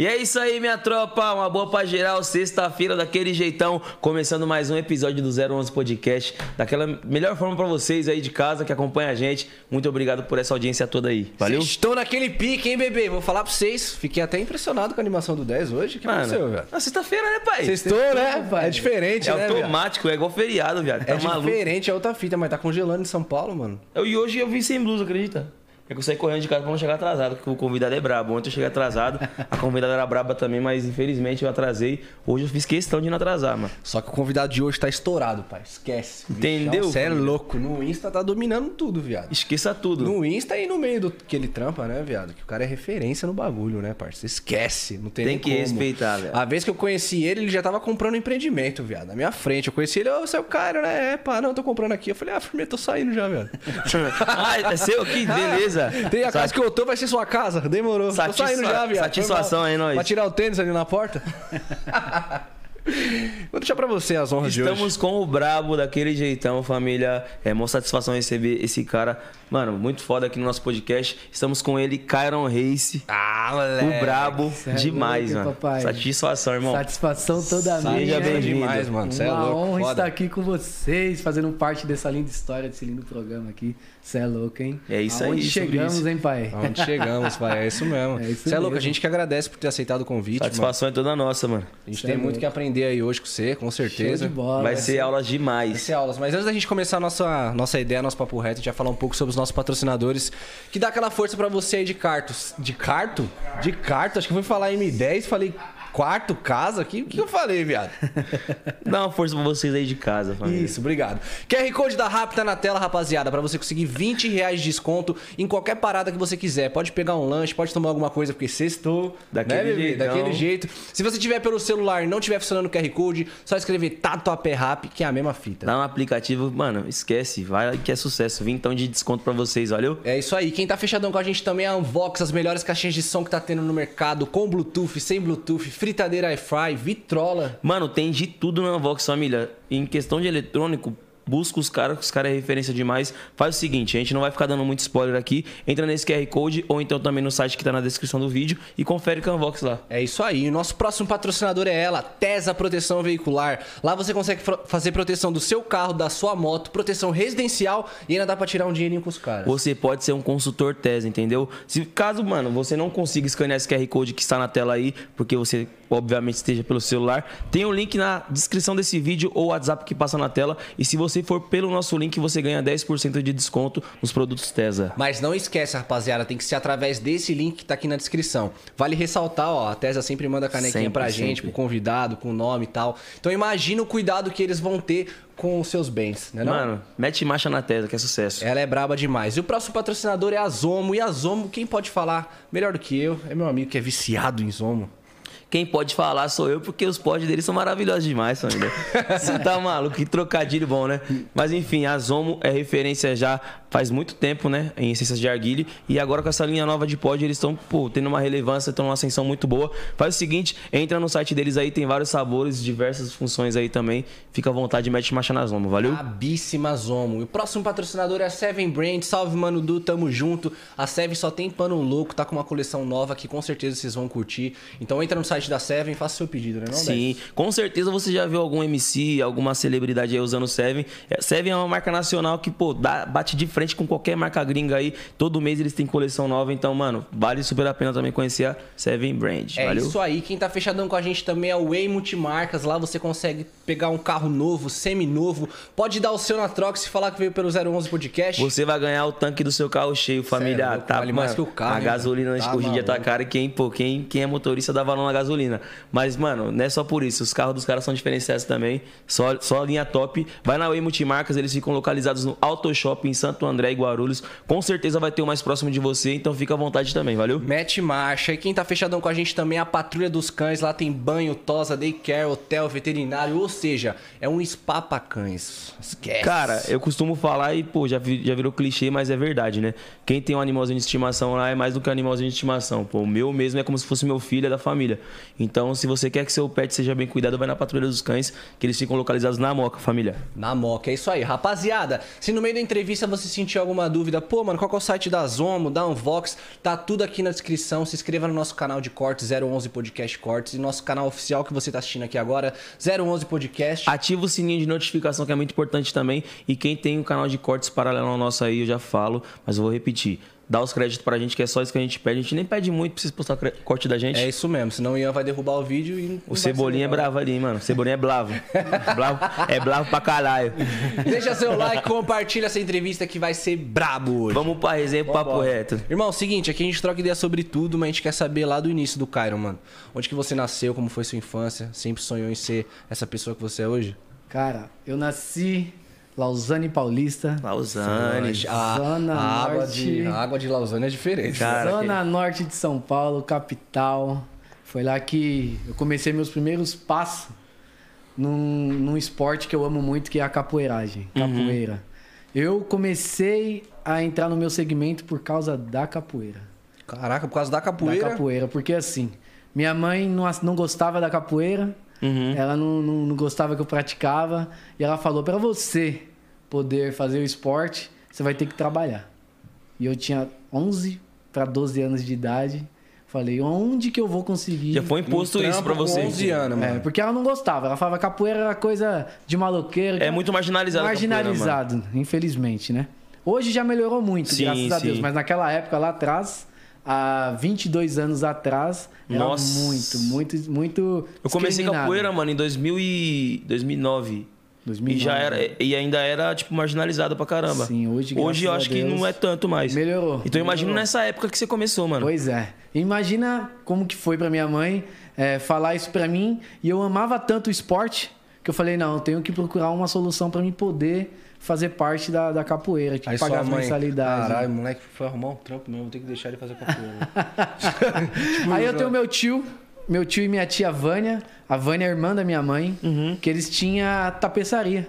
E é isso aí, minha tropa. Uma boa pra geral. Sexta-feira, daquele jeitão. Começando mais um episódio do 011 Podcast. Daquela melhor forma pra vocês aí de casa que acompanha a gente. Muito obrigado por essa audiência toda aí. Valeu? Vocês estão naquele pique, hein, bebê? Vou falar pra vocês. Fiquei até impressionado com a animação do 10 hoje. O que aconteceu, velho? na sexta-feira, né, pai? Estão, né? pai. É diferente, É né, viado? automático, é igual feriado, viado. Tá É maluco. diferente, é outra fita, mas tá congelando em São Paulo, mano. Eu, e hoje eu vim sem blusa, acredita? É que eu saí correndo de casa pra não chegar atrasado, porque o convidado é brabo. Ontem eu cheguei atrasado, a convidada era braba também, mas infelizmente eu atrasei. Hoje eu fiz questão de não atrasar, mano. Só que o convidado de hoje tá estourado, pai. Esquece. Entendeu, Você é louco. No Insta tá dominando tudo, viado. Esqueça tudo. No Insta e no meio do que ele trampa, né, viado? Que o cara é referência no bagulho, né, parça? Esquece, não tem Tem que como. respeitar, velho. A vez que eu conheci ele, ele já tava comprando empreendimento, viado. Na minha frente. Eu conheci ele, ô, você é o cara, né? É, pá, não, tô comprando aqui. Eu falei, ah, firme, tô saindo já, viado. ah, é seu aqui? Beleza. Tem a casa que eu tô, vai ser sua casa. Demorou. Satisfa- Tô saindo já, viado. satisfação aí, nós. Pra tirar o tênis ali na porta. Vou deixar pra você as honras de hoje. Estamos com o Brabo daquele jeitão, família. É uma satisfação receber esse cara, mano, muito foda aqui no nosso podcast. Estamos com ele, Kyron Race. Ah, moleque. o Brabo cê é demais, louco, mano. papai. Satisfação, irmão. Satisfação toda Seja minha. bem-vindo. demais, mano. Você é Uma louco. honra foda. estar aqui com vocês, fazendo parte dessa linda história, desse lindo programa aqui. Você é louco, hein? É isso aí, Aonde sobre chegamos, isso. hein, pai? Onde chegamos, pai. É isso mesmo. É Você é louco, a gente que agradece por ter aceitado o convite, mano. Satisfação é toda nossa, mano. A gente Cê tem é muito louco. que aprender aí hoje com você, com certeza. de bola. Vai ser aulas Vai demais. ser aulas. Mas antes da gente começar a nossa, nossa ideia, nosso papo reto, a gente vai falar um pouco sobre os nossos patrocinadores, que dá aquela força pra você aí de cartos. De carto? De carto? Acho que eu fui falar M10, falei quarto, casa. O que, que eu falei, viado? Dá uma força pra vocês aí de casa, família. Isso, obrigado. QR Code da RAP tá na tela, rapaziada, pra você conseguir 20 reais de desconto em qualquer parada que você quiser. Pode pegar um lanche, pode tomar alguma coisa, porque sextou. Daquele né, bebê? jeitão. Daquele jeito. Se você tiver pelo celular e não tiver funcionando o QR Code, só escrever Tatuapé Rap, que é a mesma fita. Dá um aplicativo, mano, esquece. Vai que é sucesso. Vintão de desconto pra vocês, valeu? É isso aí. Quem tá fechadão com a gente também é a Unvox, as melhores caixinhas de som que tá tendo no mercado, com Bluetooth, sem Bluetooth, fritadeira air-fry, vitrola. Mano, tem de tudo na Vox Família. Em questão de eletrônico, busca os caras, que os caras é referência demais. Faz o seguinte, a gente não vai ficar dando muito spoiler aqui. Entra nesse QR Code ou então também no site que tá na descrição do vídeo e confere com a Vox lá. É isso aí. O nosso próximo patrocinador é ela, Tesa Proteção Veicular. Lá você consegue fazer proteção do seu carro, da sua moto, proteção residencial e ainda dá pra tirar um dinheirinho com os caras. Você pode ser um consultor TES, entendeu? Se caso, mano, você não consiga escanear esse QR Code que está na tela aí, porque você obviamente esteja pelo celular, tem o link na descrição desse vídeo ou WhatsApp que passa na tela. E se você for pelo nosso link, você ganha 10% de desconto nos produtos TESA. Mas não esquece, rapaziada, tem que ser através desse link que tá aqui na descrição. Vale ressaltar, ó, a Tesa sempre manda canequinha Sempre, pra gente, sempre. pro convidado, com o nome e tal. Então imagina o cuidado que eles vão ter com os seus bens, né não? Mano, mete marcha na TESA, que é sucesso. Ela é braba demais. E o próximo patrocinador é a Zomo. E a Zomo, quem pode falar melhor do que eu? É meu amigo que é viciado em Zomo. Quem pode falar sou eu, porque os pods dele são maravilhosos demais, família. Você tá maluco? Que trocadilho bom, né? Mas enfim, a Zomo é referência já faz muito tempo, né? Em essências de arguile. E agora com essa linha nova de pod, eles estão, pô, tendo uma relevância, estão numa ascensão muito boa. Faz o seguinte, entra no site deles aí, tem vários sabores, diversas funções aí também. Fica à vontade, mete marcha na Zomo, valeu? Brabíssima Zomo. E o próximo patrocinador é a Seven Brand. Salve, Mano Du, tamo junto. A Seven só tem pano louco, tá com uma coleção nova que com certeza vocês vão curtir. Então entra no site da Seven e faça seu pedido, né não, Sim, com certeza você já viu algum MC, alguma celebridade aí usando o Seven. É, Seven é uma marca nacional que, pô, dá- bate de frente com qualquer marca gringa aí. Todo mês eles têm coleção nova, então, mano, vale super a pena também conhecer a Seven Brand. É valeu? isso aí. Quem tá fechadão com a gente também é o Way Multimarcas. Lá você consegue pegar um carro novo, semi-novo. Pode dar o seu na Trox e falar que veio pelo 011 Podcast. Você vai ganhar o tanque do seu carro cheio, família. é tá, vale mais que o carro, A hein, gasolina? Tá hoje em dia tá cara e quem, pô, quem, quem é motorista dá valor na gasolina. Mas, mano, não é só por isso. Os carros dos caras são diferenciados também. Só, só linha top. Vai na Way Multimarcas, eles ficam localizados no Auto Shop em Santo André e Guarulhos. Com certeza vai ter o mais próximo de você, então fica à vontade também, valeu? Mete marcha. E quem tá fechadão com a gente também é a Patrulha dos Cães. Lá tem banho, tosa, daycare, hotel, veterinário. Ou seja, é um spa pra cães. Esquece. Cara, eu costumo falar e, pô, já, vi- já virou clichê, mas é verdade, né? Quem tem um animalzinho de estimação lá é mais do que um animalzinho de estimação. Pô, o meu mesmo é como se fosse meu filho, é da família. Então, se você quer que seu pet seja bem cuidado, vai na Patrulha dos Cães, que eles ficam localizados na Moca, família. Na moca, é isso aí. Rapaziada, se no meio da entrevista você sentir alguma dúvida, pô, mano, qual é o site da Zomo, da Unvox? Tá tudo aqui na descrição. Se inscreva no nosso canal de cortes, 011 Podcast Cortes, e nosso canal oficial que você tá assistindo aqui agora, 011 Podcast. Ativa o sininho de notificação, que é muito importante também. E quem tem um canal de cortes paralelo ao nosso aí, eu já falo, mas eu vou repetir dá os créditos pra gente, que é só isso que a gente pede. A gente nem pede muito pra vocês postar corte da gente. É isso mesmo, senão o Ian vai derrubar o vídeo e. O Cebolinha é bravo ali, mano. O Cebolinha é blavo. blavo. É blavo pra caralho. Deixa seu like, compartilha essa entrevista que vai ser brabo hoje. Vamos pra resenha pro papo reto. Irmão, seguinte, aqui a gente troca ideia sobre tudo, mas a gente quer saber lá do início do Cairo, mano. Onde que você nasceu, como foi sua infância? Sempre sonhou em ser essa pessoa que você é hoje? Cara, eu nasci Lausanne Paulista. Lausanne. A, Zona a água de, a água de Lausanne é diferente. Cara, Zona que... Norte de São Paulo, capital. Foi lá que eu comecei meus primeiros passos num, num esporte que eu amo muito, que é a capoeiragem. Uhum. Capoeira. Uhum. Eu comecei a entrar no meu segmento por causa da capoeira. Caraca, por causa da capoeira? Da capoeira, porque assim, minha mãe não, não gostava da capoeira, uhum. ela não, não, não, gostava que eu praticava, e ela falou: para você poder fazer o esporte, você vai ter que trabalhar. E eu tinha 11 para 12 anos de idade. Falei, onde que eu vou conseguir? Já foi imposto isso para você. 11 anos, mano. É, porque ela não gostava. Ela falava que capoeira era coisa de maloqueiro. É muito marginalizado. Marginalizado, capoeira, infelizmente, né? Hoje já melhorou muito, sim, graças a Deus. Mas naquela época, lá atrás, há 22 anos atrás, Nossa. era muito, muito, muito. Eu comecei capoeira, mano, em 2000 e 2009. 2009. E já era e ainda era tipo marginalizado pra caramba. Sim, hoje Hoje eu acho que não é tanto mais. Melhorou. Então imagina nessa época que você começou, mano. Pois é. Imagina como que foi pra minha mãe é, falar isso pra mim e eu amava tanto o esporte que eu falei não, eu tenho que procurar uma solução para mim poder fazer parte da, da capoeira, tipo, Aí pagar a mensalidade. Caralho, o moleque foi arrumar um trampo mesmo, vou ter que deixar ele fazer capoeira. tipo, Aí eu tenho meu tio, meu tio e minha tia Vânia, a Vânia é irmã da minha mãe, uhum. que eles tinham tapeçaria.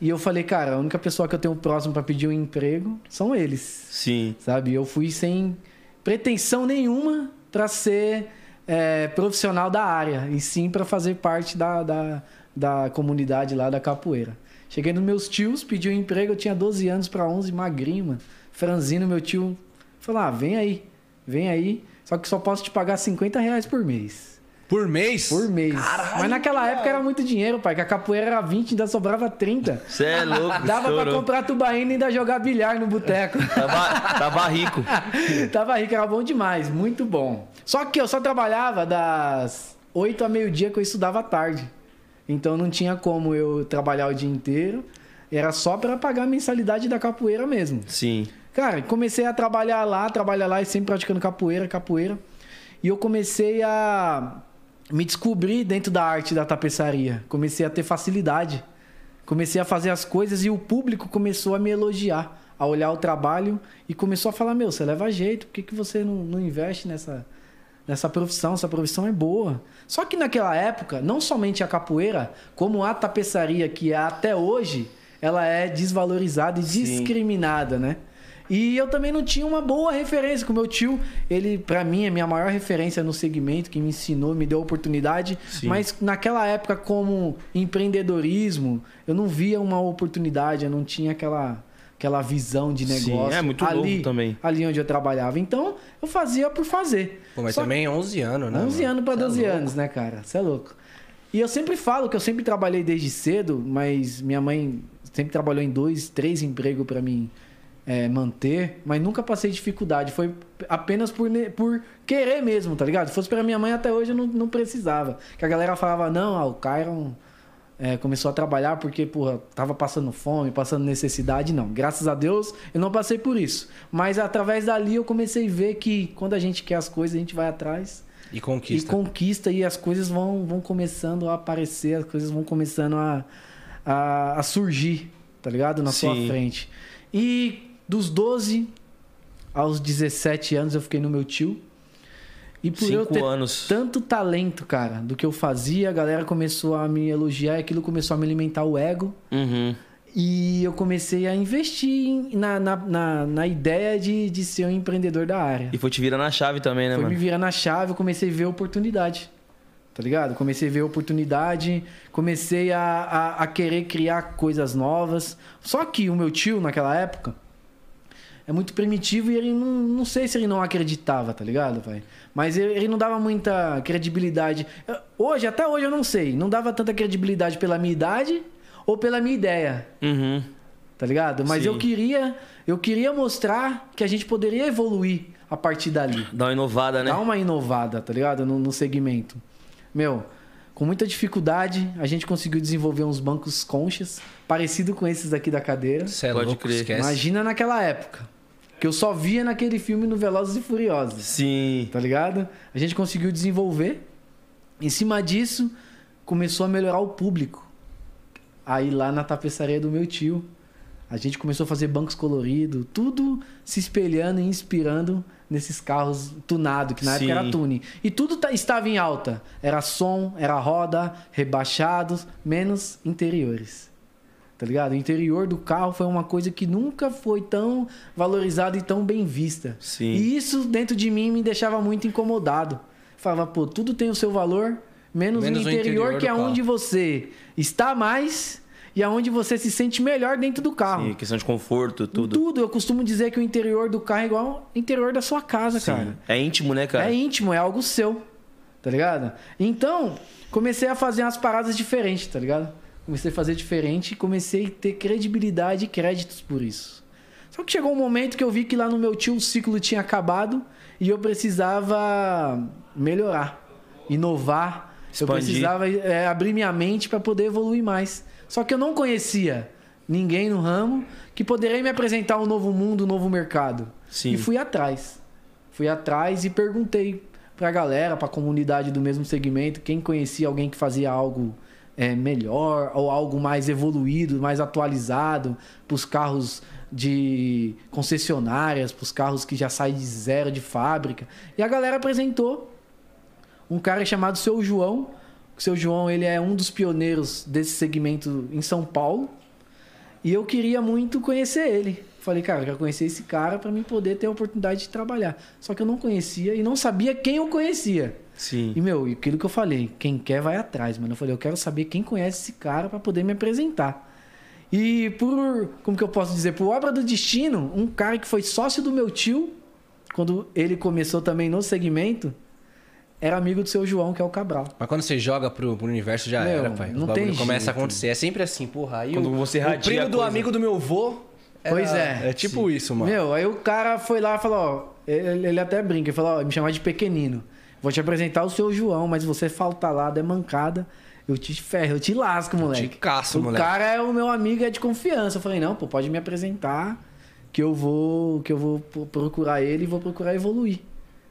E eu falei, cara, a única pessoa que eu tenho próximo para pedir um emprego são eles. Sim. Sabe? Eu fui sem pretensão nenhuma para ser é, profissional da área, e sim para fazer parte da, da, da comunidade lá da capoeira. Cheguei nos meus tios, pedi um emprego, eu tinha 12 anos para 11, magrinho, mano. Franzino, meu tio, falou: ah, vem aí, vem aí. Só que só posso te pagar 50 reais por mês. Por mês? Por mês. Caralho, Mas naquela cara. época era muito dinheiro, pai. Que a capoeira era 20 e ainda sobrava 30. Você é louco, Dava estourou. pra comprar tubaína e ainda jogar bilhar no boteco. Tava, tava rico. tava rico, era bom demais. Muito bom. Só que eu só trabalhava das 8 a meio-dia que eu estudava à tarde. Então não tinha como eu trabalhar o dia inteiro. Era só para pagar a mensalidade da capoeira mesmo. Sim. Cara, comecei a trabalhar lá, trabalhar lá e sempre praticando capoeira, capoeira. E eu comecei a me descobrir dentro da arte da tapeçaria. Comecei a ter facilidade. Comecei a fazer as coisas e o público começou a me elogiar, a olhar o trabalho e começou a falar: Meu, você leva jeito, por que, que você não, não investe nessa, nessa profissão? Essa profissão é boa. Só que naquela época, não somente a capoeira, como a tapeçaria, que é até hoje, ela é desvalorizada e Sim. discriminada, né? E eu também não tinha uma boa referência com meu tio. Ele, para mim, é minha maior referência no segmento, que me ensinou, me deu oportunidade. Sim. Mas naquela época, como empreendedorismo, eu não via uma oportunidade, eu não tinha aquela aquela visão de negócio. Sim, é muito ali, novo também. Ali onde eu trabalhava. Então, eu fazia por fazer. Pô, mas Só também 11 anos, né? 11 anos para 12 é anos, né, cara? Você é louco. E eu sempre falo que eu sempre trabalhei desde cedo, mas minha mãe sempre trabalhou em dois, três empregos para mim é, manter, mas nunca passei dificuldade. Foi apenas por, por querer mesmo, tá ligado? Se fosse pra minha mãe, até hoje eu não, não precisava. Que a galera falava, não, ah, o Kyron é, começou a trabalhar porque, porra, tava passando fome, passando necessidade. Não, graças a Deus eu não passei por isso. Mas através dali eu comecei a ver que quando a gente quer as coisas, a gente vai atrás. E conquista. E conquista e as coisas vão, vão começando a aparecer, as coisas vão começando a, a, a surgir, tá ligado? Na Sim. sua frente. E dos 12 aos 17 anos eu fiquei no meu tio. E por Cinco eu ter anos. tanto talento, cara, do que eu fazia, a galera começou a me elogiar e aquilo começou a me alimentar o ego. Uhum. E eu comecei a investir na, na, na, na, ideia de, de ser um empreendedor da área. E foi te virar na chave também, né, foi mano? Foi me virar na chave, eu comecei a ver oportunidade. Tá ligado? Comecei a ver oportunidade, comecei a, a, a querer criar coisas novas. Só que o meu tio, naquela época, é muito primitivo e ele não, não sei se ele não acreditava, tá ligado, pai? Mas ele, ele não dava muita credibilidade. Eu- Hoje, até hoje eu não sei, não dava tanta credibilidade pela minha idade ou pela minha ideia, Uhum. tá ligado? Mas Sim. eu queria, eu queria mostrar que a gente poderia evoluir a partir dali. Dá uma inovada, né? Dá uma inovada, tá ligado? No, no segmento. Meu, com muita dificuldade, a gente conseguiu desenvolver uns bancos conchas, parecido com esses aqui da cadeira. Cê é Pode louco, crer. esquece. Imagina naquela época. Que eu só via naquele filme no Velozes e Furiosos. Sim. Tá ligado? A gente conseguiu desenvolver. Em cima disso, começou a melhorar o público. Aí lá na tapeçaria do meu tio, a gente começou a fazer bancos coloridos, tudo se espelhando e inspirando nesses carros tunados, que na Sim. época era tuning. E tudo ta- estava em alta. Era som, era roda, rebaixados, menos interiores. Tá ligado? O interior do carro foi uma coisa que nunca foi tão valorizada e tão bem vista. Sim. E isso dentro de mim me deixava muito incomodado. Falava, pô, tudo tem o seu valor, menos, Menos o o interior, interior que é onde você está mais e aonde você se sente melhor dentro do carro. Sim, questão de conforto, tudo. Tudo. Eu costumo dizer que o interior do carro é igual ao interior da sua casa, Sim. cara. É íntimo, né, cara? É íntimo, é algo seu. Tá ligado? Então, comecei a fazer umas paradas diferentes, tá ligado? Comecei a fazer diferente e comecei a ter credibilidade e créditos por isso. Só que chegou um momento que eu vi que lá no meu tio o ciclo tinha acabado e eu precisava melhorar, inovar. Eu Expandir. precisava é, abrir minha mente para poder evoluir mais. Só que eu não conhecia ninguém no ramo que poderia me apresentar um novo mundo, um novo mercado. Sim. E fui atrás. Fui atrás e perguntei pra galera, pra comunidade do mesmo segmento, quem conhecia alguém que fazia algo é, melhor ou algo mais evoluído, mais atualizado pros carros de concessionárias, pros carros que já saem de zero de fábrica. E a galera apresentou um cara chamado Seu João. O Seu João, ele é um dos pioneiros desse segmento em São Paulo. E eu queria muito conhecer ele. Falei, cara, eu quero conhecer esse cara para mim poder ter a oportunidade de trabalhar. Só que eu não conhecia e não sabia quem eu conhecia. Sim. E, meu, e aquilo que eu falei, quem quer vai atrás, mano. Eu falei, eu quero saber quem conhece esse cara para poder me apresentar. E por, como que eu posso dizer, por obra do destino, um cara que foi sócio do meu tio, quando ele começou também no segmento, era amigo do seu João, que é o Cabral. Mas quando você joga pro, pro universo, já Meu, era, pai. não o tem começa a jeito. acontecer. É sempre assim, porra. Aí Quando o, você o radia primo a do coisa. amigo do meu vô... era- Pois é. É tipo isso, mano. Meu, aí o cara foi lá e falou, ó, ele, ele até brinca, ele falou, ó, me chamar de pequenino. Vou te apresentar o seu João, mas você faltar lá, der mancada, eu te ferro, eu te lasco, moleque. caço, o moleque. cara é o meu amigo, é de confiança. Eu falei, não, pô, pode me apresentar, que eu vou, que eu vou pro- procurar ele e vou procurar evoluir.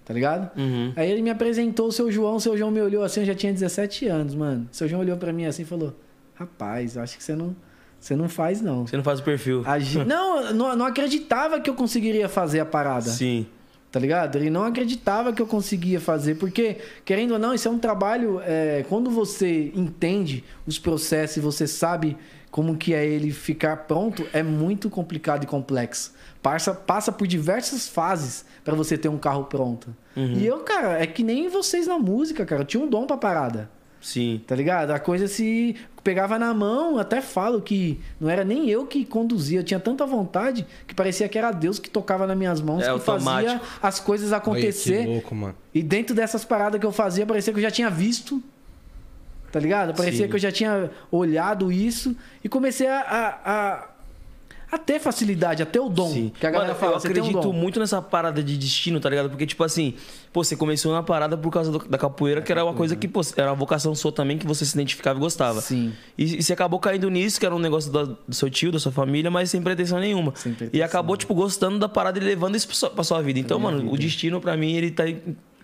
Tá ligado? Uhum. Aí ele me apresentou o seu João, o seu João me olhou assim, eu já tinha 17 anos, mano. O seu João olhou pra mim assim e falou: Rapaz, eu acho que você não, você não faz, não. Você não faz o perfil. A gen- não, eu não, não acreditava que eu conseguiria fazer a parada. Sim. Tá ligado? Ele não acreditava que eu conseguia fazer, porque, querendo ou não, isso é um trabalho. é, quando você entende os processos e você sabe como que é ele ficar pronto, é muito complicado e complexo. Passa, passa por diversas fases para você ter um carro pronto. E eu, cara, é que nem vocês na música, cara. Eu tinha um dom pra parada. Sim. Tá ligado? A coisa se pegava na mão, até falo que não era nem eu que conduzia, eu tinha tanta vontade que parecia que era Deus que tocava nas minhas mãos, É que fazia automático. as coisas Olha acontecer. que louco, mano. E dentro dessas paradas que eu fazia, parecia que eu já tinha visto. Tá ligado? Parecia Sim. que eu já tinha olhado isso e comecei a, a, a, a ter facilidade, a ter o dom. Sim. Que a galera Mano, fala, eu acredito muito nessa parada de destino, tá ligado? Porque, tipo assim, pô, você começou na parada por causa do- da capoeira, que era uma coisa que, pô, era uma vocação sua também, que você se identificava e gostava. Sim. E, e você acabou caindo nisso, que era um negócio do, do seu tio, da sua família, mas sem pretensão nenhuma. Sem pretensão. E acabou, tipo, gostando da parada e levando isso pra sua, pra sua vida. Então, mano, o destino, pra mim, ele tá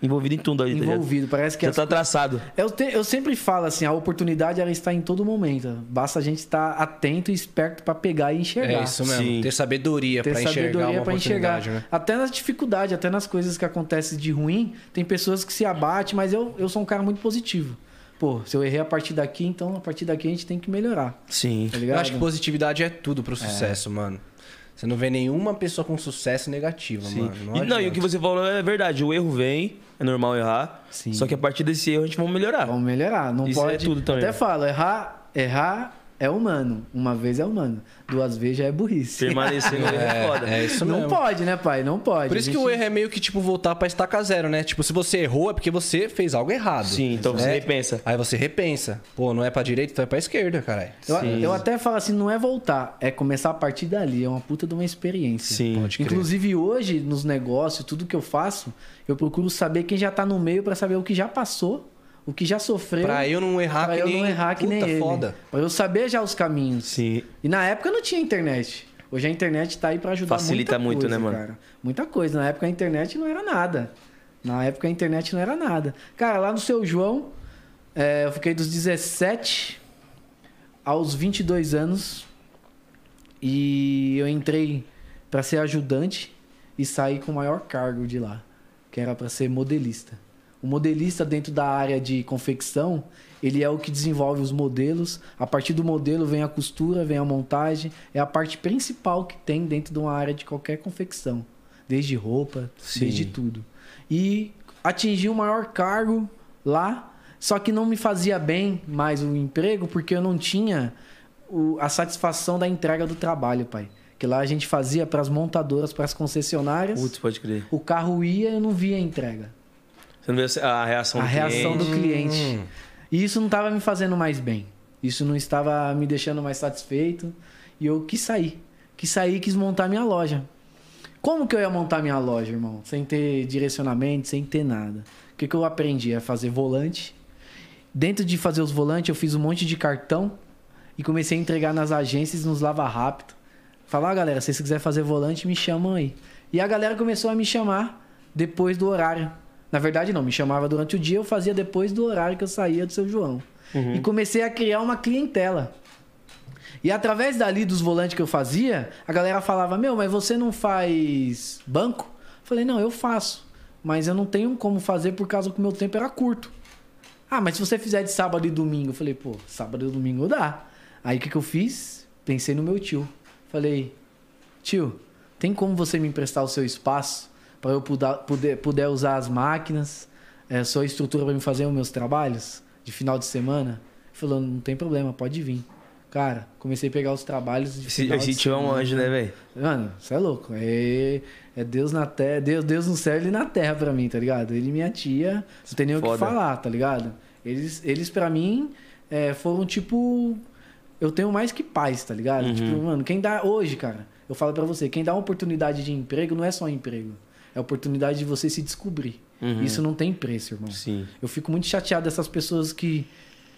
envolvido em tudo aí, tá? Envolvido, parece que Já as tá traçado. Eu, te- eu sempre falo assim, a oportunidade ela está em todo momento. Basta a gente estar atento e esperto para pegar e enxergar. É isso mesmo. Sim. Ter sabedoria pra enxergar sabedoria uma para enxergar. oportunidade, né? Até nas dificuldades, até nas coisas que acontecem de ruim, tem pessoas que se abatem, mas eu, eu sou um cara muito positivo. Pô, se eu errei a partir daqui, então a partir daqui a gente tem que melhorar. Sim. Tá Eu acho que positividade é tudo pro sucesso, mano. Você não vê nenhuma pessoa com sucesso negativa, Sim. mano. E, Não, não, e o que você falou é verdade. O erro vem, é normal errar. Sim. Só que a partir desse erro a gente vai melhorar. Vamos melhorar. Não Isso pode. é tudo também. Até falo, errar, errar é humano. Uma vez é humano. Duas vezes já é burrice. Permanecer no erro é foda. É isso Não mesmo. pode, né, pai? Não pode. Por isso A que gente- o erro é meio que, tipo, voltar pra estaca zero, né? Tipo, se você errou, é porque você fez algo errado. Sim, então você né? repensa. Aí você repensa. Pô, não é pra direita, então é pra esquerda, caralho. Eu, Sim. eu até falo assim, não é voltar, é começar a partir dali. É uma puta de uma experiência. Sim. Pode crer. Inclusive hoje, nos negócios, tudo que eu faço, eu procuro saber quem já tá no meio pra saber o que já passou, o que já sofreu. Pra eu não errar pra que eu nem... não errar que Puta, nem ele. foda. Pra eu saber já os caminhos. Sim. E na época não tinha internet. Hoje a internet tá aí pra ajudar Facilita muita muito, coisa, né, mano? Cara. Muita coisa. Na época a internet não era nada. Na época a internet não era nada. Cara, lá no seu João, é, eu fiquei dos 17 aos 22 anos. E eu entrei pra ser ajudante e saí com o maior cargo de lá, que era pra ser modelista. O modelista dentro da área de confecção, ele é o que desenvolve os modelos. A partir do modelo vem a costura, vem a montagem. É a parte principal que tem dentro de uma área de qualquer confecção. Desde roupa, Sim. desde tudo. E atingi o maior cargo lá, só que não me fazia bem mais o emprego, porque eu não tinha o- a satisfação da entrega do trabalho, pai. Que lá a gente fazia para as montadoras, para as concessionárias. Putz, pode crer. O carro ia e eu não via a entrega. Você não vê a reação a do reação cliente. do cliente. Hum. E isso não estava me fazendo mais bem. Isso não estava me deixando mais satisfeito. E eu quis sair. Quis sair e quis montar minha loja. Como que eu ia montar minha loja, irmão? Sem ter direcionamento, sem ter nada. O que, que eu aprendi? A fazer volante. Dentro de fazer os volantes, eu fiz um monte de cartão e comecei a entregar nas agências, nos lava rápido. Falar, ah, galera, se vocês quiserem fazer volante, me chamam aí. E a galera começou a me chamar depois do horário. Na verdade, não, me chamava durante o dia, eu fazia depois do horário que eu saía do seu João. E comecei a criar uma clientela. E através dali dos volantes que eu fazia, a galera falava: Meu, mas você não faz banco? Eu falei: Não, eu faço. Mas eu não tenho como fazer por causa que o meu tempo era curto. Ah, mas se você fizer de sábado e domingo, eu falei: Pô, sábado e domingo dá. Aí o que, que eu fiz? Pensei no meu tio. Falei: Tio, tem como você me emprestar o seu espaço para eu puder, puder, puder usar as máquinas, é, sua estrutura para me fazer os meus trabalhos de final de semana? Falou: Não tem problema, pode vir. Cara, comecei a pegar os trabalhos de final esse de tio é um anjo, né, velho? Mano, você é louco. É, é Deus na terra, Deus, Deus no céu e na terra pra mim, tá ligado? Ele e minha tia, não tem nem o que Foda. falar, tá ligado? Eles, eles para mim, é, foram tipo. Eu tenho mais que paz, tá ligado? Uhum. Tipo, mano, quem dá. Hoje, cara, eu falo pra você, quem dá uma oportunidade de emprego não é só emprego. É a oportunidade de você se descobrir. Uhum. Isso não tem preço, irmão. Sim. Eu fico muito chateado dessas pessoas que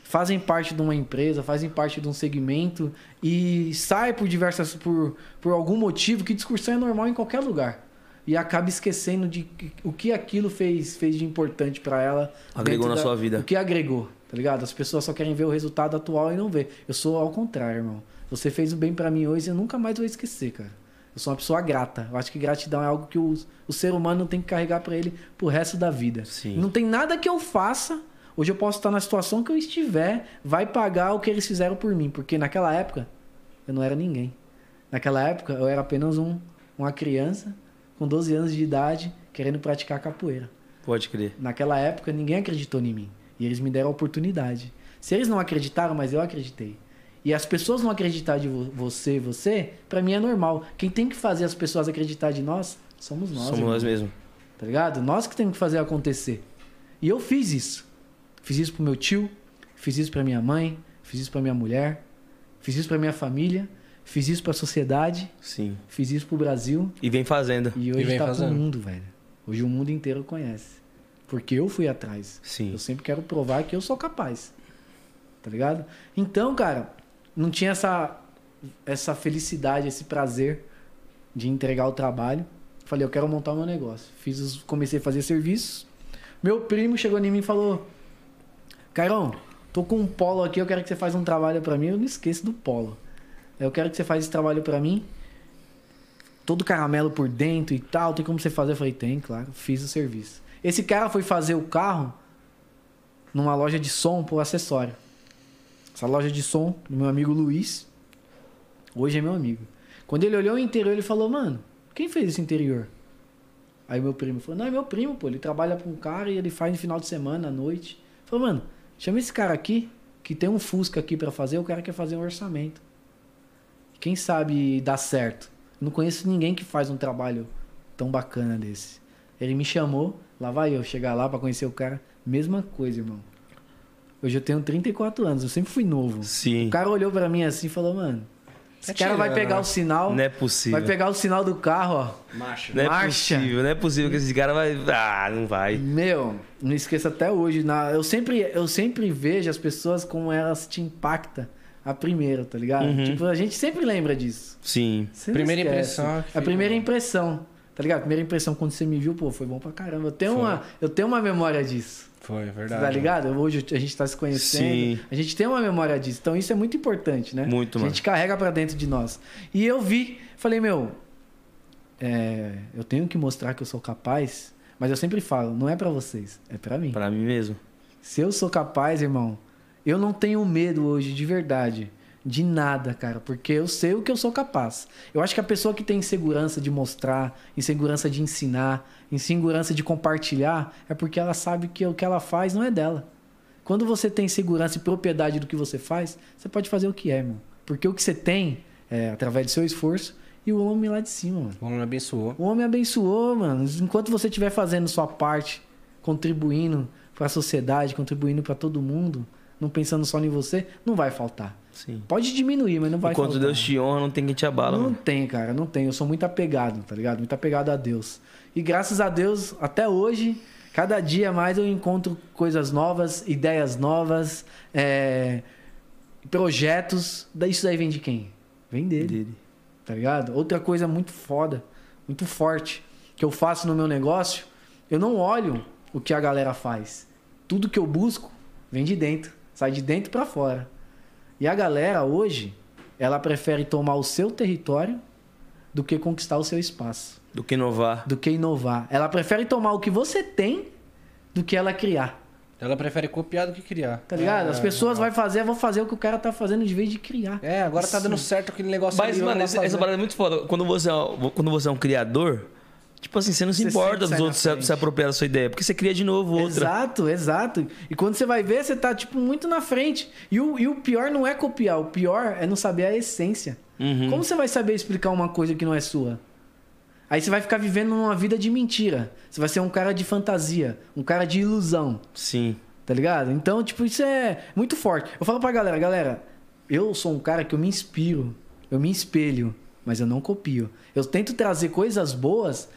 fazem parte de uma empresa, fazem parte de um segmento e sai por diversas por, por algum motivo que discussão é normal em qualquer lugar e acaba esquecendo de que- o que aquilo fez fez de importante pra ela Agregou na sua vida. o que agregou tá ligado as pessoas só querem ver o resultado atual e não ver eu sou ao contrário irmão você fez o bem pra mim hoje e eu nunca mais vou esquecer cara eu sou uma pessoa grata eu acho que gratidão é algo que o, o ser humano tem que carregar pra ele pro resto da vida Sim. não tem nada que eu faça. Hoje eu posso estar na situação que eu estiver, vai pagar o que eles fizeram por mim. Porque naquela época eu não era ninguém. Naquela época eu era apenas um, uma criança com 12 anos de idade querendo praticar capoeira. Pode crer. Naquela época ninguém acreditou em mim. E eles me deram a oportunidade. Se eles não acreditaram, mas eu acreditei. E as pessoas não acreditar de vo- você, você, pra mim é normal. Quem tem que fazer as pessoas acreditar de nós somos nós. Somos irmão. nós mesmos. Tá ligado? Nós que temos que fazer acontecer. E eu fiz isso. Fiz isso pro meu tio, fiz isso pra minha mãe, fiz isso pra minha mulher, fiz isso pra minha família, fiz isso pra sociedade, Sim. fiz isso pro Brasil. E vem fazendo. E hoje E vem tá fazendo. pro mundo, velho. Hoje o mundo inteiro conhece. Porque eu fui atrás. Sim. Eu sempre quero provar que eu sou capaz. Tá ligado? Então, cara, não tinha essa, essa felicidade, esse prazer de entregar o trabalho. Falei, eu quero montar o meu negócio. Fiz os, comecei a fazer serviços. Meu primo chegou em mim e falou: Cairão, tô com um polo aqui, eu quero que você faça um trabalho pra mim. Eu não esqueço do polo. Eu quero que você faça esse trabalho pra mim. Todo caramelo por dentro e tal, tem como você fazer? Eu falei, tem, claro. Fiz o serviço. Esse cara foi fazer o carro numa loja de som por acessório. Essa loja de som do meu amigo Luiz. Hoje é meu amigo. Quando ele olhou o interior, ele falou, mano, quem fez esse interior? Aí meu primo falou, não, é meu primo, pô. Ele trabalha com um cara e ele faz no final de semana, à noite. Falou, mano, chama esse cara aqui, que tem um Fusca aqui pra fazer, o cara quer fazer um orçamento. Quem sabe dá certo. Não conheço ninguém que faz um trabalho tão bacana desse. Ele me chamou, lá vai eu chegar lá pra conhecer o cara. Mesma coisa, irmão. Hoje eu tenho 34 anos, eu sempre fui novo. Sim. O cara olhou pra mim assim e falou, mano, esse Tá cara vai pegar né? o sinal, Não é possível. vai pegar o sinal do carro, ó. Macho. Não é Marcha. possível, não é possível que esse cara vai. Ah, não vai. Meu, não esqueça até hoje. Na, eu, sempre, eu sempre vejo as pessoas como elas te impactam a primeira, tá ligado? Uhum. Tipo, a gente sempre lembra disso. Sim. Você Primeira esquece. impressão que A primeira impressão, tá ligado? A primeira impressão quando você me viu, pô, foi bom pra caramba. Eu tenho, Foi. uma, eu tenho uma memória disso. Foi, Você verdade. tá ligado? Hoje a gente tá se conhecendo. Sim. A gente tem uma memória disso. Então isso é muito importante, né? Muito, A mano. gente carrega pra dentro de nós. E eu vi, falei, meu, é, eu tenho que mostrar que eu sou capaz, mas eu sempre falo, não é pra vocês, é pra mim. Pra mim mesmo. Se eu sou capaz, irmão, eu não tenho medo hoje, de verdade, de nada, cara, porque eu sei o que eu sou capaz. Eu acho que a pessoa que tem insegurança de mostrar, insegurança de ensinar, insegurança de compartilhar, é porque ela sabe que o que ela faz não é dela. Quando você tem segurança e propriedade do que você faz, você pode fazer o que é, irmão. Porque o que você tem é através do seu esforço e o homem lá de cima, mano. O homem abençoou. O homem abençoou, mano. Enquanto você estiver fazendo sua parte, contribuindo para a sociedade, contribuindo para todo mundo, não pensando só em você, não vai faltar. Sim. Pode diminuir, mas não vai Enquanto faltar. Deus te honra, não tem quem te abala, Não mano. tem, cara, não tem. Eu sou muito apegado, tá ligado? Muito apegado a Deus. E graças a Deus, até hoje, cada dia mais eu encontro coisas novas, ideias novas, é, projetos. Isso daí vem de quem? Vem dele Dele. tá ligado? Outra coisa muito foda, muito forte, que eu faço no meu negócio, eu não olho o que a galera faz. Tudo que eu busco vem de dentro, sai de dentro pra fora. E a galera hoje, ela prefere tomar o seu território do que conquistar o seu espaço, Do que inovar. do que inovar. Ela prefere tomar o que você tem do que ela criar. Ela prefere copiar do que criar. Tá ligado? É, As pessoas é. vão fazer, vão fazer o que o cara tá fazendo de vez de criar. É, agora tá dando certo aquele negócio Mas, ali, mano, essa, essa parada é muito foda. Quando você é, quando você é um criador, tipo assim, você não se Você importa dos outros se, se apropriar da sua ideia. Porque você cria de novo outra. Exato, exato. E quando você vai ver, você tá, tipo, muito na frente. E o, e o pior não é copiar, o pior é não saber a essência. Uhum. Como você vai saber explicar uma coisa que não é sua? Aí você vai ficar vivendo uma vida de mentira. Você vai ser um cara de fantasia, um cara de ilusão, Sim. tá ligado? Então, tipo, isso é muito forte. Eu falo pra galera, galera, eu sou um cara que eu me inspiro, eu me espelho, mas eu não copio. Eu tento trazer coisas boas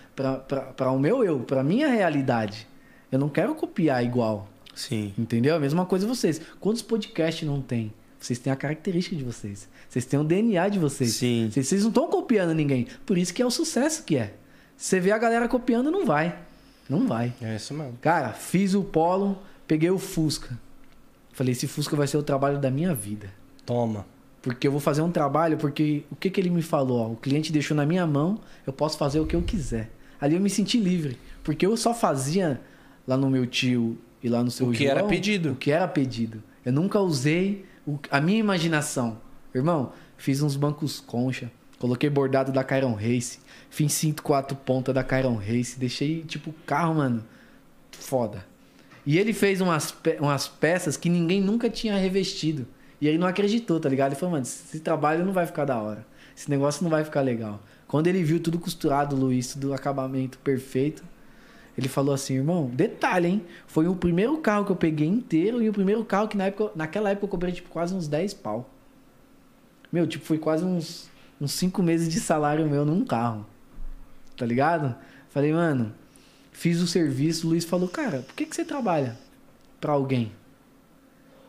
pra o meu eu, pra minha realidade. Eu não quero copiar igual. Sim. Entendeu? A mesma coisa vocês. Quantos podcasts não tem? Vocês têm a característica de vocês. Vocês têm o DNA de vocês. Sim. Vocês, vocês não estão copiando ninguém. Por isso que é o sucesso que é. Você vê a galera copiando, não vai. Não vai. É isso mesmo. Cara, fiz o Polo, peguei o Fusca. Falei, esse Fusca vai ser o trabalho da minha vida. Toma. Porque eu vou fazer um trabalho, porque o que, que ele me falou? Ó, o cliente deixou na minha mão, eu posso fazer o que eu quiser. Ali eu me senti livre. Porque eu só fazia lá no meu tio e lá no seu O que era João, pedido. O que era pedido. Eu nunca usei o- a minha imaginação. Irmão, fiz uns bancos concha, coloquei bordado da Kyron Race, fiz cinto quatro pontas da Kyron Race, deixei tipo carro, mano, foda. E ele fez umas, pe- umas peças que ninguém nunca tinha revestido. E ele não acreditou, tá ligado? Ele falou, mano, esse trabalho não vai ficar da hora. Esse negócio não vai ficar legal. Quando ele viu tudo costurado, Luiz, tudo acabamento perfeito, ele falou assim, irmão, detalhe, hein? Foi o primeiro carro que eu peguei inteiro e o primeiro carro que na época, naquela época eu cobrei tipo quase uns 10 pau. Meu, tipo, foi quase uns, uns 5 meses de salário meu num carro. Tá ligado? Falei, mano, fiz o serviço, o Luiz falou, cara, por que, que você trabalha pra alguém?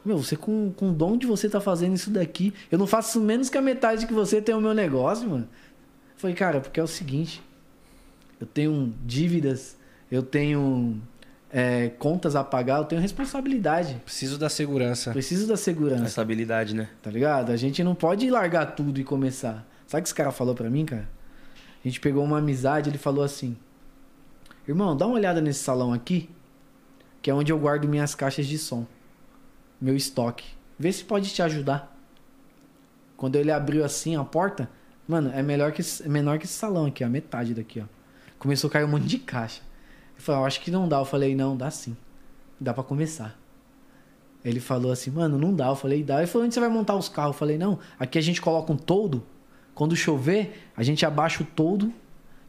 Meu, você com, com o dom de você tá fazendo isso daqui. Eu não faço menos que a metade que você tem o meu negócio, mano. Falei, cara, porque é o seguinte. Eu tenho dívidas, eu tenho é, contas a pagar, eu tenho responsabilidade. Preciso da segurança. Preciso da segurança, Essa habilidade, né? tá ligado? A gente não pode largar tudo e começar. Sabe o que esse cara falou pra mim, cara? A gente pegou uma amizade, ele falou assim: Irmão, dá uma olhada nesse salão aqui, que é onde eu guardo minhas caixas de som, meu estoque. Vê se pode te ajudar. Quando ele abriu assim a porta, mano, é melhor que é menor que esse salão aqui, a metade daqui, ó. Começou a cair um monte de caixa. Ele falou, eu acho que não dá. Eu falei, não, dá sim. Dá pra começar. Ele falou assim, mano, não dá. Eu falei, dá. Ele falou, onde você vai montar os carros? Eu falei, não, aqui a gente coloca um toldo. Quando chover, a gente abaixa o toldo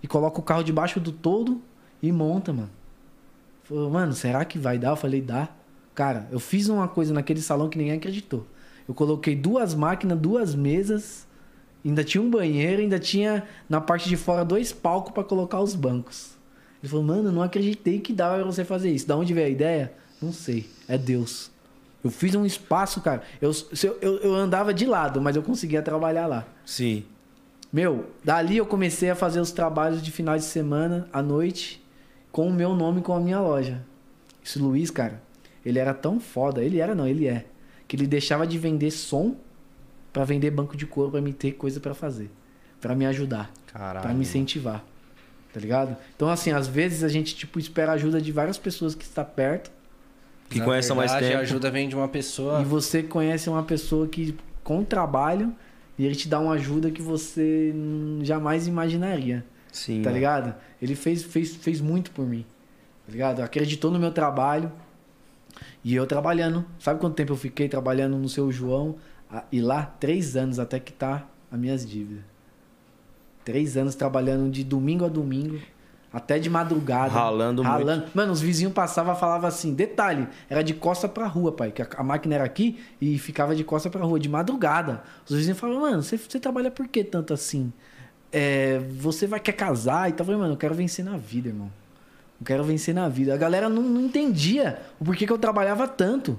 e coloca o carro debaixo do toldo e monta, mano. Falou, mano, será que vai dar? Eu falei, dá. Cara, eu fiz uma coisa naquele salão que ninguém acreditou. Eu coloquei duas máquinas, duas mesas, ainda tinha um banheiro, ainda tinha na parte de fora dois palcos para colocar os bancos. Ele falou, mano, não acreditei que dava pra você fazer isso. Da onde veio a ideia? Não sei. É Deus. Eu fiz um espaço, cara. Eu, eu, eu andava de lado, mas eu conseguia trabalhar lá. Sim. Meu, dali eu comecei a fazer os trabalhos de final de semana, à noite, com o meu nome com a minha loja. Esse Luiz, cara, ele era tão foda. Ele era, não, ele é. Que ele deixava de vender som para vender banco de couro para me ter coisa para fazer. para me ajudar. Pra me incentivar. Tá ligado? Então, assim, às vezes a gente, tipo, espera a ajuda de várias pessoas que está perto Que Na conhece há mais tempo. A ajuda vem de uma pessoa. E você conhece uma pessoa que com trabalho e ele te dá uma ajuda que você jamais imaginaria. Sim. Tá mano. ligado? Ele fez, fez, fez muito por mim. Tá ligado? Acreditou no meu trabalho. E eu trabalhando. Sabe quanto tempo eu fiquei trabalhando no seu João? E lá, três anos até que tá as minhas dívidas. Três anos trabalhando de domingo a domingo. Até de madrugada. Ralando muito. Ralando. Mano, os vizinhos passavam e falavam assim, detalhe, era de costa pra rua, pai. Que a, a máquina era aqui e ficava de costa pra rua, de madrugada. Os vizinhos falavam, mano, você, você trabalha por que tanto assim? É, você vai quer casar e tal. Eu falei, mano, eu quero vencer na vida, irmão. Eu quero vencer na vida. A galera não, não entendia o porquê que eu trabalhava tanto.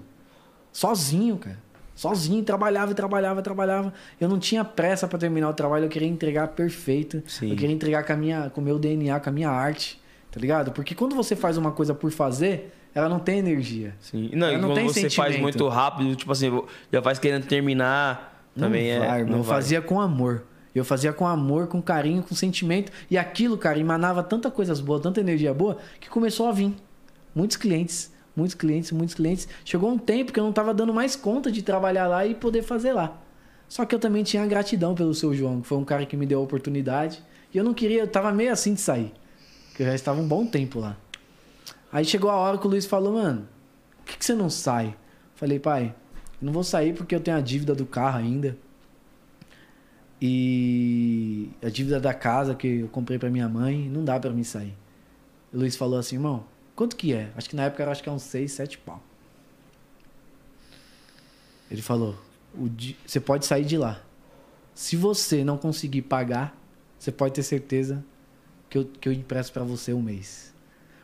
Sozinho, cara. Sozinho, trabalhava, trabalhava, trabalhava. Eu não tinha pressa pra terminar o trabalho, eu queria entregar perfeito. Sim. Eu queria entregar com, a minha, com o meu DNA, com a minha arte, tá ligado? Porque quando você faz uma coisa por fazer, ela não tem energia. Sim. Não, Ela não quando tem você faz sentimento. muito rápido, tipo assim, já faz querendo terminar, também não é. vai, irmão. não eu vai. fazia com amor. Eu fazia com amor, com carinho, com sentimento. E aquilo, cara, emanava tanta coisas boas, tanta energia boa, que começou a vir. Muitos clientes, muitos clientes, muitos clientes. Chegou um tempo que eu não tava dando mais conta de trabalhar lá e poder fazer lá. Só que eu também tinha gratidão pelo seu João, que foi um cara que me deu a oportunidade. E eu não queria, eu tava meio assim de sair. Porque eu já estava um bom tempo lá. Aí chegou a hora que o Luiz falou, mano, por que, que você não sai? Falei, pai, não vou sair porque eu tenho a dívida do carro ainda. E a dívida da casa que eu comprei pra minha mãe, não dá pra mim sair. O Luiz falou assim, irmão, quanto que é? Acho que na época era acho que é uns 6, 7 pau. Ele falou, o di- você pode sair de lá. Se você não conseguir pagar, você pode ter certeza que eu, que eu empresto pra você um mês.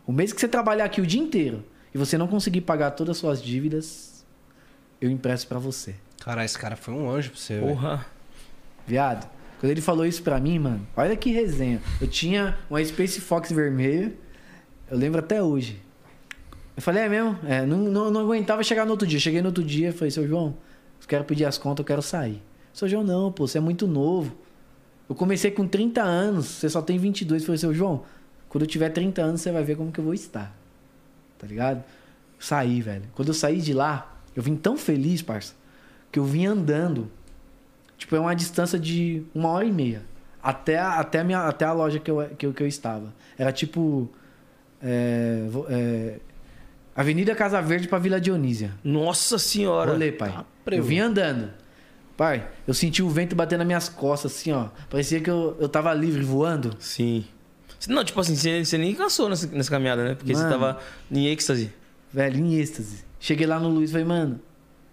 O mês que você trabalhar aqui o dia inteiro e você não conseguir pagar todas as suas dívidas, eu empresto pra você. Cara, esse cara foi um anjo pra você. Porra. Viado, quando ele falou isso pra mim, mano, olha que resenha. Eu tinha uma Space Fox vermelha, eu lembro até hoje. Eu falei, é mesmo? É, não, não, não aguentava chegar no outro dia. Cheguei no outro dia e falei, seu João, eu quero pedir as contas, eu quero sair. Seu João, não, pô, você é muito novo. Eu comecei com 30 anos, você só tem 22. Eu falei, seu João, quando eu tiver 30 anos, você vai ver como que eu vou estar. Tá ligado? Saí, velho. Quando eu saí de lá, eu vim tão feliz, parça, que eu vim andando. Tipo, é uma distância de uma hora e meia. Até até a, minha, até a loja que eu, que, eu, que eu estava. Era tipo. É, é, Avenida Casa Verde pra Vila Dionísia. Nossa senhora. Rolê, pai. Tá eu vim andando. Pai, eu senti o vento batendo nas minhas costas, assim, ó. Parecia que eu, eu tava livre voando. Sim. Não, tipo assim, você, você nem cansou nessa, nessa caminhada, né? Porque você Mano. tava em êxtase. Velho, em êxtase. Cheguei lá no Luiz e falei, mano,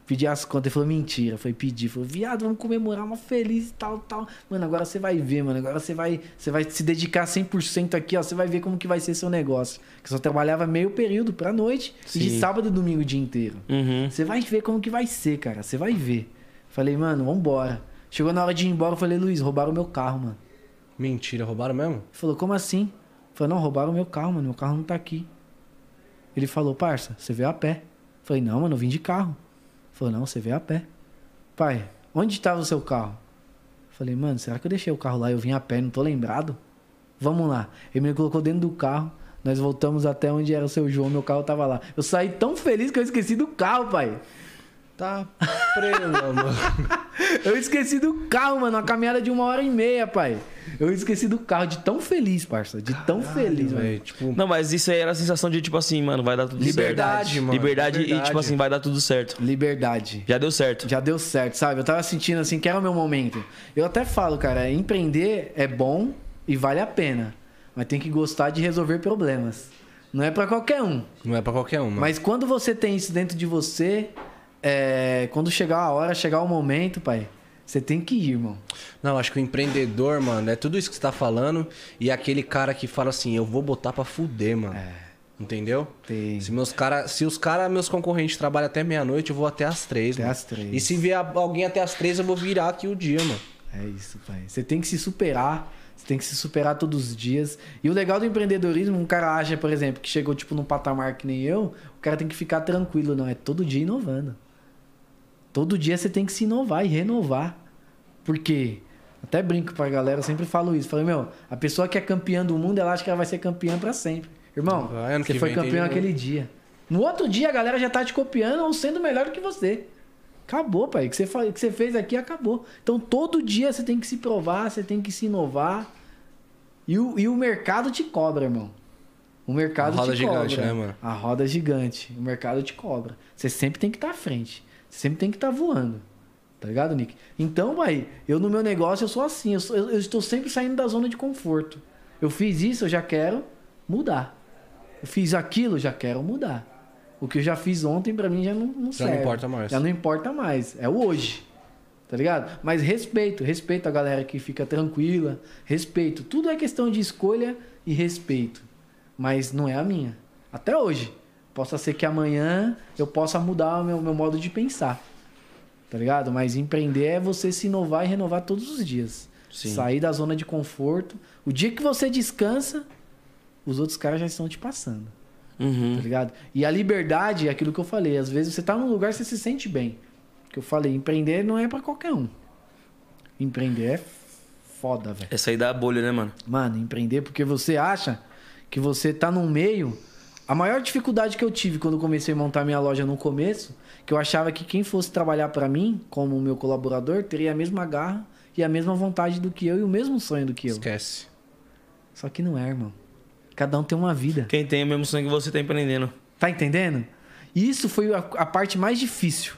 pedi as contas. Ele falou, mentira. Foi pedir. Falou, viado, vamos comemorar uma feliz e tal, tal. Mano, agora você vai ver, mano. Agora você vai, você vai se dedicar 100% aqui, ó. Você vai ver como que vai ser seu negócio. Que só trabalhava meio período pra noite e de Sim. sábado e domingo o dia inteiro. Uhum. Você vai ver como que vai ser, cara. Você vai ver. Falei, mano, vambora. Chegou na hora de ir embora, eu falei, Luiz, roubaram meu carro, mano. Mentira, roubaram mesmo? Ele falou, como assim? Falei, não, roubaram o meu carro, mano. Meu carro não tá aqui. Ele falou, parça, você veio a pé. Eu falei, não, mano, eu vim de carro. Falou, não, você veio a pé. Pai, onde tava o seu carro? Falei, mano, será que eu deixei o carro lá eu vim a pé, não tô lembrado? Vamos lá. Ele me colocou dentro do carro. Nós voltamos até onde era o seu João, meu carro tava lá. Eu saí tão feliz que eu esqueci do carro, pai. Tá preso, mano. Eu esqueci do carro, mano. Uma caminhada de uma hora e meia, pai. Eu esqueci do carro de tão feliz, parça. De tão feliz, Velho, tipo, Não, mas isso aí era a sensação de, tipo assim, mano, vai dar tudo Liberdade, certo. mano, Liberdade, e, liberdade. tipo assim, vai dar tudo certo. Liberdade. Já deu certo. Já deu certo, sabe? Eu tava sentindo assim que era o meu momento. Eu até falo, cara, empreender é bom e vale a pena. Mas tem que gostar de resolver problemas. Não é pra qualquer um. não é pra qualquer um, mano. Mas quando você tem isso dentro de você, é, quando chegar a hora, chegar o momento, pai, você tem que ir, irmão. Não, acho que o empreendedor, mano, é tudo isso que você tá falando. E é aquele cara que fala assim, eu vou botar pra fuder, mano. Entendeu? Tem. Se, meus cara, se os caras, meus concorrentes, trabalham até meia-noite, eu vou até às três, Até mano. às três. E se vier alguém até às três, eu vou virar aqui o dia, mano. É isso, pai. Você tem que se superar. Você tem que se superar todos os dias. E o legal do empreendedorismo, um cara acha, por exemplo, que chegou tipo num patamar que nem eu, o cara tem que ficar tranquilo, não. É todo dia inovando. Todo dia você tem que se inovar e renovar. Por quê? Até brinco pra galera, eu sempre falo isso. Falei, meu, a pessoa que é campeã do mundo, ela acha que ela vai ser campeã pra sempre. Irmão, Vai, ano você foi campeão aquele dia. No outro dia, a galera já tá te copiando ou sendo melhor do que você. Acabou, pai. O que você, o que você fez aqui acabou. Então, todo dia você tem que se provar, você tem que se inovar. E o, e o mercado te cobra, irmão. O mercado A roda te gigante, cobra. né, mano? A roda gigante. O mercado te cobra. Você sempre tem que estar à frente. Sempre tem que estar voando. Tá ligado, Nick? Então, pai, eu no meu negócio eu sou assim. Eu, sou- eu- eu estou sempre saindo da zona de conforto. Eu fiz isso, eu já quero mudar. Eu fiz aquilo, eu já quero mudar. O que eu já fiz ontem, pra mim, já não, não Já não serve. importa mais. Já não importa mais. É o hoje. Tá ligado? Mas respeito, respeito a galera que fica tranquila. Respeito. Tudo é questão de escolha e respeito. Mas não é a minha. Até hoje. Possa ser que amanhã eu possa mudar o meu, meu modo de pensar. Tá ligado? Mas empreender é você se inovar e renovar todos os dias. Sim. Sair da zona de conforto. O dia que você descansa, os outros caras já estão te passando. Uhum. Tá ligado? E a liberdade é aquilo que eu falei. Às vezes você tá num lugar você se sente bem. Que eu falei, empreender não é pra qualquer um. Empreender é foda, velho. É sair da bolha, né, mano? Mano, empreender porque você acha que você tá num meio. A maior dificuldade que eu tive quando eu comecei a montar minha loja no começo, que eu achava que quem fosse trabalhar pra mim, como meu colaborador, teria a mesma garra e a mesma vontade do que eu e o mesmo sonho do que eu. Esquece. Só que não é, irmão. Cada um tem uma vida. Quem tem o mesmo sonho que você tá empreendendo. Tá entendendo? E isso foi a, a parte mais difícil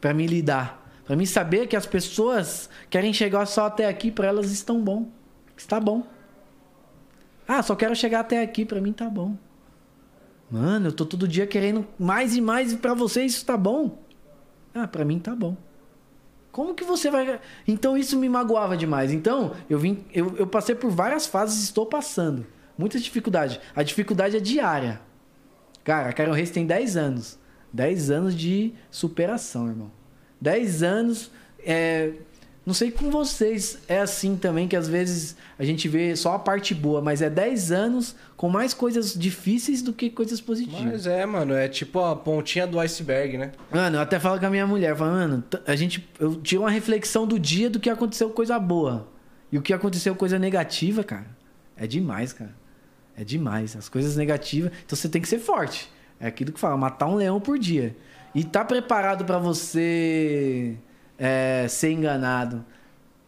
pra mim lidar. Pra mim saber que as pessoas querem chegar só até aqui, pra elas estão bom. Está bom. Ah, só quero chegar até aqui, pra mim tá bom. Mano, eu tô todo dia querendo mais e mais e pra você isso tá bom? Ah, pra mim tá bom. Como que você vai. Então isso me magoava demais. Então, eu vim. Eu, eu passei por várias fases estou passando. Muitas dificuldades. A dificuldade é diária. Cara, a Karen Reis tem 10 anos. 10 anos de superação, irmão. 10 anos. É... Não sei com vocês é assim também, que às vezes a gente vê só a parte boa, mas é 10 anos com mais coisas difíceis do que coisas positivas. Mas é, mano, é tipo a pontinha do iceberg, né? Mano, eu até falo com a minha mulher, falo, mano, a gente. Eu tiro uma reflexão do dia do que aconteceu coisa boa. E o que aconteceu coisa negativa, cara. É demais, cara. É demais. As coisas negativas. Então você tem que ser forte. É aquilo que fala, matar um leão por dia. E tá preparado pra você é, ser enganado.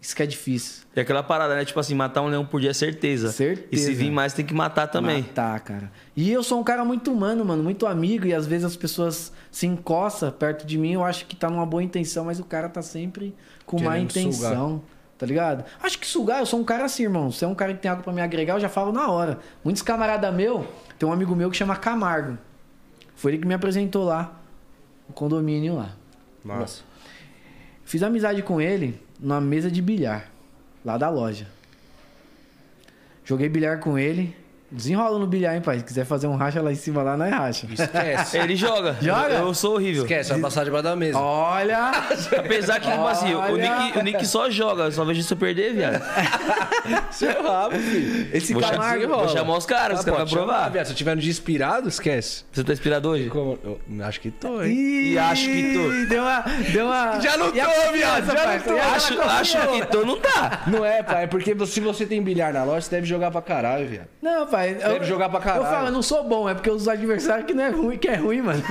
Isso que é difícil. E aquela parada, né? Tipo assim, matar um leão por dia é certeza. Certeza. E se vir mais, tem que matar também. Matar, cara. E eu sou um cara muito humano, mano, muito amigo, e às vezes as pessoas se encostam perto de mim, eu acho que tá numa boa intenção, mas o cara tá sempre com má Querendo intenção. Tá ligado? Acho que sugar, eu sou um cara assim, irmão. Se é um cara que tem algo pra me agregar, eu já falo na hora. Muitos camarada meu, tem um amigo meu que chama Camargo. Foi ele que me apresentou lá, no condomínio lá. Massa. Fiz amizade com ele numa mesa de bilhar, lá da loja. Joguei bilhar com ele. Desenrola no bilhar, hein, pai? Se quiser fazer um racha lá em cima, lá, não é racha. Esquece. Ele joga. Joga? Eu, eu sou horrível. Esquece, vai passar debaixo da mesa. Olha! Apesar que, tipo assim, o. Nick, o Nick só joga, eu só vejo isso eu perder, viado. Seu rabo, filho. Esse Vou, Camargo. chamar, vou chamar os caras, os Ah, caras vão chamar, provar. viado. Se eu tiver no dia inspirado, esquece. Você tá inspirado hoje? Como? Eu acho que tô, hein? Ih, E acho que tô. Deu uma. Deu uma... Já não tô, viado, já pai? não tô. Acho, acho que tô, não tá. Não é, pai. É porque se você tem bilhar na loja, você deve jogar pra caralho, viado. Não, pai. Pai. Deve jogar pra caralho. Eu falo, eu não sou bom, é porque os adversários que não é ruim, que é ruim, mano.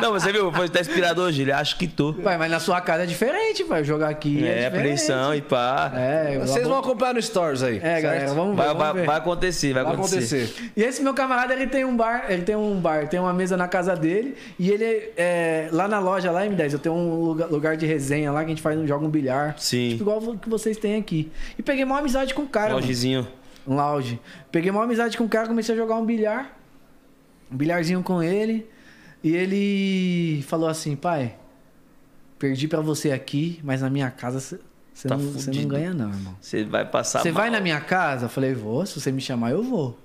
Não, você viu? Foi tá inspirado hoje, ele acha que tô. pai, mas na sua casa é diferente, pai. Jogar aqui é, É, apreensão e pá. É, Vocês vão acompanhar no Stories aí. É, certo? galera, vamos ver. Vai, vamos vai, ver. vai acontecer, vai, Vai acontecer. acontecer. E esse meu camarada, ele tem um bar, ele tem um bar, tem uma mesa na casa dele. E ele, é, lá na loja, lá M10, eu tenho um lugar, lugar de resenha lá que a gente faz, joga um bilhar. Sim. Tipo igual o que vocês têm aqui. E peguei uma amizade com o cara. mano. Um lounge. Peguei uma amizade com o cara, comecei a jogar um bilhar. Um bilharzinho com ele. E ele falou assim, pai, perdi pra você aqui, mas na minha casa você Tá não, não ganha não, irmão. Você vai passar Você vai na minha casa? Eu falei, vou. Se você me chamar, eu vou.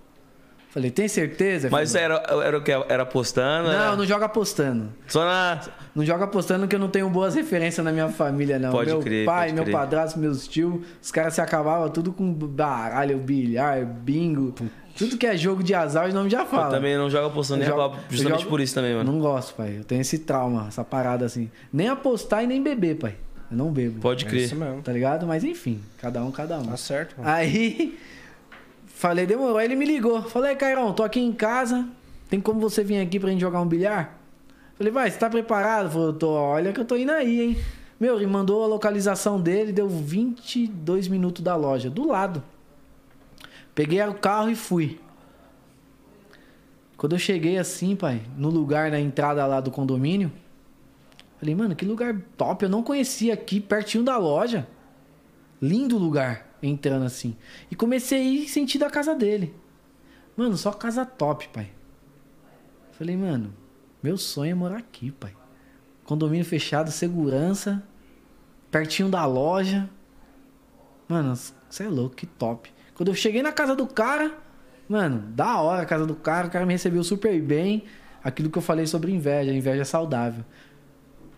Falei, tem certeza? Mas era, era o que? Era apostando? Não, era- não joga apostando. Só na. Não joga apostando que eu não tenho boas referências na minha família, não. Pode meu crer, pai, pode meu crer. padrasto, meus tios, os caras se acabavam tudo com baralho, bilhar, bingo. Tudo que é jogo de azar, os nomes já Eu falam. também não jogo apostando Eu nem jogo- eu justamente jogo- por isso também, mano. Não gosto, pai. Eu tenho esse trauma, essa parada assim. Nem apostar e nem beber, pai. Eu não bebo. Pode É crer. isso mesmo. Tá ligado? Mas enfim, cada um, cada um. Tá certo, mano. Aí, falei, demorou. Aí ele me ligou. Falei, Cairão, tô aqui em casa. Tem como você vir aqui pra gente jogar um bilhar? Falei, vai, você tá preparado? Falei, tô, olha que eu tô indo aí, hein? Meu, ele mandou a localização dele, deu 22 minutos da loja, do lado. Peguei o carro e fui. Quando eu cheguei assim, pai, no lugar, na entrada lá do condomínio, falei, mano, que lugar top. Eu não conhecia aqui, pertinho da loja. Lindo lugar, entrando assim. E comecei a ir sentido a casa dele. Mano, só casa top, pai. Falei, mano, meu sonho é morar aqui, pai. Condomínio fechado, segurança, pertinho da loja. Mano, você é louco, que top. Quando eu cheguei na casa do cara, mano, da hora a casa do cara, o cara me recebeu super bem. Aquilo que eu falei sobre inveja, inveja saudável.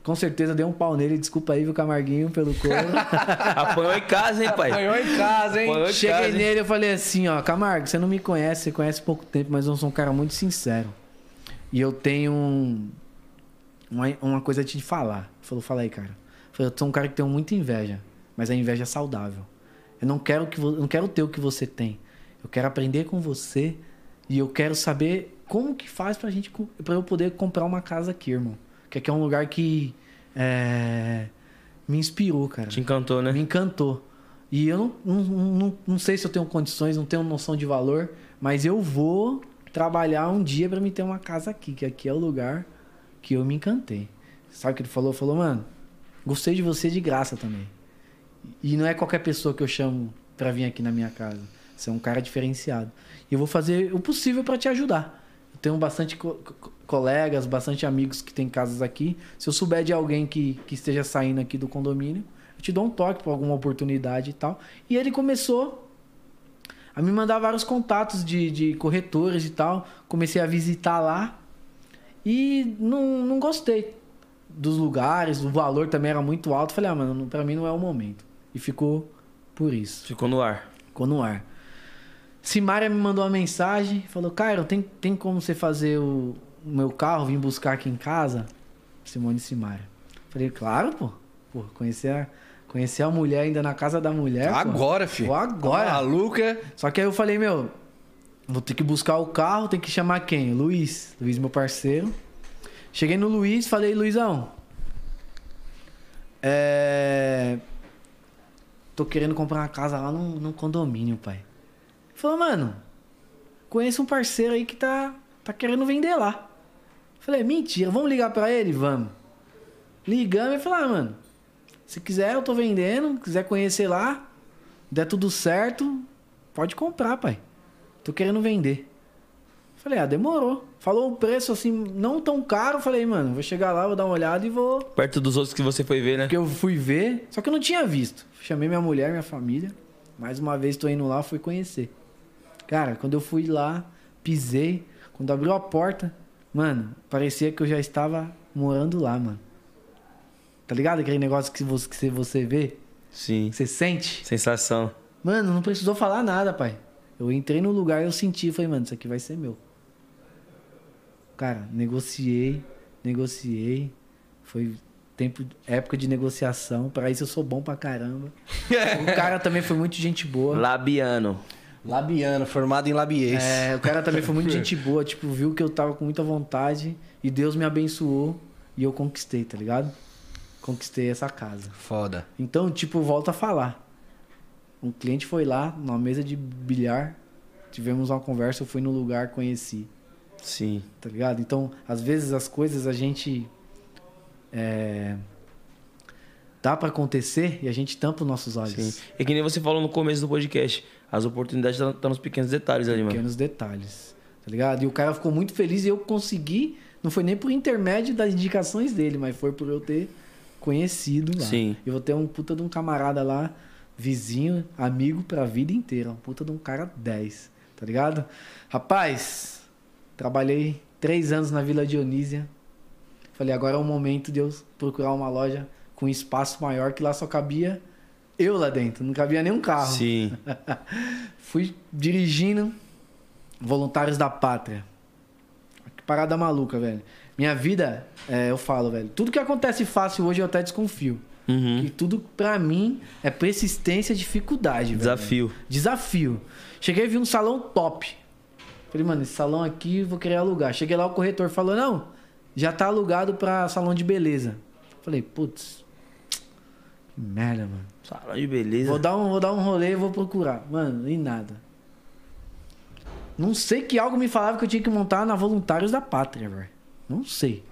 Com certeza dei um pau nele, desculpa aí, viu, Camarguinho, pelo couro. Apanhou em casa, hein, pai? Apanhou em casa, hein? Em Cheguei casa, nele eu falei assim, ó, Camargo, você não me conhece, você conhece pouco tempo, mas eu sou um cara muito sincero. E eu tenho um- uma, uma coisa a te falar. Ele falou, fala aí, cara. Eu falei, eu sou um cara que tem muita inveja, mas a inveja é saudável. Eu não quero que eu não quero ter o que você tem. Eu quero aprender com você e eu quero saber como que faz pra gente pra eu poder comprar uma casa aqui, irmão. Que aqui é um lugar que é, me inspirou, cara Te encantou, né? me encantou. E eu não, não, não, não sei se eu tenho condições, não tenho noção de valor, mas eu vou trabalhar um dia pra me ter uma casa aqui, que aqui é o lugar que eu me encantei. Sabe o que ele falou? Falou, mano, gostei de você de graça também. E não é qualquer pessoa que eu chamo pra vir aqui na minha casa. Você é um cara diferenciado. E eu vou fazer o possível pra te ajudar. Tenho bastante co- co- colegas, bastante amigos que têm casas aqui. Se eu souber de alguém que, que esteja saindo aqui do condomínio, eu te dou um toque por alguma oportunidade e tal. E ele começou a me mandar vários contatos de, de corretores e tal. Comecei a visitar lá e não, não gostei dos lugares, o valor também era muito alto. Falei, ah, mano, pra mim não é o momento. E ficou por isso. Ficou no ar. Ficou no ar. Simária me mandou uma mensagem, falou, Cairo, tem, tem como você fazer o, o meu carro, vir buscar aqui em casa? Simone Simária. Falei, claro, pô. Pô, conhecer a, conhecer a mulher ainda na casa da mulher. pô. Agora, filho. Vou agora. Tá maluca. Só que aí eu falei, meu, vou ter que buscar o carro, tem que chamar quem? Luiz. Luiz, meu parceiro. Cheguei no Luiz, falei, Luizão. É. Tô querendo comprar uma casa lá num, num condomínio, pai. Falou, mano, conheço um parceiro aí que tá, tá querendo vender lá. Falei, mentira, vamos ligar pra ele? Vamos. Ligamos e falou, ah, mano, se quiser eu tô vendendo, quiser conhecer lá, der tudo certo, pode comprar, pai. Tô querendo vender. Falei, ah, demorou. Falou o preço assim, não tão caro. Falei, mano, vou chegar lá, vou dar uma olhada e vou. Perto dos outros que você foi ver, né? Porque eu fui ver, só que eu não tinha visto. Chamei minha mulher, minha família. Mais uma vez tô indo lá, fui conhecer. Cara, quando eu fui lá, pisei. Quando abriu a porta, mano, parecia que eu já estava morando lá, mano. Tá ligado? Aquele negócio que você, que você vê, Sim. você sente. Sensação. Mano, não precisou falar nada, pai. Eu entrei no lugar, eu senti, falei, mano, isso aqui vai ser meu. Cara, negociei, negociei. Foi tempo, época de negociação. Pra isso eu sou bom pra caramba. o cara também foi muito gente boa. Labiano. Labiano, formado em labiês. É, o cara também foi muito gente boa, tipo, viu que eu tava com muita vontade e Deus me abençoou e eu conquistei, tá ligado? Conquistei essa casa. Foda. Então, tipo, volto a falar. Um cliente foi lá, numa mesa de bilhar, tivemos uma conversa, eu fui no lugar, conheci, Sim. tá ligado? Então, às vezes as coisas a gente. É, dá pra acontecer e a gente tampa os nossos olhos. Sim. É que nem você falou no começo do podcast. As oportunidades estão tá nos pequenos detalhes ali, mano. pequenos detalhes, tá ligado? E o cara ficou muito feliz e eu consegui, não foi nem por intermédio das indicações dele, mas foi por eu ter conhecido lá. Sim. Eu vou ter um puta de um camarada lá, vizinho, amigo pra vida inteira, um puta de um cara 10, tá ligado? Rapaz, trabalhei três anos na Vila Dionísia. Falei, agora é o momento de eu procurar uma loja com espaço maior, que lá só cabia eu lá dentro, não cabia nenhum carro. Sim. Fui dirigindo Voluntários da Pátria. Que parada maluca, velho. Minha vida, é, eu falo, velho. Tudo que acontece fácil hoje eu até desconfio. Uhum. E tudo pra mim é persistência e dificuldade, velho. Desafio. Desafio. Cheguei e vi um salão top. Falei, mano, esse salão aqui eu vou querer alugar. Cheguei lá, o corretor falou, não, já tá alugado pra salão de beleza. Falei, putz, que merda, mano. Salão de beleza. Vou dar um, vou dar um rolê e vou procurar. Mano, nem nada. Não sei que algo me falava que eu tinha que montar na Voluntários da Pátria, velho. Não sei.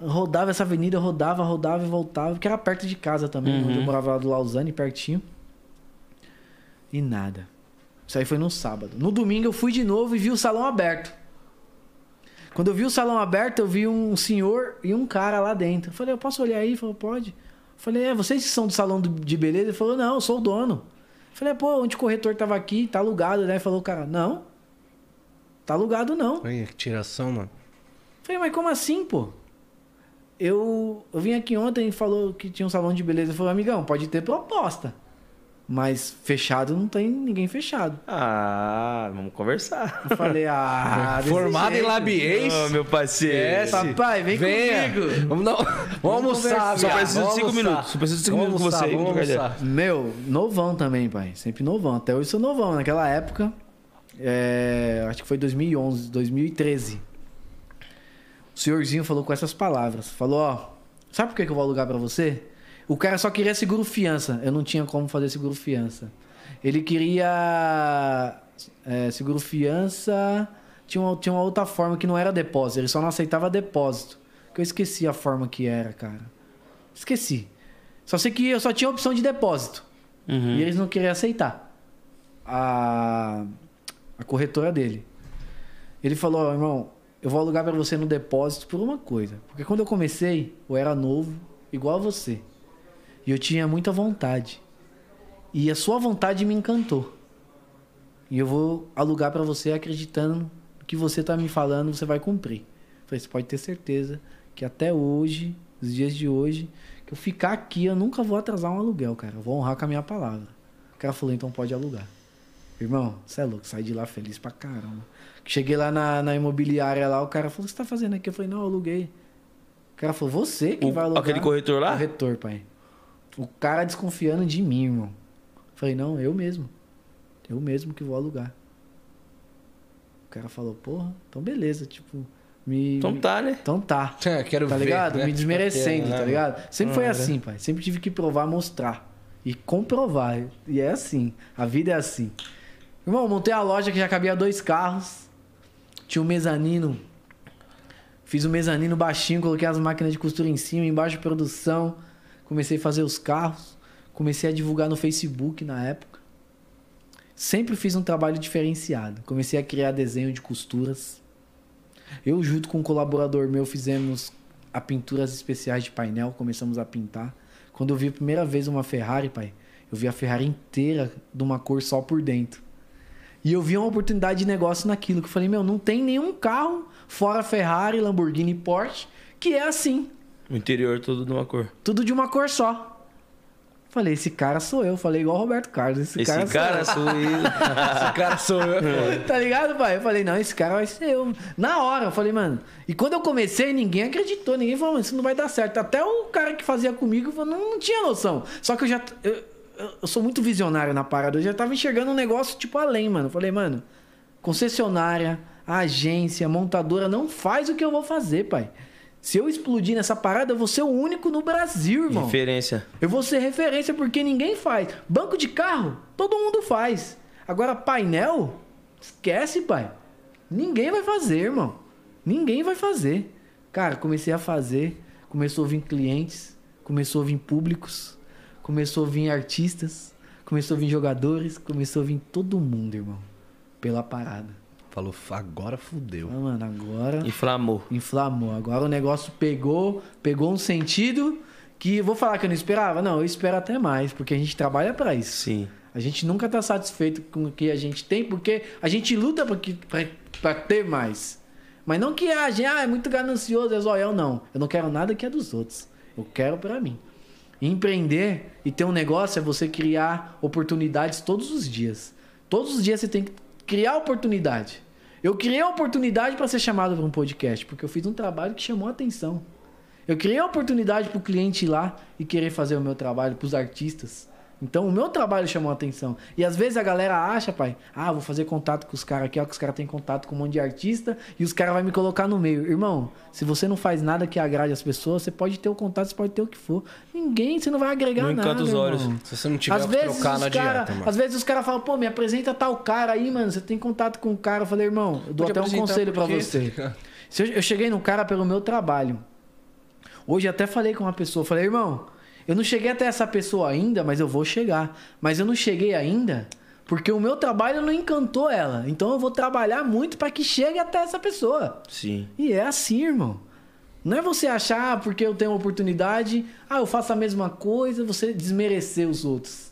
Rodava essa avenida, rodava, rodava e voltava, porque era perto de casa também, Uhum. onde eu morava lá do Lausanne, pertinho. E nada. Isso aí foi no sábado. No domingo eu fui de novo e vi o salão aberto. Quando eu vi o salão aberto, eu vi um senhor e um cara lá dentro. Eu falei, eu posso olhar aí? Ele falou, pode. Falei, é, vocês que são do salão de beleza? Ele falou, não, eu sou o dono. Falei, pô, onde o corretor tava aqui, tá alugado, né? Ele falou, cara, não. Tá alugado não. Olha, que tiração, mano. Falei, mas como assim, pô? Eu, eu vim aqui ontem e falou que tinha um salão de beleza. Ele falou, amigão, pode ter proposta. Mas fechado não tem ninguém fechado. Ah, vamos conversar. Eu falei, ah, Formado em jeito. labiês. Ô, meu parceiro. Esquece. Papai, vem Venha. comigo. Vamos, dar... um- vamos almoçar, Só preciso de Vamos cinco almoçar. minutos. Só preciso de cinco Vamos minutos com você Vamos almoçar. Meu, novão também, pai. Sempre novão. Até hoje sou novão. Naquela época, é, acho que foi 2011, 2013. O senhorzinho falou com essas palavras. Falou, ó, sabe por que que eu vou alugar pra você? O cara só queria seguro fiança. Eu não tinha como fazer seguro fiança. Ele queria é, seguro fiança. Tinha uma, tinha uma outra forma que não era depósito. Ele só não aceitava depósito. Que eu esqueci a forma que era, cara. Esqueci. Só sei que eu só tinha a opção de depósito. Uhum. E eles não queriam aceitar. A, a corretora dele. Ele falou, ó, irmão, eu vou alugar pra você no depósito por uma coisa. Porque quando eu comecei, eu era novo, igual a você. E eu tinha muita vontade. E a sua vontade me encantou. E eu vou alugar pra você acreditando que você tá me falando, você vai cumprir. Eu Falei, você pode ter certeza que até hoje, os dias de hoje, que eu ficar aqui, eu nunca vou atrasar um aluguel, cara. Eu vou honrar com a minha palavra. O cara falou, então pode alugar. Irmão, você é louco, saí de lá feliz pra caramba. Cheguei lá na, na imobiliária lá, o cara falou, o que você tá fazendo aqui? Eu falei, não, eu aluguei. O cara falou, você que O- vai alugar. aquele corretor lá? Corretor, pai. O cara desconfiando de mim, irmão. Falei, não, eu mesmo. Eu mesmo que vou alugar. O cara falou, porra, então beleza, tipo, me. Então tá, né? Então tá. É, quero Tá ver, ligado? né? Me desmerecendo, Quero, tá né? ligado? Sempre foi assim, pai. Sempre tive que provar, mostrar. E comprovar. E é assim. A vida é assim. Irmão, montei a loja que já cabia dois carros. Tinha um mezanino. Fiz um mezanino baixinho, coloquei as máquinas de costura em cima, embaixo de produção. Comecei a fazer os carros. Comecei a divulgar no Facebook na época. Sempre fiz um trabalho diferenciado. Comecei a criar desenho de costuras. Eu, junto com um colaborador meu, fizemos a pinturas especiais de painel, começamos a pintar. Quando eu vi a primeira vez uma Ferrari, pai, eu vi a Ferrari inteira de uma cor só por dentro. E eu vi uma oportunidade de negócio naquilo, que eu falei, meu, não tem nenhum carro, fora Ferrari, Lamborghini e Porsche, que é assim, O interior todo de uma cor. tudo de uma cor só. Falei, esse cara sou eu. Falei igual o Roberto Carlos. Esse, Esse cara, cara sou eu. Esse cara sou eu. Tá ligado, pai? Eu falei, não, esse cara vai ser eu. Na hora, eu falei, mano. E quando eu comecei, ninguém acreditou. Ninguém falou, mano, isso não vai dar certo. Até o cara que fazia comigo falou, não, não tinha noção. Só que eu já. Eu, eu- eu sou muito visionário na parada. Eu já tava enxergando um negócio tipo além, mano. Eu falei, mano, concessionária, agência, montadora não faz o que eu vou fazer, pai. Se eu explodir nessa parada, eu vou ser o único no Brasil, irmão. Referência. Eu vou ser referência porque ninguém faz. Banco de carro, todo mundo faz. Agora, painel, esquece, pai. Ninguém vai fazer, irmão. Ninguém vai fazer. Cara, comecei a fazer. Começou a vir clientes. Começou a vir públicos. Começou a vir artistas. Começou a vir jogadores. Começou a vir todo mundo, irmão. Pela parada. Falou, agora fudeu. Ah, mano, agora Inflamou. inflamou. Agora o negócio pegou, pegou um sentido que vou falar que eu não esperava. Não, eu espero até mais, porque a gente trabalha pra isso. Sim. A gente nunca tá satisfeito com o que a gente tem, porque a gente luta pra, que- pra, pra ter mais. Mas não que a gente, ah, é muito ganancioso, é zoião, não. Eu não quero nada que é dos outros. Eu quero pra mim. Empreender e ter um negócio é você criar oportunidades todos os dias. Todos os dias você tem que criar oportunidade. Eu criei a oportunidade para ser chamado para um podcast, porque eu fiz um trabalho que chamou a atenção. Eu criei a oportunidade para o cliente ir lá e querer fazer o meu trabalho, para os artistas. Então, o meu trabalho chamou a atenção. E às vezes a galera acha, pai, ah, vou fazer contato com os caras aqui, ó, que os caras têm contato com um monte de artista e os caras vão me colocar no meio. Irmão, se você não faz nada que agrade as pessoas, você pode ter o contato, você pode ter o que for. Ninguém, você não vai agregar Não nada. os irmão. olhos. Se você não tiver Às que vezes, trocar, os não cara, adianta, mano. às vezes os caras falam, pô, me apresenta tal cara aí, mano. Você tem contato com o cara. Eu falei, irmão, eu dou até um conselho quê, você. tá ligado? Se eu, eu cheguei no cara pelo meu trabalho. Hoje até falei com uma pessoa, falei, irmão, eu não cheguei até essa pessoa ainda, mas eu vou chegar. Mas eu não cheguei ainda porque o meu trabalho não encantou ela. Então eu vou trabalhar muito pra que chegue até essa pessoa. Sim. E é assim, irmão. Não é você achar, ah, porque eu tenho uma oportunidade, ah, eu faço a mesma coisa, você desmerecer os outros.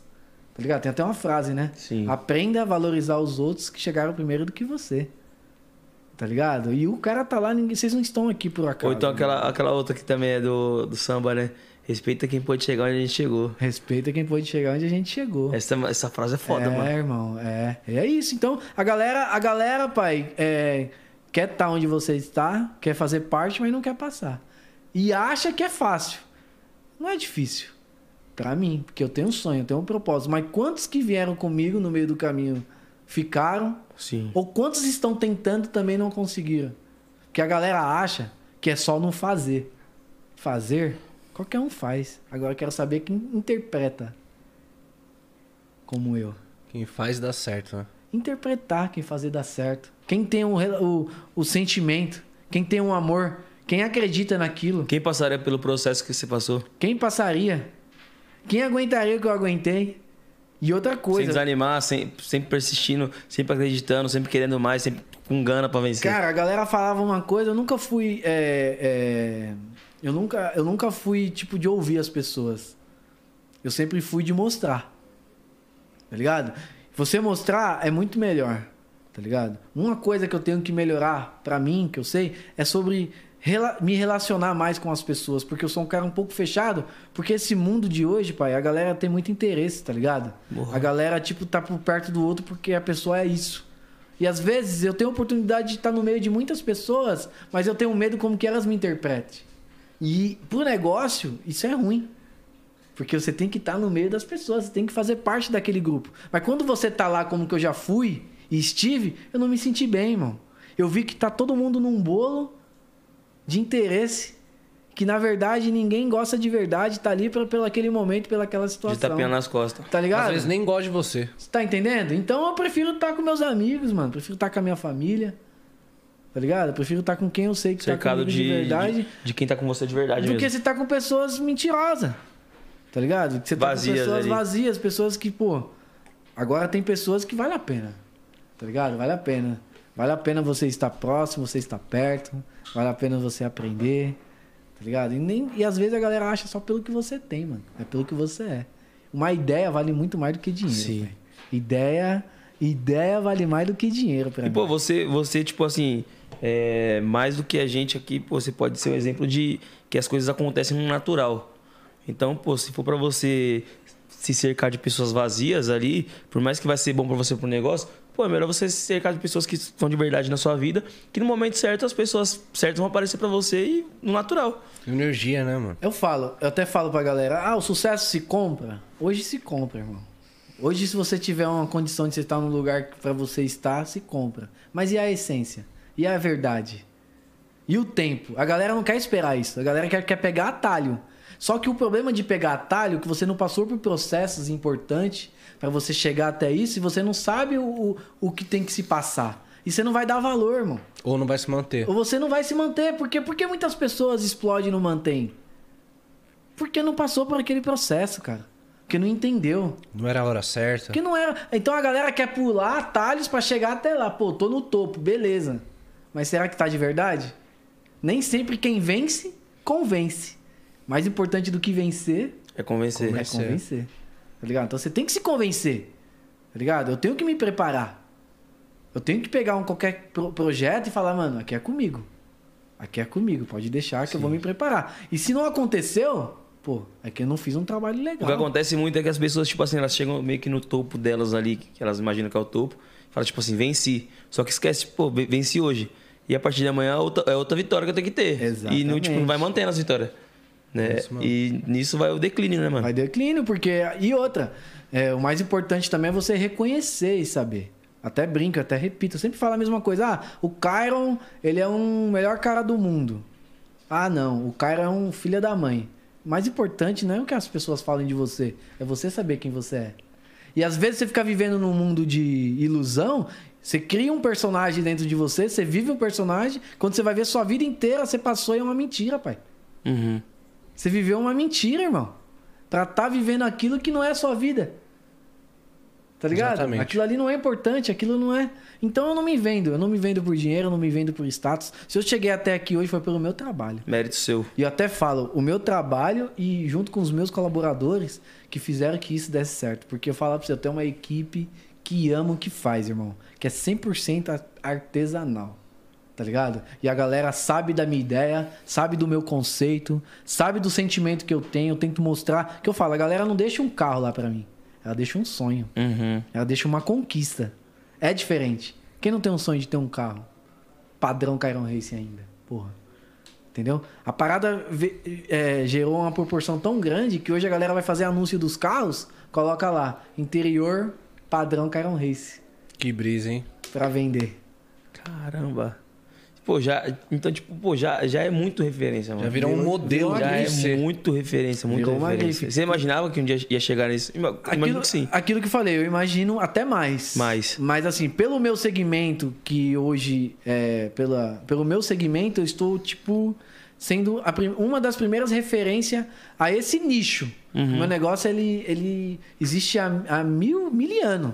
Tá ligado? Tem até uma frase, né? Sim. Aprenda a valorizar os outros que chegaram primeiro do que você. Tá ligado? E o cara tá lá, ninguém, vocês não estão aqui por acaso. Ou então né? aquela, aquela outra que também é do, do samba, né? Respeita quem pode chegar onde a gente chegou. Respeita quem pode chegar onde a gente chegou. Essa, essa frase é foda, é, mano. irmão, é. É isso. Então, a galera, a galera, pai, é, quer estar onde você está, quer fazer parte, mas não quer passar. E acha que é fácil. Não é difícil. Pra mim, porque eu tenho um sonho, eu tenho um propósito. Mas quantos que vieram comigo no meio do caminho ficaram? Sim. Ou quantos estão tentando também não conseguiram? Porque a galera acha que é só não fazer. Fazer, qualquer um faz. Agora eu quero saber quem interpreta. Como eu. Quem faz dá certo, né? Interpretar quem fazer dar certo. Quem tem um o, o sentimento. Quem tem um amor. Quem acredita naquilo. Quem passaria pelo processo que você passou? Quem passaria. Quem aguentaria o que eu aguentei. E outra Sem coisa. desanimar, sem- sempre persistindo, sempre acreditando, sempre querendo mais, sempre com gana pra vencer. Cara, a galera falava uma coisa, eu nunca fui. é, é, eu, nunca, eu nunca fui tipo de ouvir as pessoas. Eu sempre fui de mostrar. Tá ligado? Você mostrar é muito melhor. Tá ligado? Uma coisa que eu tenho que melhorar pra mim, que eu sei, é sobre rela- me relacionar mais com as pessoas. Porque eu sou um cara um pouco fechado. Porque esse mundo de hoje, pai, a galera tem muito interesse, tá ligado? A galera, tipo, tá por perto do outro porque a pessoa é isso. E às vezes eu tenho a oportunidade de estar no meio de muitas pessoas, mas eu tenho medo como que elas me interpretem. E pro negócio, isso é ruim. Porque você tem que estar no meio das pessoas, você tem que fazer parte daquele grupo. Mas quando você tá lá como que eu já fui e estive, eu não me senti bem, irmão. Eu vi que tá todo mundo num bolo de interesse, que na verdade ninguém gosta de verdade, tá ali pra, pelo aquele momento, pela aquela de situação. tapinha nas costas. Tá ligado? Às vezes nem gosta de você. Você tá entendendo? Então eu prefiro estar com meus amigos, mano. Prefiro estar com a minha família. Tá ligado? Eu prefiro estar com quem eu sei que tá Cercado comigo de, de verdade. de, de quem tá com você de verdade do que mesmo. você tá com pessoas mentirosas. Tá ligado? Que você tá Vazias com pessoas ali. vazias, pessoas que, pô. Agora tem pessoas que vale a pena. Tá ligado? Vale a pena. Vale a pena você estar próximo, você estar perto. Vale a pena você aprender. Tá ligado? E, nem, e às vezes a galera acha só pelo que você tem, mano. É pelo que você é. Uma ideia vale muito mais do que dinheiro. Sim. Ideia. Ideia vale mais do que dinheiro pra E, mim. pô, você, você, tipo assim, é, mais do que a gente aqui, pô, você pode ser um exemplo de que as coisas acontecem no natural. Então, pô, se for pra você se cercar de pessoas vazias ali, por mais que vai ser bom pra você pro negócio, pô, é melhor você se cercar de pessoas que estão de verdade na sua vida, que no momento certo as pessoas certas vão aparecer para você e no natural. Energia, né, mano? Eu falo, eu até falo pra galera, ah, o sucesso se compra? Hoje se compra, irmão. Hoje, se você tiver uma condição de você estar num lugar para você estar, se compra. Mas e a essência? E a verdade? E o tempo? A galera não quer esperar isso. A galera quer, quer pegar atalho. Só que o problema de pegar atalho é que você não passou por processos importantes para você chegar até isso e você não sabe o, o, o que tem que se passar. E você não vai dar valor, irmão. Ou não vai se manter. Ou você não vai se manter. Porque, porque muitas pessoas explodem e não mantêm? Porque não passou por aquele processo, cara. Porque não entendeu. Não era a hora certa. Porque não era. Então a galera quer pular atalhos para chegar até lá. Pô, tô no topo, beleza. Mas será que tá de verdade? Nem sempre quem vence, convence. Mais importante do que vencer É convencer. é convencer. Tá ligado? Então você tem que se convencer. Tá ligado? Eu tenho que me preparar. Eu tenho que pegar um qualquer pro- projeto e falar, mano, aqui é comigo. Aqui é comigo, pode deixar que eu vou me preparar. E se não aconteceu, pô, é que eu não fiz um trabalho O legal. que acontece muito é que as pessoas, tipo assim, elas chegam meio que no topo delas ali, que elas imaginam que é o topo, fala tipo assim, venci. Só que esquece, pô, ve- venci hoje. E a partir de amanhã é outra, é outra vitória que eu tenho que ter. E não, Exatamente. tipo, não vai mantendo as vitórias. Né? Isso, mano. e nisso vai o declínio, né, mano? Vai declínio, porque. E outra, é, o mais importante também é você reconhecer e saber. Até brinco, até repito, eu sempre falo a mesma coisa. Ah, o Kyron, ele é um melhor cara do mundo. Ah, não, o Kyron é um filho da mãe. O mais importante não é o que as pessoas falam de você, é você saber quem você é. E às vezes você fica vivendo num mundo de ilusão, você cria um personagem dentro de você, você vive um personagem, quando você vai ver sua vida inteira, você passou e é uma mentira, pai. Uhum. Você viveu uma mentira, irmão. Pra tá vivendo aquilo que não é a sua vida. Tá ligado? Exatamente. Aquilo ali não é importante, aquilo não é. Então eu não me vendo. Eu não me vendo por dinheiro, eu não me vendo por status. Se eu cheguei até aqui hoje foi pelo meu trabalho. Mérito seu. E eu até falo, o meu trabalho e junto com os meus colaboradores que fizeram que isso desse certo. Porque eu falo pra você, eu tenho uma equipe que ama o que faz, irmão. Que é 100% ar- artesanal. Tá ligado? E a galera sabe da minha ideia, sabe do meu conceito, sabe do sentimento que eu tenho. Eu tento mostrar. Que eu falo, a galera não deixa um carro lá pra mim. Ela deixa um sonho. Uhum. Ela deixa uma conquista. É diferente. Quem não tem um sonho de ter um carro? Padrão Kyron Race ainda. Porra. Entendeu? A parada é, gerou uma proporção tão grande que hoje a galera vai fazer anúncio dos carros, coloca lá, interior padrão Kyron Race, Que brisa, hein? pra vender. Caramba. Pô, já. Então, tipo, pô, já, já é muito referência, mano. Já virou um modelo Já é ser. muito referência, muito Virou referência. grife. Você imaginava que um dia ia chegar nisso? Ima- Imagino Aquilo, que sim. aquilo que eu falei, eu imagino até mais. Mais. Mas assim, pelo meu segmento, que hoje, é, pela, pelo meu segmento, eu estou, tipo, sendo a prim- uma das primeiras referências a esse nicho. O meu negócio, ele, ele existe há, há mil, mil anos.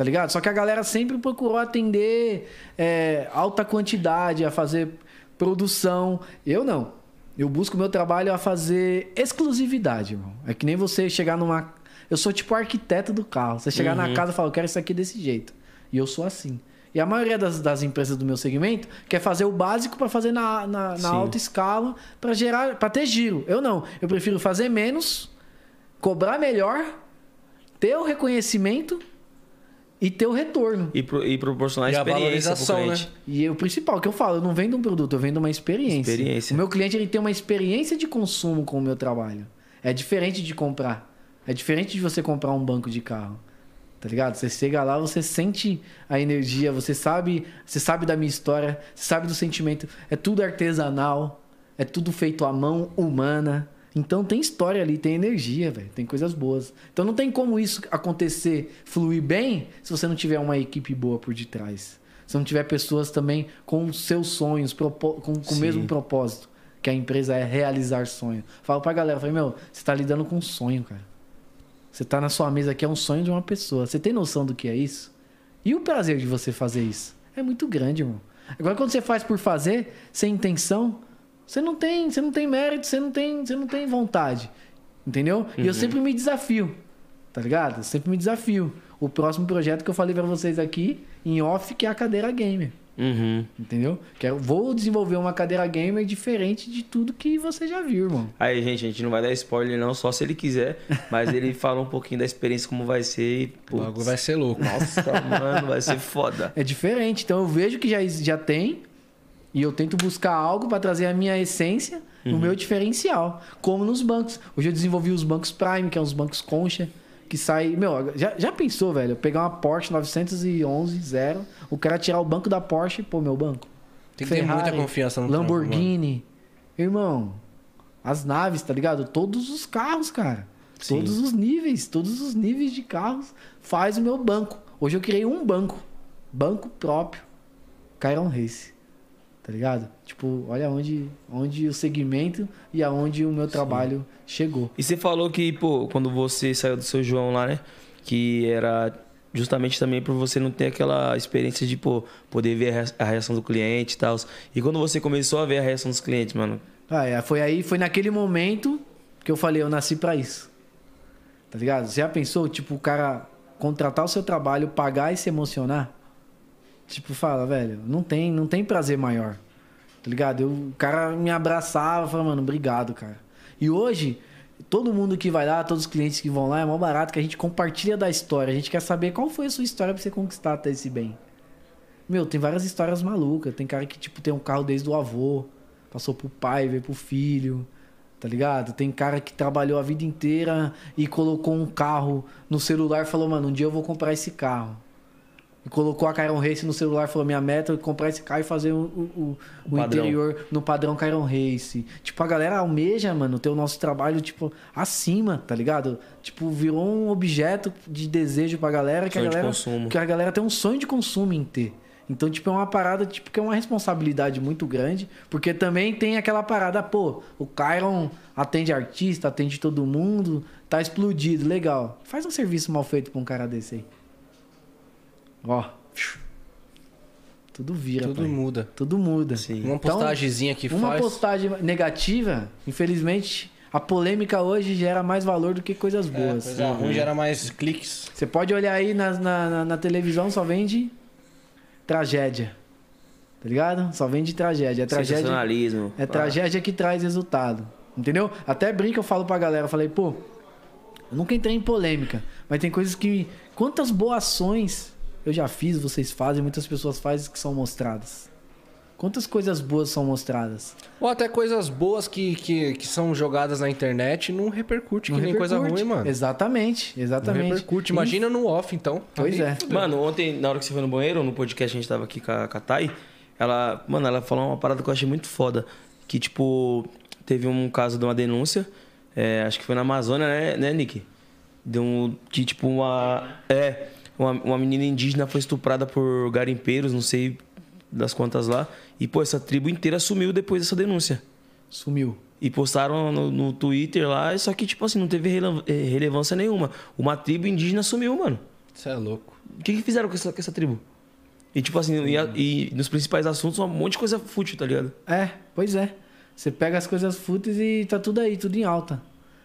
Tá ligado? Só que a galera sempre procurou atender é, alta quantidade, a fazer produção. Eu não. Eu busco meu trabalho a fazer exclusividade, irmão. É que nem você chegar numa. Eu sou tipo arquiteto do carro. Você chegar na casa e falar, eu quero isso aqui desse jeito. E eu sou assim. E a maioria das, das empresas do meu segmento quer fazer o básico para fazer na, na, na alta escala, para gerar, para ter giro. Eu não. Eu prefiro fazer menos, cobrar melhor, ter o reconhecimento e ter o retorno. E, pro- e proporcionar E a experiência pro valorização, cliente. né? E o principal que eu falo, eu não vendo um produto, eu vendo uma experiência. Experiência. O meu cliente ele tem uma experiência de consumo com o meu trabalho. É diferente de comprar. É diferente de você comprar um banco de carro. Tá ligado? Você chega lá, você sente a energia, você sabe, você sabe da minha história, você sabe do sentimento. É tudo artesanal, é tudo feito à mão humana. Então tem história ali, tem energia, velho, tem coisas boas. Então não tem como isso acontecer, fluir bem, se você não tiver uma equipe boa por detrás. Se não tiver pessoas também com seus sonhos, com, com o mesmo propósito, que a empresa é realizar sonho. Falo pra galera, falei, meu, você tá lidando com um sonho, cara. Você tá na sua mesa aqui, é um sonho de uma pessoa. Você tem noção do que é isso? E o prazer de você fazer isso? É muito grande, irmão. Agora, quando você faz por fazer, sem intenção, você não tem, você não tem mérito, você não tem, você não tem vontade. Entendeu? E eu sempre me desafio. Tá ligado? Eu sempre me desafio. O próximo projeto que eu falei pra vocês aqui, em off, que é a cadeira gamer. Uhum. Entendeu? Quero, vou desenvolver uma cadeira gamer diferente de tudo que você já viu, irmão. Aí, gente, a gente não vai dar spoiler não, só se ele quiser. Mas ele fala um pouquinho da experiência, como vai ser. E, O putz, bagulho vai ser louco. Nossa, mano, vai ser foda. É diferente. Então eu vejo que já, já tem e eu tento buscar algo para trazer a minha essência, o meu diferencial. Como nos bancos. Hoje eu desenvolvi os bancos Prime, que é uns bancos concha, que sai. Meu, já, já pensou, velho? Eu pegar uma Porsche 911 zero, o cara tirar o banco da Porsche, pô, meu banco. Tem que ter muita confiança no Lamborghini. Irmão, as naves, tá ligado? Todos os carros, cara. Sim. Todos os níveis, todos os níveis de carros faz o meu banco. Hoje eu criei um banco. Banco próprio. Chiron Race. Tá ligado? Tipo, olha onde, onde o segmento e aonde o meu trabalho chegou. E você falou que, pô, quando você saiu do seu João lá, né? Que era justamente também por você não ter aquela experiência de, pô, poder ver a rea- a reação do cliente e tal. E quando você começou a ver a reação dos clientes, mano? Ah, é, foi aí, foi naquele momento que eu falei, eu nasci pra isso. Tá ligado? Você já pensou, tipo, o cara contratar o seu trabalho, pagar e se emocionar? Tipo, fala, velho, não tem, não tem prazer maior. Tá ligado? Eu, o cara me abraçava, falava, mano, obrigado, cara. E hoje, todo mundo que vai lá, todos os clientes que vão lá, é mó barato que a gente compartilha da história. A gente quer saber qual foi a sua história pra você conquistar até esse bem. Meu, tem várias histórias malucas. Tem cara que, tipo, tem um carro desde o avô, passou pro pai, veio pro filho, tá ligado? Tem cara que trabalhou a vida inteira e colocou um carro no celular e falou, mano, um dia eu vou comprar esse carro. E colocou a Chiron Race no celular falou, minha meta é comprar esse carro e fazer o, o, o, o interior no padrão Chiron Race. Tipo, a galera almeja, mano, ter o nosso trabalho, tipo, acima, tá ligado? Tipo, virou um objeto de desejo pra galera que Sonho a de galera. consumo. Que a galera tem um sonho de consumo em ter. Então, tipo, é uma parada, tipo, que é uma responsabilidade muito grande, porque também tem aquela parada, pô, o Kyron atende artista, atende todo mundo, tá explodido, legal. Faz um serviço mal feito pra um cara desse aí. Ó. Tudo vira, Tudo pai. muda. Tudo muda. Sim. Uma Então, postagemzinha que Uma faz. postagem negativa, infelizmente, a polêmica hoje gera mais valor do que coisas É, boas. coisa ruim gera mais cliques. Você pode olhar aí na, na, na- televisão, só vende tragédia. Tá ligado? Só vende tragédia. É tragédia, é tragédia que traz resultado. Entendeu? Até brinca, eu falo pra galera, eu falei, pô, eu nunca entrei em polêmica, mas tem coisas que. Quantas boas ações eu já fiz, vocês fazem, muitas pessoas fazem que são mostradas. Quantas coisas boas são mostradas? Ou até coisas boas que, que, que são jogadas na internet não repercute, que Não nem coisa repercute. ruim, mano. Exatamente, Não exatamente. repercute. Imagina no off, então. Pois Aí é. fudeu. Mano, ontem, na hora que você foi no banheiro, no podcast, a gente tava aqui com a, com a Thay, ela, mano, ela falou uma parada que eu achei muito foda. Que, tipo, teve um caso de uma denúncia, é, acho que foi na Amazônia, né, né Nick? De um, que, tipo, uma... É, uma, uma menina indígena foi estuprada por garimpeiros, não sei das quantas lá. E, pô, essa tribo inteira sumiu depois dessa denúncia. Sumiu. E postaram no, no Twitter lá, só que, tipo assim, não teve eh, relevância nenhuma. Uma tribo indígena sumiu, mano. Isso é louco. O que, que fizeram com essa, com essa tribo? E tipo assim, e, a- e nos principais assuntos, um monte de coisa fútil, tá ligado? É, pois é. Você pega as coisas fúteis e tá tudo aí, tudo em alta.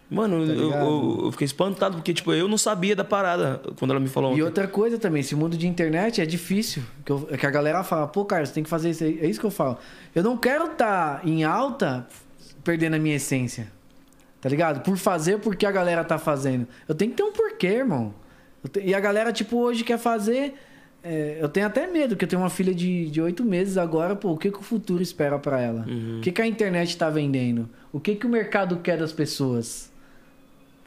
Mano, eu, Tá ligado? eu- eu fiquei espantado, porque tipo, eu não sabia da parada quando ela me falou E ontem. outra coisa também, esse mundo de internet é difícil. Que, eu- que a galera fala, pô, cara, você tem que fazer isso aí. É isso que eu falo. Eu não quero estar em alta perdendo a minha essência. Tá ligado? Por fazer porque a galera tá fazendo. Eu tenho que ter um porquê, irmão. Eu te- E a galera, tipo, hoje quer fazer. é, eu tenho até medo, porque eu tenho uma filha de oito meses agora, pô, o que, que o futuro espera pra ela? O que, que a internet tá vendendo? O que, que o mercado quer das pessoas?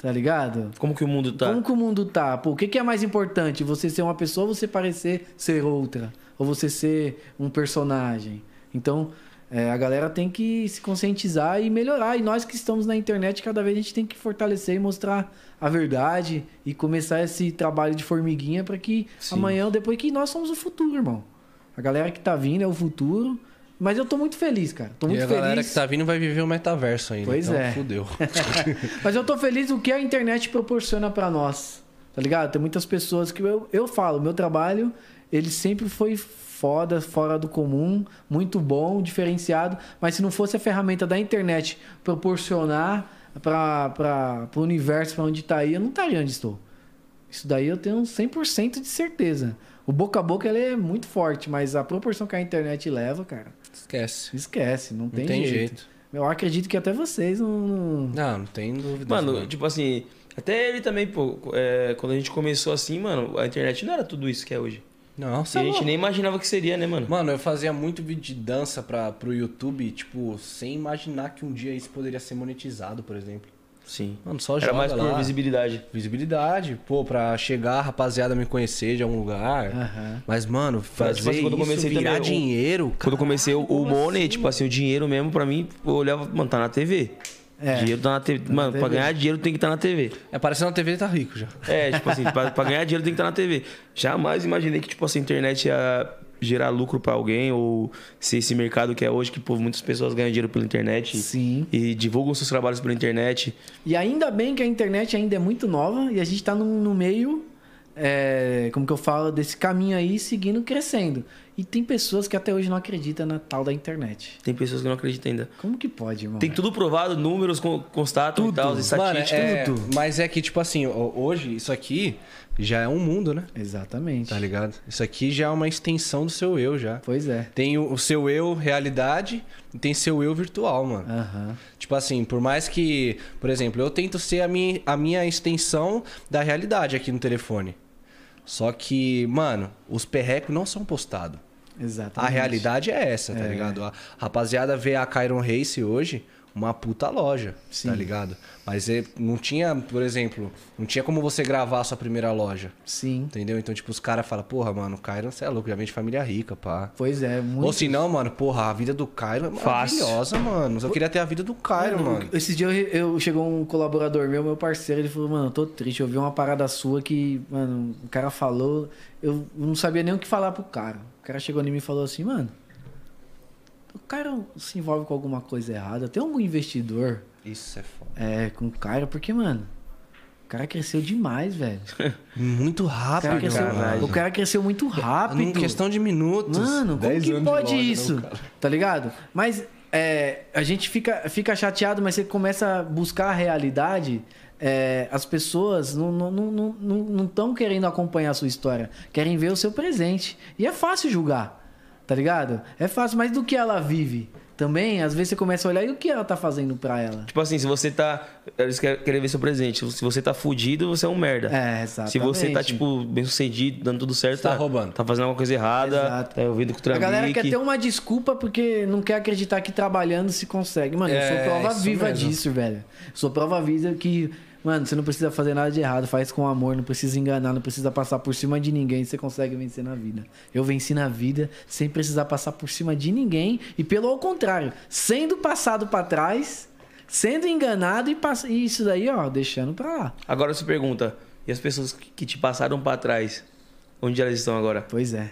Tá ligado? Como que o mundo tá? Como que o mundo tá? Pô, o que, que é mais importante? Você ser uma pessoa ou você parecer ser outra? Ou você ser um personagem? Então, é, a galera tem que se conscientizar e melhorar. E nós que estamos na internet, cada vez a gente tem que fortalecer e mostrar a verdade e começar esse trabalho de formiguinha para que Sim. amanhã depois que nós somos o futuro, irmão. A galera que tá vindo é o futuro. Mas eu tô muito feliz, cara. Tô E muito a feliz. galera que tá vindo vai viver o metaverso ainda. Pois então, é. Fudeu. Mas eu tô feliz do que a internet proporciona pra nós. Tá ligado? Tem muitas pessoas que eu, eu falo, meu trabalho, ele sempre foi foda, fora do comum, muito bom, diferenciado, mas se não fosse a ferramenta da internet proporcionar para o universo, para onde tá aí, eu não estaria onde estou. Isso daí eu tenho 100% de certeza. O boca a boca ele é muito forte, mas a proporção que a internet leva, cara, Esquece. esquece, não tem, Não tem jeito. jeito. Eu acredito que até vocês não. não- Não, não tem dúvida. Mano, tipo assim, até ele também, pô, é, quando a gente começou assim, mano, a internet não era tudo isso que é hoje. Não, E a gente nem imaginava que seria, né, mano? Mano, eu fazia muito vídeo de dança pra, pro YouTube, tipo, sem imaginar que um dia isso poderia ser monetizado, por exemplo. Sim. Mano, só Era joga mais por lá. visibilidade. Visibilidade, pô, pra chegar a rapaziada me conhecer de algum lugar. Aham. Mas, mano, fazer tipo assim, quando eu isso, comecei virar também, dinheiro, Quando eu comecei o, o Money, assim, tipo assim, o dinheiro mesmo, pra mim, eu olhava, mano, tá na TV. É. Dinheiro tá na TV. na mano, pra TV. ganhar dinheiro tem que estar na TV. É, parecendo na TV ele tá rico já. É, tipo assim, pra, pra ganhar dinheiro tem que estar na TV. Jamais imaginei que, tipo assim, a internet ia gerar lucro pra alguém ou ser esse mercado que é hoje, que pô, muitas pessoas ganham dinheiro pela internet. Sim. E divulgam seus trabalhos pela internet. E ainda bem que a internet ainda é muito nova e a gente tá no, no meio, é, como que eu falo, desse caminho aí, seguindo, crescendo. E tem pessoas que até hoje não acreditam na tal da internet. Tem pessoas que não acreditam ainda. Como que pode, irmão? Tem tudo provado, números con- constatam e tal, Mano, estatísticas. é, tudo. Mas é que, tipo assim, ho- hoje, isso aqui já é um mundo, né? Exatamente. Tá ligado? Isso aqui já é uma extensão do seu eu já. Pois é. Tem o, o seu eu realidade e tem seu eu virtual, mano. Aham. Tipo assim, por mais que, por exemplo, eu tento ser a minha, a minha extensão da realidade aqui no telefone. Só que, mano, os perrecos não são postados. Exatamente. A realidade é essa, tá É. ligado? A rapaziada vê a Kyron Race hoje uma puta loja, Sim. tá ligado? Mas é- não tinha, por exemplo, não tinha como você gravar a sua primeira loja, Sim. entendeu? Então, tipo, os caras falam, porra, mano, o Kyron, você é louco, já vem de família rica, pá. Pois é, muito. Ou se não, mano, porra, a vida do Kyron é Fácil. maravilhosa, mano. Eu queria ter a vida do Kyron, Mano, mano. Esse dia eu, eu- chegou um colaborador meu, meu parceiro, ele falou, mano, eu tô triste, eu vi uma parada sua que, mano, o cara falou, eu não sabia nem o que falar pro cara. O cara chegou em mim e falou assim, mano, o cara se envolve com alguma coisa errada, tem algum investidor Isso é foda. é, com o cara, porque, mano, o cara cresceu demais, velho. Muito O cara, rápido, cresceu, caralho. o cara cresceu muito rápido. Em questão de minutos. Mano, como 10 que pode loja, isso? não, tá ligado? Mas é, a gente fica, fica chateado, mas você começa a buscar a realidade. é, as pessoas não estão não, não, não, não querendo acompanhar a sua história, querem ver o seu presente. E é fácil julgar, tá ligado? É fácil, mas do que ela vive também, às vezes você começa a olhar e o que ela tá fazendo pra ela. Tipo assim, se você tá. Eles querem ver seu presente. Se você tá fudido, você é um merda. É, exatamente. Se você tá, tipo, bem sucedido, dando tudo certo, Tá roubando. Tá fazendo alguma coisa errada, Exato. tá ouvindo com o A galera quer ter uma desculpa porque não quer acreditar que trabalhando se consegue. Mano, eu sou É, prova viva mesmo. disso, velho. Sou prova viva que, mano, você não precisa fazer nada de errado, faz com amor, não precisa enganar, não precisa passar por cima de ninguém, você consegue vencer na vida. Eu venci na vida sem precisar passar por cima de ninguém e pelo contrário, sendo passado pra trás, sendo enganado e, pass... e isso daí, ó, deixando pra lá. Agora você pergunta, e as pessoas que te passaram pra trás, onde elas estão agora? Pois é.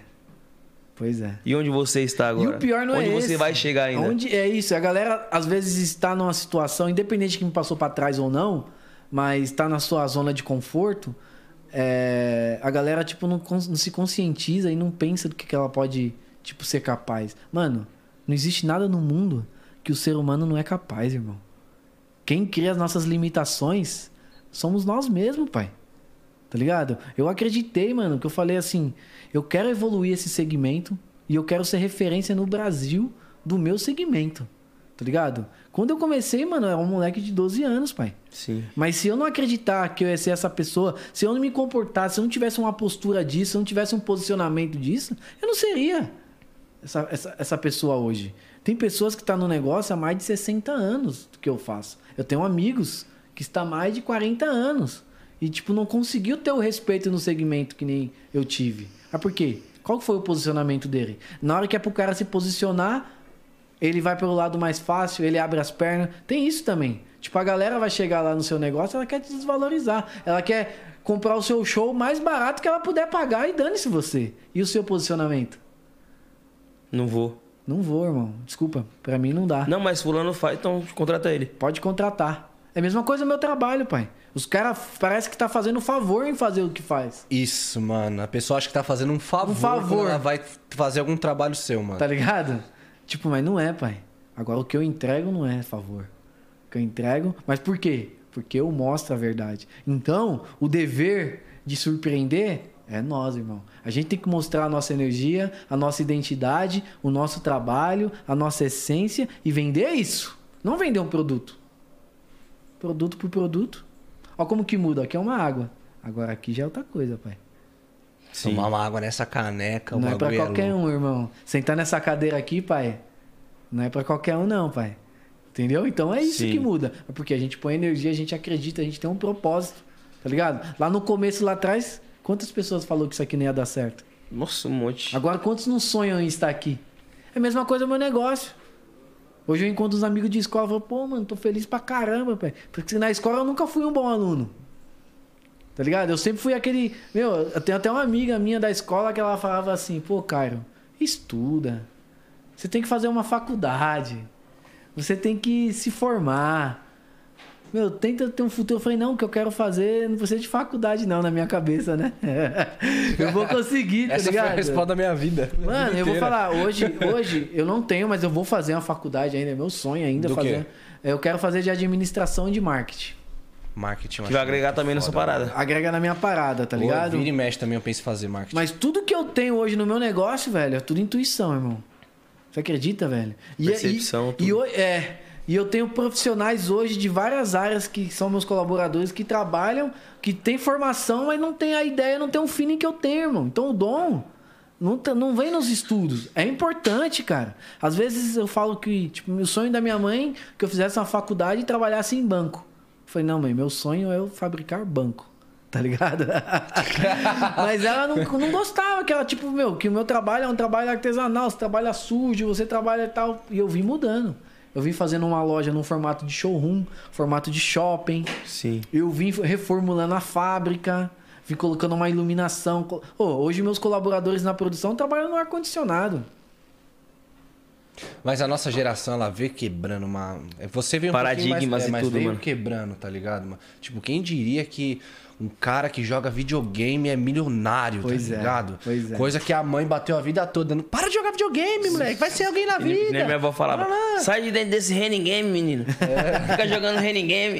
Pois é. E onde você está agora? E o pior não onde é você esse. vai chegar ainda? Onde é isso? A galera às vezes está numa situação, independente de quem passou pra trás ou não, mas está na sua zona de conforto. é, a galera tipo não, não se conscientiza e não pensa do que, que ela pode tipo ser capaz. Mano, não existe nada no mundo que o ser humano não é capaz, irmão. Quem cria as nossas limitações somos nós mesmos, pai. Tá ligado? Eu acreditei, mano, que eu falei assim, eu quero evoluir esse segmento e eu quero ser referência no Brasil do meu segmento. Tá ligado? Quando eu comecei, mano, eu era um moleque de 12 anos, pai. Sim. Mas se eu não acreditar que eu ia ser essa pessoa, se eu não me comportasse, se eu não tivesse uma postura disso, se eu não tivesse um posicionamento disso, eu não seria essa, essa, essa pessoa hoje. Tem pessoas que estão no negócio há mais de 60 anos do que eu faço. Eu tenho amigos que estão há mais de 40 anos. E, tipo, não conseguiu ter o respeito no segmento que nem eu tive. Ah, por quê? Qual foi o posicionamento dele? Na hora que é pro cara se posicionar, ele vai pelo lado mais fácil, ele abre as pernas. Tem isso também. Tipo, a galera vai chegar lá no seu negócio, ela quer te desvalorizar. Ela quer comprar o seu show mais barato que ela puder pagar e dane-se você. E o seu posicionamento? Não vou. Não vou, irmão. Desculpa. Pra mim não dá. Não, mas fulano faz, então contrata ele. Pode contratar. É a mesma coisa no meu trabalho, pai. Os caras parece que tá fazendo favor em fazer o que faz. Isso, mano. A pessoa acha que tá fazendo um favor. Um favor. Ela vai fazer algum trabalho seu, mano. Tá ligado? Tipo, mas não é, pai. Agora o que eu entrego não é favor. O que eu entrego. Mas por quê? Porque eu mostro a verdade. Então, o dever de surpreender É nós, irmão. A gente tem que mostrar a nossa energia, a nossa identidade, o nosso trabalho, a nossa essência e vender isso. Não vender um produto. Produto por produto. Olha como que muda. Aqui é uma água. Agora aqui já é outra coisa, pai. Sim. Tomar uma água nessa caneca, Não é pra qualquer um, irmão. Sentar nessa cadeira aqui, pai. Não é pra qualquer um, não, pai. Entendeu? Então é isso Sim. que muda. É porque a gente põe energia, a gente acredita, a gente tem um propósito. Tá ligado? Lá no começo, lá atrás, quantas pessoas falou que isso aqui não ia dar certo? Nossa, um monte. Agora, quantos não sonham em estar aqui? É a mesma coisa o meu negócio. Hoje eu encontro uns amigos de escola e falo, pô, mano, tô feliz pra caramba, pai. Porque na escola eu nunca fui um bom aluno. Tá ligado? Eu sempre fui aquele. Meu, eu tenho até uma amiga minha da escola que ela falava assim, pô, Cairo, estuda. Você tem que fazer uma faculdade. Você tem que se formar. Meu, tenta ter um futuro. Eu falei, não, o que eu quero fazer não precisa de faculdade, não, na minha cabeça, né? eu vou conseguir, tá Essa ligado? foi a resposta da minha vida. Mano, eu vou falar, hoje, hoje eu não tenho, mas eu vou fazer uma faculdade ainda. É meu sonho ainda Do fazer. quê? Eu quero fazer de administração e de marketing. Marketing. Que vai agregar muito também nessa foda. parada. Agrega na minha parada, tá Pô, ligado? Vira e mexe também, eu penso em fazer marketing. Mas tudo que eu tenho hoje no meu negócio, velho, é tudo intuição, irmão. Você acredita, velho? E, Percepção, e, tudo. e, é. E eu tenho profissionais hoje de várias áreas que são meus colaboradores que trabalham, que têm formação, mas não tem a ideia, não tem um feeling que eu tenho, irmão. Então o dom não, tá- não vem nos estudos. É importante, cara. Às vezes eu falo que, tipo, o sonho da minha mãe que eu fizesse uma faculdade e trabalhasse em banco. Eu falei, não, mãe, meu sonho é eu fabricar banco. Tá ligado? Mas ela não, não gostava, que ela, tipo, meu, que o meu trabalho é um trabalho artesanal, você trabalha sujo, você trabalha e tal. E eu vim mudando. Eu vim fazendo uma loja num formato de showroom, formato de shopping. Sim. Eu vim reformulando a fábrica, vim colocando uma iluminação. Ô, hoje meus colaboradores na produção trabalham no ar-condicionado. Mas a nossa geração, ela vê quebrando uma. Você veio um Paradigmas mais, é, e mas tudo, veio mano. quebrando, tá ligado? Tipo, quem diria que um cara que joga videogame é milionário, Pois tá é, ligado? pois é. Coisa que a mãe bateu a vida toda. dando, Para de jogar videogame, moleque. Vai ser alguém na Que nem- vida. nem minha avó falava, lá." sai de dentro desse raining game, menino. Fica jogando raining game.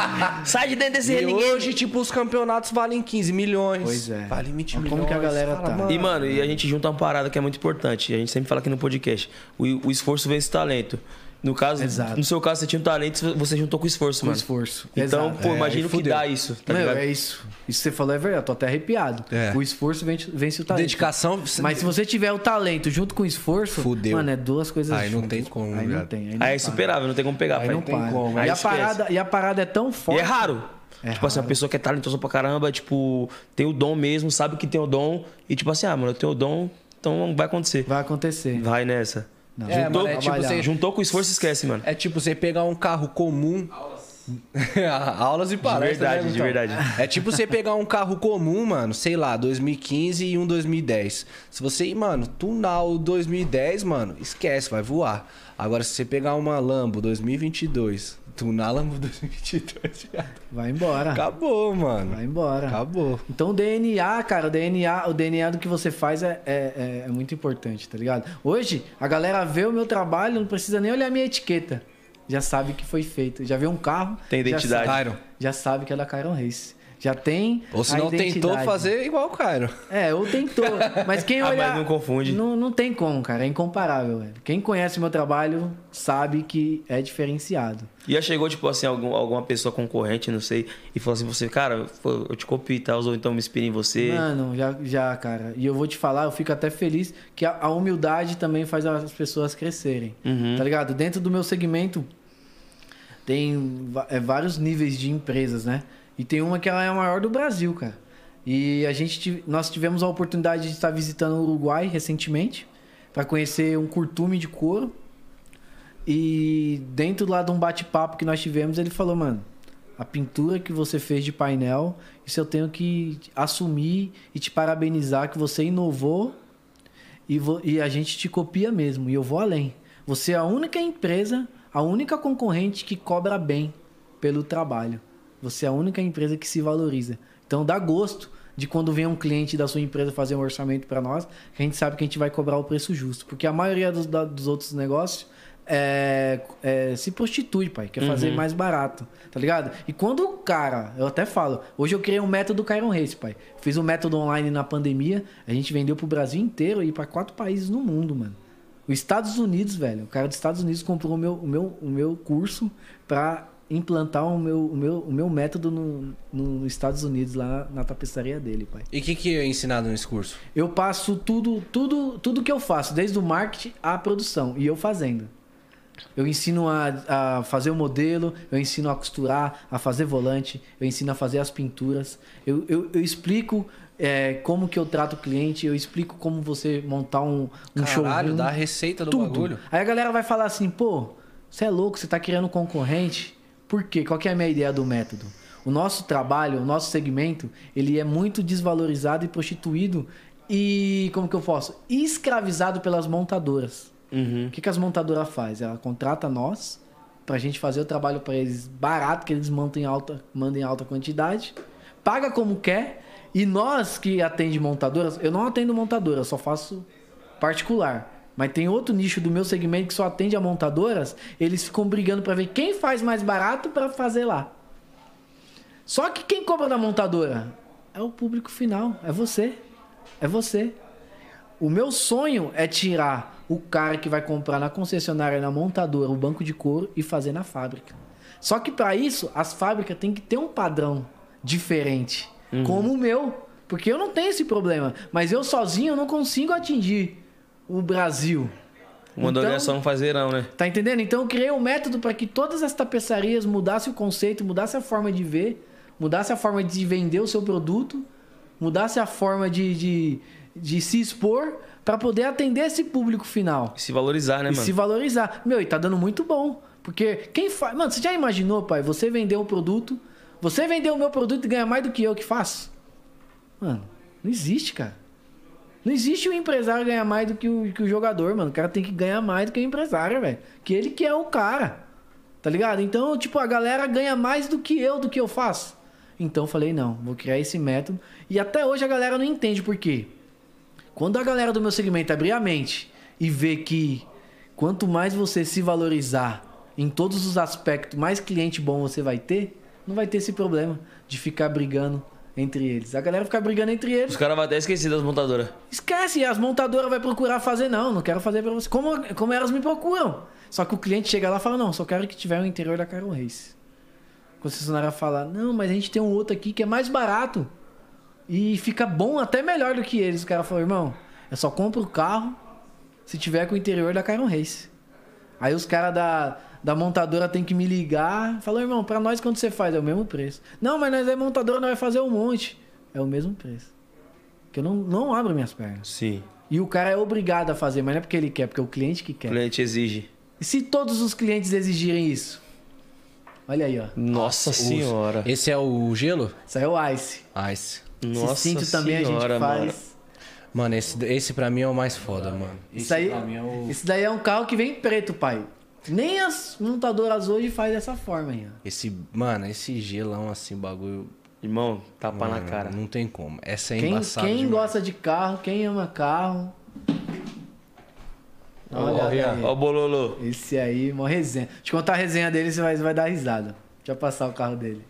sai de dentro desse E raining hoje, game. tipo, os campeonatos valem 15 milhões. Pois é. Vale 20 Olha milhões. como que a galera Fala, tá. E, mano, e a gente junta uma parada que é muito importante. A gente sempre fala aqui no podcast. O, o esforço vence o talento. No caso, Exato. no seu caso, você tinha um talento, você juntou com esforço, Com mano. esforço. Então, Exato. pô, É, imagina o que dá isso, tá Meu, ligado? é isso. Isso que você falou é verdade, eu tô até arrepiado. É. O esforço vence, vence o talento. Dedicação. Mas se você tiver o talento junto com o esforço, Fudeu. mano, é duas coisas Aí não juntas. tem como, Aí não tem. Aí, não Aí é para. insuperável, não tem como pegar, Aí pai. não tem para. como, e, aí a esquece. parada, e a parada é tão E forte. é raro. É tipo assim, uma raro. pessoa que é talentosa pra caramba, tipo, tem o dom mesmo, sabe que tem o dom. E tipo assim, ah, mano, eu tenho o dom, então vai acontecer. Vai acontecer. Vai nessa. Não. É, Juntou, mano, é tipo, você, juntou com esforço, esquece, mano. É tipo você pegar um carro comum. Aulas e palestras. verdade, né, de verdade. É tipo você pegar um carro comum, mano, sei lá, 2015 e um 2010. Se você, mano, tunar o 2010, mano, esquece, vai voar. Agora, se você pegar uma Lambo 2022, Lambo 2022, já Vai embora. acabou, mano. Vai embora. Acabou. Então o DNA, cara, o DNA, o DNA do que você faz é, é, é- é muito importante, tá ligado? Hoje, a galera vê o meu trabalho, não precisa nem olhar a minha etiqueta. Já sabe que foi feito. Já vê um carro. Tem já identidade. sabe- Cairo. Já sabe que é da Kyron Race. Já tem. Ou se não tentou identidade. fazer igual o Cairo. É, ou tentou. Mas quem Ah, mas olhar. não confunde. Não, não tem como, cara. É incomparável, velho. Quem conhece o meu trabalho sabe que é diferenciado. E já chegou, tipo assim, algum, alguma pessoa concorrente, não sei, e falou assim, você, cara, eu te copio e tal, ou então me inspira em você. Mano, já, já, cara. E eu vou te falar, eu fico até feliz que a, a humildade também faz as pessoas crescerem. Uhum. Tá ligado? Dentro do meu segmento tem é, vários níveis de empresas, né? E tem uma que ela é a maior do Brasil, cara. E a gente nós tivemos a oportunidade de estar visitando o Uruguai recentemente para conhecer um curtume de couro. E dentro lá de um bate-papo que nós tivemos, ele falou, mano, a pintura que você fez de painel, isso eu tenho que assumir e te parabenizar que você inovou e, e a gente te copia mesmo. E eu vou além. Você é a única empresa, a única concorrente que cobra bem pelo trabalho. Você é a única empresa que se valoriza. Então dá gosto de quando vem um cliente da sua empresa fazer um orçamento para nós, que a gente sabe que a gente vai cobrar o preço justo. Porque a maioria dos, dos outros negócios é, é, se prostitui, pai. Quer fazer mais barato, tá ligado? E quando o cara, eu até falo, hoje eu criei um método Kyron Race, pai. Fiz um método online na pandemia, a gente vendeu pro Brasil inteiro e para quatro países no mundo, mano. Os Estados Unidos, velho, o cara dos Estados Unidos comprou o meu, o meu, o meu curso pra implantar o meu, o meu, o meu método no, no- nos Estados Unidos, lá na tapeçaria dele, pai. E o que, que é ensinado nesse curso? Eu passo tudo, tudo, tudo que eu faço, desde o marketing à produção, e eu fazendo. Eu ensino a, a fazer o modelo, eu ensino a costurar, a fazer volante, eu ensino a fazer as pinturas. Eu, eu, eu explico é, como que eu trato o cliente, eu explico como você montar um, um Caralho, dá a receita do tudo. bagulho. Aí a galera vai falar assim, pô, você é louco, você tá criando concorrente. Por quê? Qual que é a minha ideia do método? O nosso trabalho, o nosso segmento, ele é muito desvalorizado e prostituído e, como que eu posso? Escravizado pelas montadoras. Uhum. O que, que as montadoras fazem? Ela contrata nós pra gente fazer o trabalho pra eles barato, que eles mandem em alta, mandem em alta quantidade, paga como quer, e nós que atende montadoras, eu não atendo montadora, eu só faço particular. Mas tem outro nicho do meu segmento que só atende a montadoras, eles ficam brigando pra ver quem faz mais barato pra fazer lá. Só que quem compra da montadora é o público final, é você. É você. O meu sonho é tirar o cara que vai comprar na concessionária, na montadora, o banco de couro e fazer na fábrica. Só que para isso, as fábricas têm que ter um padrão diferente, como o meu, porque eu não tenho esse problema, mas eu sozinho eu não consigo atingir o Brasil. É Então- só um fazeirão, né? Tá entendendo? Então eu criei um método para que todas as tapeçarias mudassem o conceito, mudassem a forma de ver, mudassem a forma de vender o seu produto, mudassem a forma de, de, de se expor para poder atender esse público final. Se valorizar, né, e mano? se valorizar. Meu, e tá dando muito bom. Porque quem faz. Mano, você já imaginou, pai? Você vender um produto. Você vender o meu produto e ganhar mais do que eu que faço? Mano, não existe, cara. Não existe o empresário ganhar mais do que o, que o jogador, mano. O cara tem que ganhar mais do que o empresário, velho. Que ele que é o cara. Tá ligado? Então, tipo, a galera ganha mais do que eu, do que eu faço. Então eu falei, não, vou criar esse método. E até hoje a galera não entende por quê. Quando a galera do meu segmento abrir a mente e ver que quanto mais você se valorizar em todos os aspectos, mais cliente bom você vai ter, não vai ter esse problema de ficar brigando entre eles. A galera ficar brigando entre eles, Os caras vão até esquecer das montadoras. esquece, as montadoras vai procurar fazer, não, não quero fazer pra você. Como, como elas me procuram. Só que o cliente chega lá e fala, não, só quero que tiver o interior da Caron Race. A concessionária fala, não, mas a gente tem um outro aqui que é mais barato. E fica bom, até melhor do que eles. O cara falou, irmão, eu só compro o carro se tiver com o interior da Caron Race. Aí os caras da, da montadora tem que me ligar. Falou, irmão, pra nós quanto você faz? É o mesmo preço. Não, mas nós é montadora, nós vai fazer um monte. É o mesmo preço. Que eu não, não abro minhas pernas. Sim. E o cara é obrigado a fazer, mas não é porque ele quer, porque é o cliente que O quer. cliente exige. E se todos os clientes exigirem isso? Olha aí, ó. Nossa senhora. Esse é o gelo? Isso aí é o Ice. Ice. Nossa Esse cinto também a senhora, gente faz. mano. Mano, esse, esse pra mim é o mais foda, mano. Isso Esse aí, pra mim é o... Isso daí é um carro que vem preto, pai. Nem as montadoras hoje fazem dessa forma aí, ó. Esse, mano, esse gelão assim, bagulho. Irmão, tapa na mano, cara. Não tem como. Essa é Quem, embaçada. quem demais. gosta de carro, quem ama carro. Olhada aí. ó o Bololô. Esse aí, uma resenha. Te contar a resenha dele, você vai, vai dar risada. Deixa eu passar o carro dele.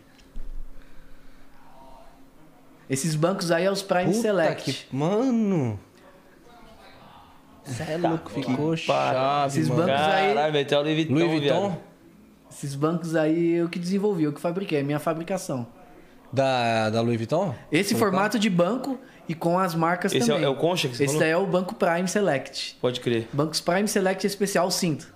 Esses bancos aí é os Prime Puta Select. que- Mano. Cê é louco, ficou chave, Esses mano. bancos aí- Caralho, tem o Louis Vuitton, Louis Vuitton? viado. Esses bancos aí eu que desenvolvi, eu que fabriquei, é minha fabricação. Da, da Louis Vuitton? Esse formato de banco e com as marcas Esse é, também. é o Concha que você Esse falou? é o Banco Prime Select. Pode crer. Bancos Prime Select especial cinto.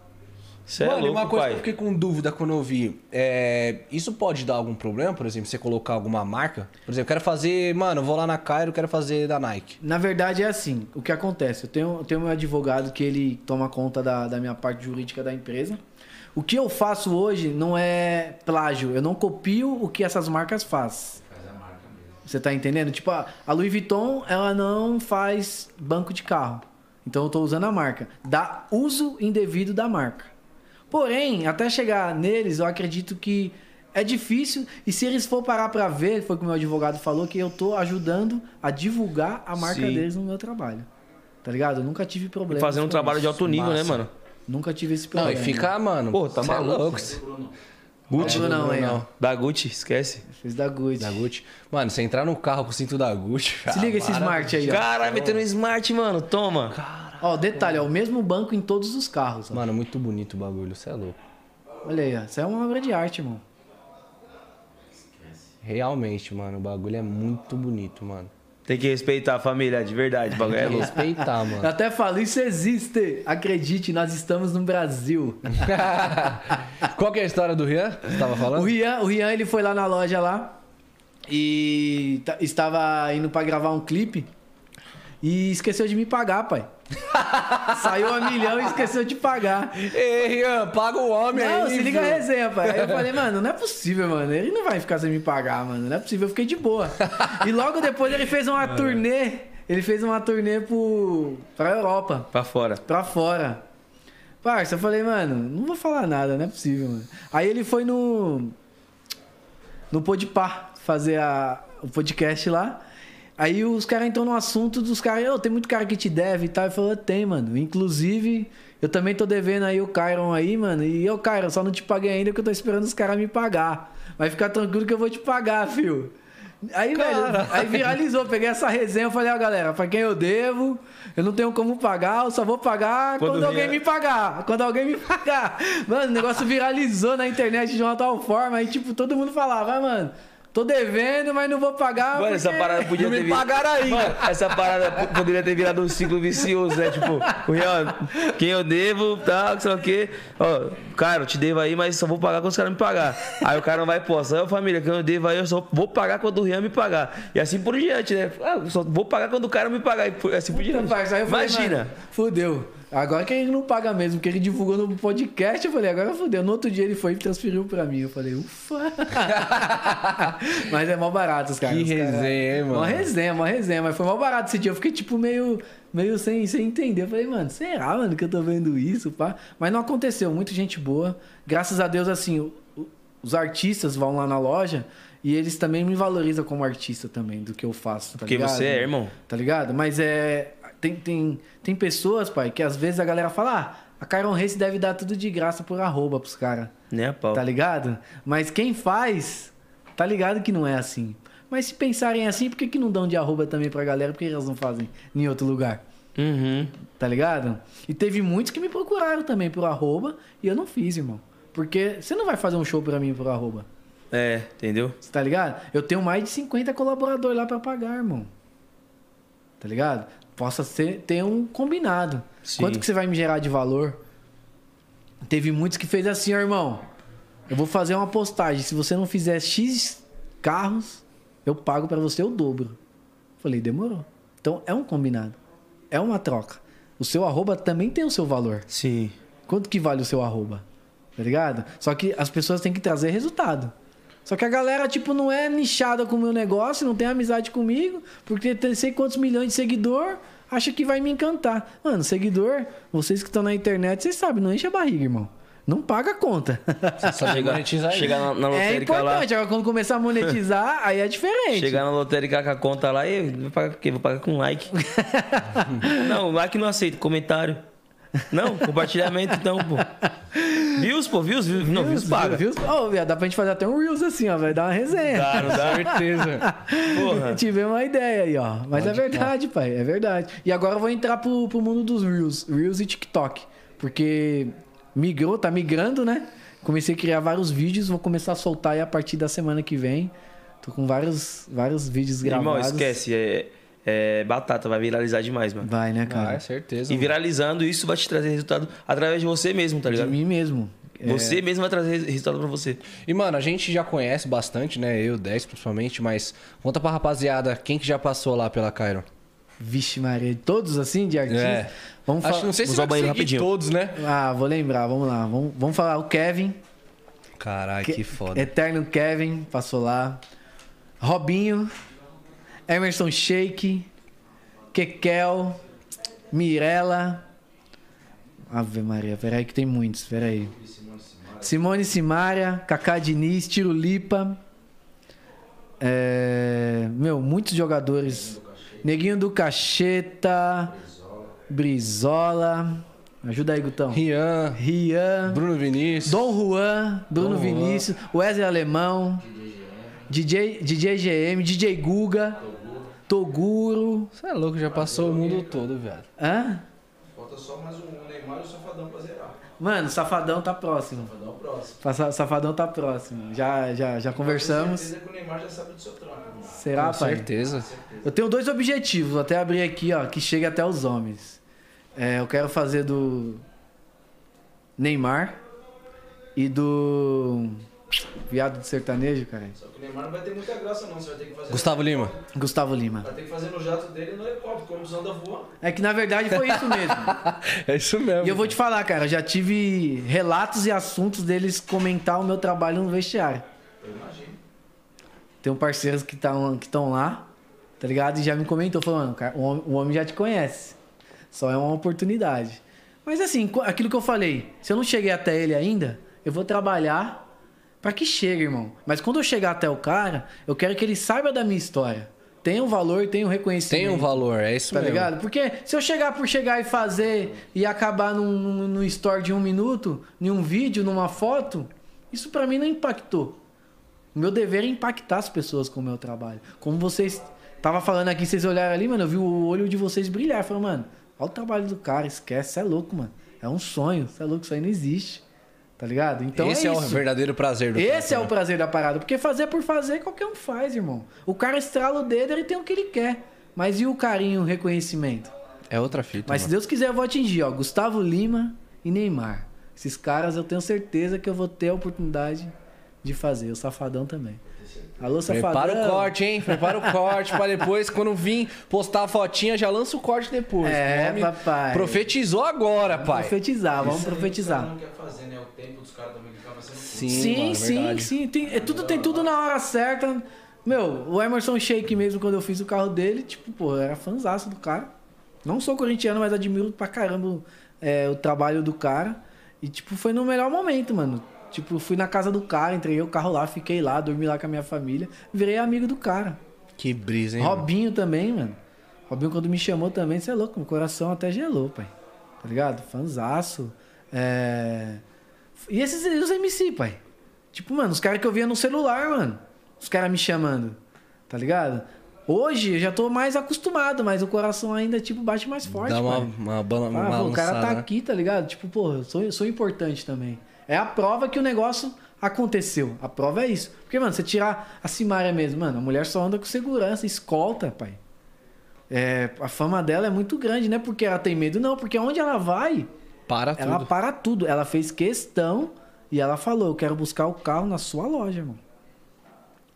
Você é Mano, e louco, uma coisa pai. que eu fiquei com dúvida quando eu vi. É, isso pode dar algum problema, por exemplo, você colocar alguma marca? Por exemplo, eu quero fazer. Mano, eu vou lá na Cairo, eu quero fazer da Nike. Na verdade é assim, o que acontece? Eu tenho, eu tenho meu advogado que ele toma conta da, da minha parte jurídica da empresa. O que eu faço hoje não é plágio, eu não copio o que essas marcas fazem. Você tá entendendo? Tipo, a a Louis Vuitton, ela não faz banco de carro. Então eu tô usando a marca. Dá uso indevido da marca. Porém, até chegar neles, eu acredito que é difícil. E se eles for parar pra ver, foi o que o meu advogado falou, que eu tô ajudando a divulgar a marca Sim. deles no meu trabalho. Tá ligado? Eu nunca tive problema. Fazendo um trabalho de isso. alto nível, né, Massa. mano? Nunca tive esse Não, problema. e fica, mano. Pô, tá é maluco. Gucci não, não, hein, ó. Da Gucci, esquece. Fez da Gucci. Da Gucci. Mano, você entrar no carro com o cinto da Gucci. Se liga esse smart aí, ó. Caralho, metendo um smart, mano. Toma. Ó, detalhe, ó, o mesmo banco em todos os carros. Ó. Mano, muito bonito o bagulho, você é louco. Olha aí, ó. Isso é uma obra de arte, irmão. Realmente, mano, o bagulho é muito bonito, mano. Tem que respeitar a família, de verdade. O bagulho é Tem que louco. respeitar, Eu mano. até falo, isso existe. Acredite, nós estamos no Brasil. Qual que é a história do Rian? Você tava O falando? Rian, o Rian, ele foi lá na loja lá e ta- estava indo pra gravar um clipe e esqueceu de me pagar, pai. Saiu a milhão e esqueceu de pagar. Ei, Rian, paga o homem Não, aí. se liga a resenha, pai. Aí eu falei, mano, não é possível, mano. Ele não vai ficar sem me pagar, mano. Não é possível. Eu fiquei de boa. E logo depois ele fez uma turnê. Ele fez uma turnê pro, pra Europa. Pra fora. pra fora. Parça, eu falei, mano, não vou falar nada, não é possível, mano. Aí ele foi no. No Podpah fazer a, o podcast lá. Aí os caras entrou no assunto dos caras, "Ô, tem muito cara que te deve e tal. Ele falou, tem, mano. Inclusive, eu também tô devendo aí o Kyron aí, mano. E eu, Kyron, só não te paguei ainda que eu tô esperando os caras me pagar. Vai ficar tranquilo que eu vou te pagar, fio. Aí, velho, aí viralizou, peguei essa resenha, eu falei, ó, galera, pra quem eu devo, eu não tenho como pagar, eu só vou pagar Quando quando, alguém me pagar. Quando alguém me pagar. Mano, o negócio viralizou na internet de uma tal forma, aí, tipo, todo mundo falava, ah, mano, tô devendo, mas não vou pagar. Mano, essa parada podia ter me virado. pagaram ainda. Mano, essa parada poderia ter virado um ciclo vicioso, né? Tipo, o Rian, quem eu devo, tal, sei lá o quê. Ó, cara, eu te devo aí, mas só vou pagar quando os caras me pagar. Aí o cara não vai posta. Aí, família, quem eu devo aí, eu só vou pagar quando o Rian me pagar. E assim por diante, né? Ah, eu só vou pagar quando o cara me pagar. E assim por diante. Parça, aí eu falei, Imagina. mano, fudeu. Agora que ele não paga mesmo, porque ele divulgou no podcast, eu falei, agora fudeu. No outro dia ele foi e transferiu pra mim. Eu falei, ufa. mas é mó barato os caras. Que os resenha, hein, mano? Uma resenha, uma resenha. Mas foi mó barato esse dia. Eu fiquei, tipo, meio, meio sem, sem entender. Eu falei, mano, será, mano, que eu tô vendo isso, pá? Mas não aconteceu. Muita gente boa. Graças a Deus, assim, os artistas vão lá na loja e eles também me valorizam como artista também, do que eu faço, tá Porque ligado? você é, irmão. Tá ligado? Mas é. Tem, tem, tem pessoas, pai, que às vezes a galera fala, ah, a Kyron Race deve dar tudo de graça por arroba pros caras. Nem a pau. Tá ligado? Mas quem faz, tá ligado que não é assim. Mas se pensarem assim, por que, que não dão de arroba também pra galera? Por que elas não fazem em outro lugar? Uhum. Tá ligado? E teve muitos que me procuraram também por arroba e eu não fiz, irmão. Porque você não vai fazer um show pra mim por arroba. É, entendeu? Você tá ligado? Eu tenho mais de 50 colaboradores lá pra pagar, irmão. Tá ligado? Possa ser, ter um combinado. Sim. Quanto que você vai me gerar de valor? Teve muitos que fez assim, ó, irmão. Eu vou fazer uma postagem. Se você não fizer X carros, eu pago pra você o dobro. Falei, demorou. Então é um combinado. É uma troca. O seu arroba também tem o seu valor. Sim. Quanto que vale o seu arroba? Tá ligado? Só que as pessoas têm que trazer resultado. Só que a galera, tipo, não é nichada com o meu negócio, não tem amizade comigo, porque tem sei quantos milhões de seguidor, acha que vai me encantar. Mano, seguidor, vocês que estão na internet, vocês sabem, não enche a barriga, irmão. Não paga a conta. Só Chegar, monetizar aí. chegar na, na é lotérica lá. importante, agora quando começar a monetizar, aí é diferente. Chegar na lotérica com a conta lá e vou pagar com o quê? Vou pagar com like. não, like não aceito. Comentário. Não, compartilhamento então, pô. Views, pô, views, views. Não, views paga. Viu? Ô, viado, dá pra gente fazer até um Reels assim, ó, vai dar uma resenha. Dá, não dá? Certeza. Porra. Tivemos uma ideia aí, ó. Mas é verdade, pai. É verdade. E agora eu vou entrar pro, pro mundo dos Reels. Reels e TikTok. Porque migrou, tá migrando, né? Comecei a criar vários vídeos. Vou começar a soltar aí a partir da semana que vem. Tô com vários, vários vídeos gravados. Irmão, esquece. É, é batata, vai viralizar demais, mano. Vai, né, cara? é certeza. E mano. viralizando, isso vai te trazer resultado através de você mesmo, tá De ligado? mim mesmo. É, Você mesmo vai trazer resultado pra você. E, mano, a gente já conhece bastante, né? Eu, 10 principalmente, mas conta pra rapaziada, quem que já passou lá pela Cairo? Vixe, Maria. Todos assim, de artistas. É. Vamos Acho falar. que não sei se vai conseguir rapidinho. todos, né? Ah, vou lembrar. Vamos lá. Vamos, vamos falar. O Kevin. Caralho, que foda. Eterno Kevin passou lá. Robinho. Emerson Sheik. Kekel. Mirella. Ave Maria, peraí que tem muitos, peraí. Simone Simaria, Kaká Diniz, Tiro Lipa. É, meu, muitos jogadores. Neguinho do Cacheta. Brizola. Ajuda aí, Gutão. Rian, Rian. Bruno Vinícius. Dom Juan, Bruno Dom Juan. Vinícius, Wesley Alemão, DJ, DJ GM, DJ Guga, Toguro. Você é louco, já passou o mundo todo, velho. Hã? Falta só mais um Neymar e o Safadão pra zerar. Mano, o Safadão tá próximo. Safadão é o próximo. Safadão tá próximo. Já, já, já conversamos. Tenho certeza que o Neymar já sabe do seu trampo, irmão. Será, Com pai? certeza. Eu tenho dois objetivos, vou até abrir aqui, ó, que chegue até os homens. É, eu quero fazer do Neymar e do viado de sertanejo, cara. Só que o Neymar não vai ter muita graça, não. Você vai ter que fazer. Gustavo Lima. Gustavo Lima. Vai ter que fazer no jato dele no helicóptero, como os anda voa. É que na verdade foi isso mesmo. É isso mesmo. E eu vou te falar, cara, já tive relatos e assuntos deles comentar o meu trabalho no vestiário. Eu imagino. Tem parceiros que estão que tão lá, tá ligado? E já me comentou, falou, mano, cara, o homem, o homem já te conhece. Só é uma oportunidade. Mas assim, aquilo que eu falei, se eu não cheguei até ele ainda, eu vou trabalhar pra que chegue, irmão. Mas quando eu chegar até o cara, eu quero que ele saiba da minha história. Tenha um valor, tenha um reconhecimento. Tem um valor, é isso Tá mesmo. ligado? Porque se eu chegar por chegar e fazer e acabar num, num, num story de um minuto, em um vídeo, numa foto, isso pra mim não impactou. O meu dever é impactar as pessoas com o meu trabalho. Como vocês tava falando aqui, vocês olharam ali, mano, eu vi o olho de vocês brilhar. Falei, mano, olha o trabalho do cara, esquece, você é louco, mano. É um sonho, você é louco, isso aí não existe. Tá ligado? Então Esse é, é, o verdadeiro prazer do Esse é o prazer da parada. Porque fazer por fazer, qualquer um faz, irmão. O cara estrala o dedo, ele tem o que ele quer. Mas e o carinho, o reconhecimento? né? É outra fita. Mas se mano. Deus quiser, eu vou atingir, ó. Gustavo Lima e Neymar. Esses caras eu tenho certeza que eu vou ter a oportunidade de fazer. O Safadão também. Alô, Safadão. Prepara o corte, hein? Prepara o corte pra depois, quando vir postar a fotinha, já lança o corte depois. É, papai. Profetizou agora, pai. Profetizar, vamos Isso aí profetizar. Caras não quer fazer, né? O tempo dos caras também acaba sendo. Sim, Sim, mano, sim, verdade. sim. Tem, é tudo, tem tudo na hora certa. Meu, o Emerson Shake mesmo, quando eu fiz o carro dele, tipo, pô, eu era fãzaço do cara. Não sou corintiano, mas admiro pra caramba é, o trabalho do cara. E, tipo, foi no melhor momento, mano. Tipo, fui na casa do cara, entreguei o carro lá, fiquei lá, dormi lá com a minha família. Virei amigo do cara. Que brisa, hein? mano? Robinho também, mano. Robinho, quando me chamou também, você é louco, meu coração até gelou, pai. Tá ligado? Fanzaço. É... E esses os MC, pai. Tipo, mano, os caras que eu via no celular, mano. Os caras me chamando. Tá ligado? Hoje eu já tô mais acostumado, mas o coração ainda, tipo, bate mais forte, Dá uma, pai. uma, bala- uma Ah, pô, o cara tá balançada, né? aqui, tá ligado? Tipo, pô, eu sou, eu sou importante também. É a prova que o negócio aconteceu. A prova é isso. Porque, mano, você tirar a Simária mesmo, mano, a mulher só anda com segurança, escolta, pai. É, a fama dela é muito grande, não é porque ela tem medo, não, porque onde ela vai, Para tudo. ela para tudo. Ela fez questão e ela falou: Eu quero buscar o carro na sua loja, irmão.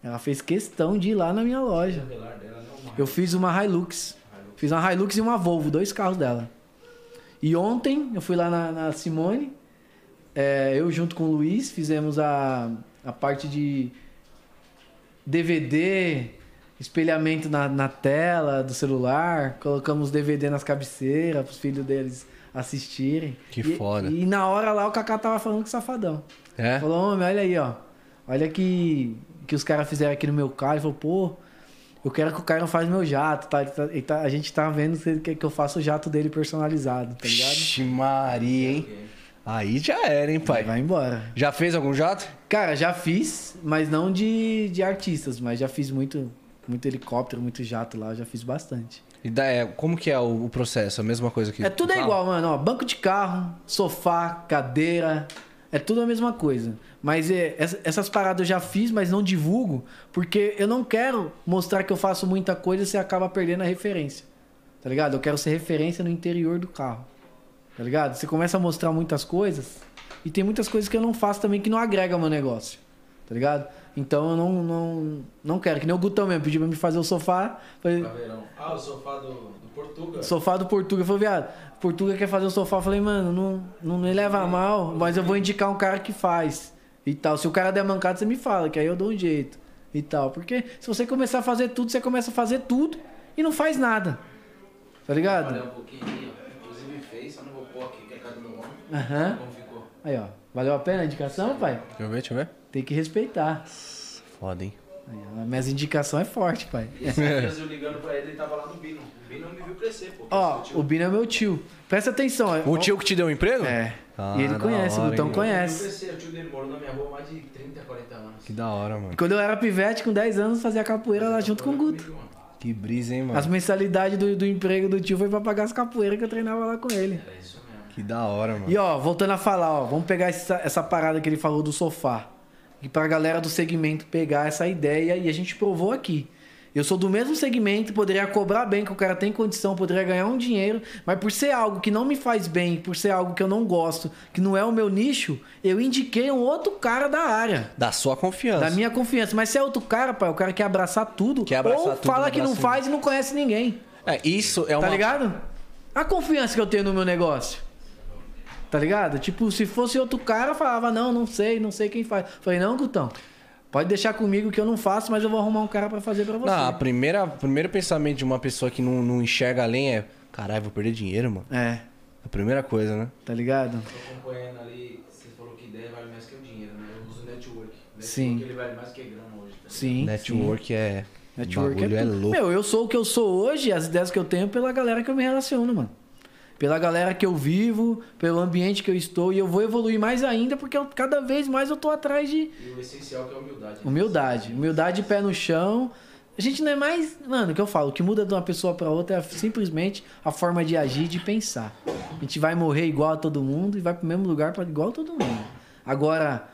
Ela fez questão de ir lá na minha loja. Eu fiz uma Hilux. Fiz uma Hilux e uma Volvo, dois carros dela. E ontem eu fui lá na, na Simone, é, eu junto com o Luiz fizemos a, a parte de DVD, espelhamento na, na tela do celular, colocamos DVD nas cabeceiras para os filhos deles assistirem. Que E- foda. E na hora lá o Kaká tava falando com o Safadão. É? Falou, homem, olha aí, ó. Olha que, que os caras fizeram aqui no meu carro. Ele falou, pô, eu quero que o cara faz meu jato, tá? Ele tá- ele tá- a gente tá vendo quer que eu faça o jato dele personalizado, tá ligado? Vixe Maria, hein? Aí já era, hein, pai? Vai embora. Já fez algum jato? Cara, já fiz, mas não de, de artistas, mas já fiz muito, muito helicóptero, muito jato lá, já fiz bastante. E da, é, como que é o, o processo? A mesma coisa que É tudo do é igual, mano. Ó, banco de carro, sofá, cadeira. É tudo a mesma coisa. Mas é, essa- essas paradas eu já fiz, mas não divulgo, porque eu não quero mostrar que eu faço muita coisa e você acaba perdendo a referência. Tá ligado? Eu quero ser referência no interior do carro. Tá ligado? Você começa a mostrar muitas coisas e tem muitas coisas que eu não faço também que não agrega ao meu negócio. Tá ligado? Então eu não, não, não quero. Que nem o Gutão mesmo pediu pra me fazer o sofá. Falei. Ah, o sofá do, do Portugal. Sofá do Portuga. Eu falei, viado, Portuga quer fazer o sofá. Eu falei, mano, não, não me leva mal, mas eu vou indicar um cara que faz. E tal. Se o cara der mancada, você me fala, que aí eu dou um jeito. E tal. Porque se você começar a fazer tudo, você começa a fazer tudo e não faz nada. Tá ligado? Olha um pouquinho Aham. Como ficou? Aí, ó. Valeu a pena a indicação, pai? Deixa eu ver, deixa eu ver. Tem que respeitar. Foda, hein? Aí, Minhas indicações é forte, pai. Esses dias eu ligando pra ele, ele tava lá no Bino. O Bino me viu crescer, pô. Ó, Esse o Bino é meu tio. Presta atenção. O tio que te deu um emprego? É. Ah, e ele conhece, hora, o Gutão conhece. crescer. O tio dele morou na minha rua há mais de 30, 40 anos. Que da hora, mano. Quando eu era pivete, com 10 anos, fazia capoeira lá junto com o Guto. Comigo. Que brisa, hein, mano. As mensalidades do, do emprego do tio foi pra pagar as capoeiras que eu treinava lá com ele. É isso. Que da hora, mano. E ó, voltando a falar, ó, vamos pegar essa, essa parada que ele falou do sofá. E pra galera do segmento pegar essa ideia e a gente provou aqui. Eu sou do mesmo segmento, poderia cobrar bem, que o cara tem condição, poderia ganhar um dinheiro, mas por ser algo que não me faz bem, por ser algo que eu não gosto, que não é o meu nicho, eu indiquei um outro cara da área. Da sua confiança. Da minha confiança. Mas se é outro cara, pai, o cara quer abraçar tudo. Quer abraçar ou tudo, fala que não faz e não conhece ninguém. É, isso é uma... Tá ligado? A confiança que eu tenho no meu negócio. Tá ligado? Tipo, se fosse outro cara, eu falava, não, não sei, não sei quem faz. Falei, não, Gutão, pode deixar comigo que eu não faço, mas eu vou arrumar um cara pra fazer pra você. Não, a primeira, o primeiro pensamento de uma pessoa que não, não enxerga além é... Caralho, vou perder dinheiro, mano. É, A primeira coisa, né? tá ligado? Tô acompanhando ali, você falou que ideia vale mais que o dinheiro, né? Eu uso network. Network Sim. ele vale mais que grana hoje. Tá? Sim. Network é... sim. Network bagulho é, tudo. louco. Meu, eu sou o que eu sou hoje, as ideias que eu tenho pela galera que eu me relaciono, mano. Pela galera que eu vivo, pelo ambiente que eu estou. E eu vou evoluir mais ainda, porque eu- cada vez mais eu tô atrás de, E o essencial que é a humildade. né? Humildade. Humildade, pé no chão. A gente não é mais. Mano, o que eu falo, o que muda de uma pessoa pra outra é simplesmente a forma de agir, de pensar. A gente vai morrer igual a todo mundo e vai pro mesmo lugar pra, igual a todo mundo. Agora,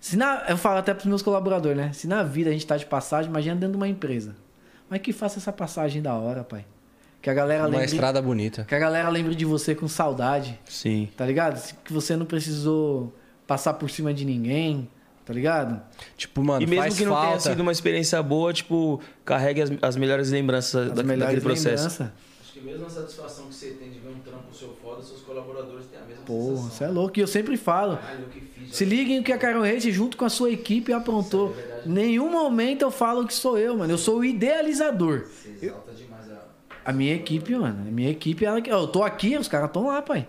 se na, eu falo até pros meus colaboradores, né? Se na vida a gente tá de passagem, imagina dentro de uma empresa. Mas que faça essa passagem da hora, pai. Que a galera Uma lembre, estrada bonita. que a galera lembre de você com saudade. Sim. Tá ligado? Que você não precisou passar por cima de ninguém. Tá ligado? Tipo, mano, e mesmo faz que não tenha falta. sido uma experiência boa, tipo, carregue as, as melhores lembranças As da, melhores daquele processo. lembranças. Acho que mesmo a satisfação que você tem de ver um trampo seu foda, seus colaboradores têm a mesma Porra, sensação. você é louco. E eu sempre falo. Caralho, que fiz, Se liguem que a Carol Race, junto com a sua equipe, aprontou. Isso é verdade. Nenhum momento eu falo que sou eu, mano. Eu sou o idealizador. Demais a... Minha equipe, mano. A minha equipe, ela... eu tô aqui, os caras estão lá, pai.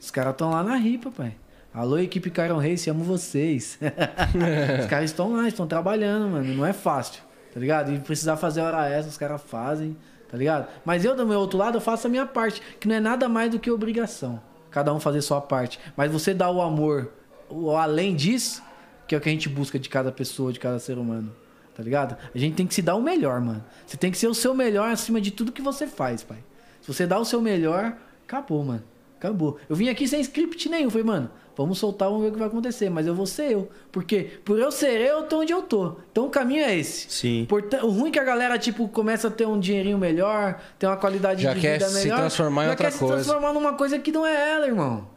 Os caras estão lá na ripa, pai. Alô, equipe Carol Race, amo vocês. os caras estão lá, estão trabalhando, mano. Não é fácil, tá ligado? E precisar fazer hora extra, os caras fazem, tá ligado? Mas eu, do meu outro lado, eu faço a minha parte, que não é nada mais do que obrigação. Cada um fazer sua parte. Mas você dá o amor, o além disso, que é o que a gente busca de cada pessoa, de cada ser humano. Tá ligado? A gente tem que se dar o melhor, mano. Você tem que ser o seu melhor acima de tudo que você faz, pai. Se você dá o seu melhor, acabou, mano. Acabou. Eu vim aqui sem script nenhum. Falei, mano, vamos soltar, vamos ver o que vai acontecer. Mas eu vou ser eu. Porque por eu ser eu, eu tô onde eu tô. Então o caminho é esse. Sim. Porta- O ruim é que a galera, tipo, começa a ter um dinheirinho melhor, ter uma qualidade Já de quer vida se melhor. transformar em já outra quer coisa. se transformar numa coisa que não é ela, irmão.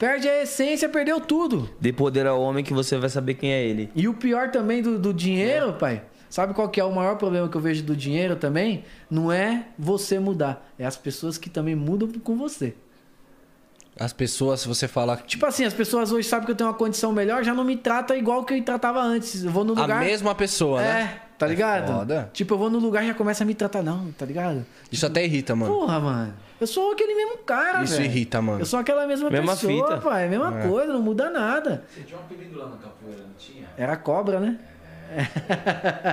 Perde a essência. Perde a essência, perdeu tudo. Dê poder ao homem que você vai saber quem é ele. E o pior também do, do dinheiro, pai. Sabe qual que é o maior problema que eu vejo do dinheiro também? Não é você mudar, é as pessoas que também mudam com você. As pessoas, se você falar... Tipo assim, as pessoas hoje sabem que eu tenho uma condição melhor, já não me trata igual que eu tratava antes. Eu vou no A lugar. mesma pessoa, é, né? tá ligado? foda. Tipo, eu vou no lugar e já começa a me tratar, não, tá ligado? Isso até irrita, mano. Porra, mano. Eu sou aquele mesmo cara, Isso velho. irrita, mano. Eu sou aquela mesma, Mesma pessoa, fita. pai. Mesma É. coisa, não muda nada. Você tinha um apelido lá na capoeira, não tinha? Era cobra, né?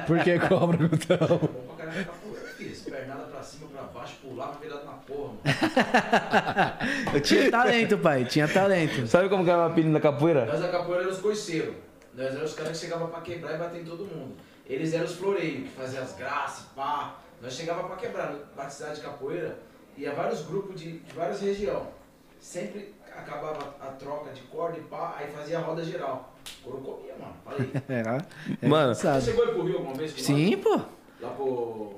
Por que cobra, Gutão? Bom pra caramba na capoeira, filho. Pernada pra cima, pra baixo, pulava virado na porra, mano. Eu tinha talento, pai. Tinha talento. Sabe como que era o apelido da capoeira? Nós da capoeira eram os coiceiros. Nós éramos os caras que chegavam pra quebrar e bater em todo mundo. Eles eram os floreios, que faziam as graças, pá. Nós chegava pra quebrar na cidade de capoeira, ia vários grupos de, de várias regiões. Sempre acabava a troca de corda e pá, aí fazia a roda geral. Coro comia, mano. Falei. Era. era Mano, Você chegou aí pro Rio alguma vez? Sim, pô. nós? Lá pro...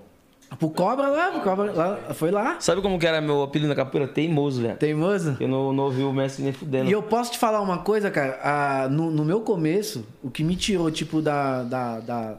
Pro cobra lá, pro cobra lá. Foi lá. Sabe como que era meu apelido na capoeira? Teimoso, velho. Teimoso. Eu não, não ouvi o mestre nem fudendo. E eu posso te falar uma coisa, cara. Ah, no, no meu começo, o que me tirou, tipo, da, da, da-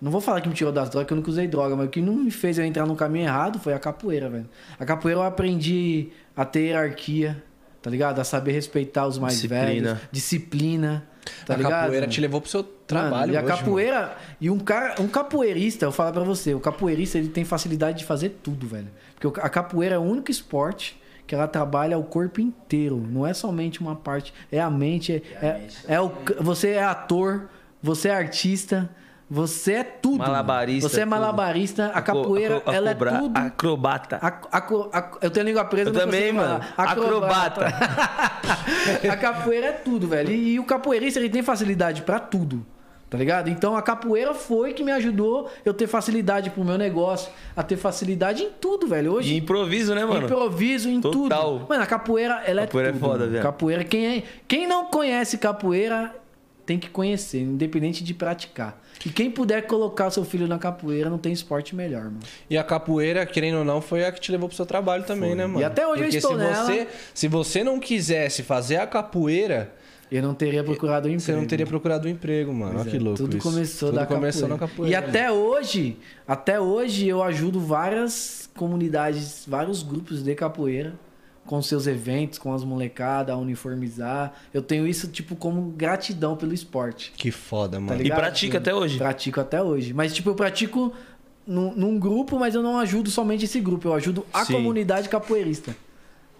Não vou falar que me tirou das drogas, que eu nunca usei droga, mas o que não me fez eu entrar no caminho errado foi a capoeira, velho. A capoeira eu aprendi a ter hierarquia, tá ligado? A saber respeitar os mais Disciplina. velhos. Disciplina. Tá a ligado? capoeira mano? te levou pro seu Mano, trabalho e a hoje, capoeira e um cara, um capoeirista, eu falo pra você, o capoeirista ele tem facilidade de fazer tudo, velho. Porque a capoeira é o único esporte que ela trabalha o corpo inteiro, não é somente uma parte, é a mente, é, a é, mente é o você é ator, você é artista, Você é tudo. Malabarista, Você é tudo. malabarista. A capoeira, Acro- ela é acrobra- tudo. Acrobata. A- acro- ac- eu tenho a língua presa, Eu não também, mano. Acrobata. a capoeira é tudo, velho. E, e o capoeirista, ele tem facilidade pra tudo. Tá ligado? Então a capoeira foi que me ajudou eu ter facilidade pro meu negócio, a ter facilidade em tudo, velho. Hoje De improviso, né, mano? Improviso em Total. tudo. Mano, a capoeira, ela Capoeira é é tudo. foda, mano. velho. Capoeira, quem, é, quem não conhece capoeira tem que conhecer, independente de praticar. E quem puder colocar o seu filho na capoeira, não tem esporte melhor, mano. E a capoeira, querendo ou não, foi a que te levou pro seu trabalho também, né, mano? E até hoje eu Porque estou se nela. Você, se você não quisesse fazer a capoeira, Eu não teria procurado um emprego. você não teria procurado um emprego, mano. Olha que é, louco Tudo isso. começou Tudo da começou capoeira. na capoeira. E até hoje, até hoje eu ajudo várias comunidades, vários grupos de capoeira com seus eventos, com as molecadas, a uniformizar. Eu tenho isso tipo como gratidão pelo esporte. Que foda, mano. Tá E pratica até hoje. Pratico até hoje. Mas, tipo, eu pratico num, num grupo, mas eu não ajudo somente esse grupo. Eu ajudo a Sim. comunidade capoeirista.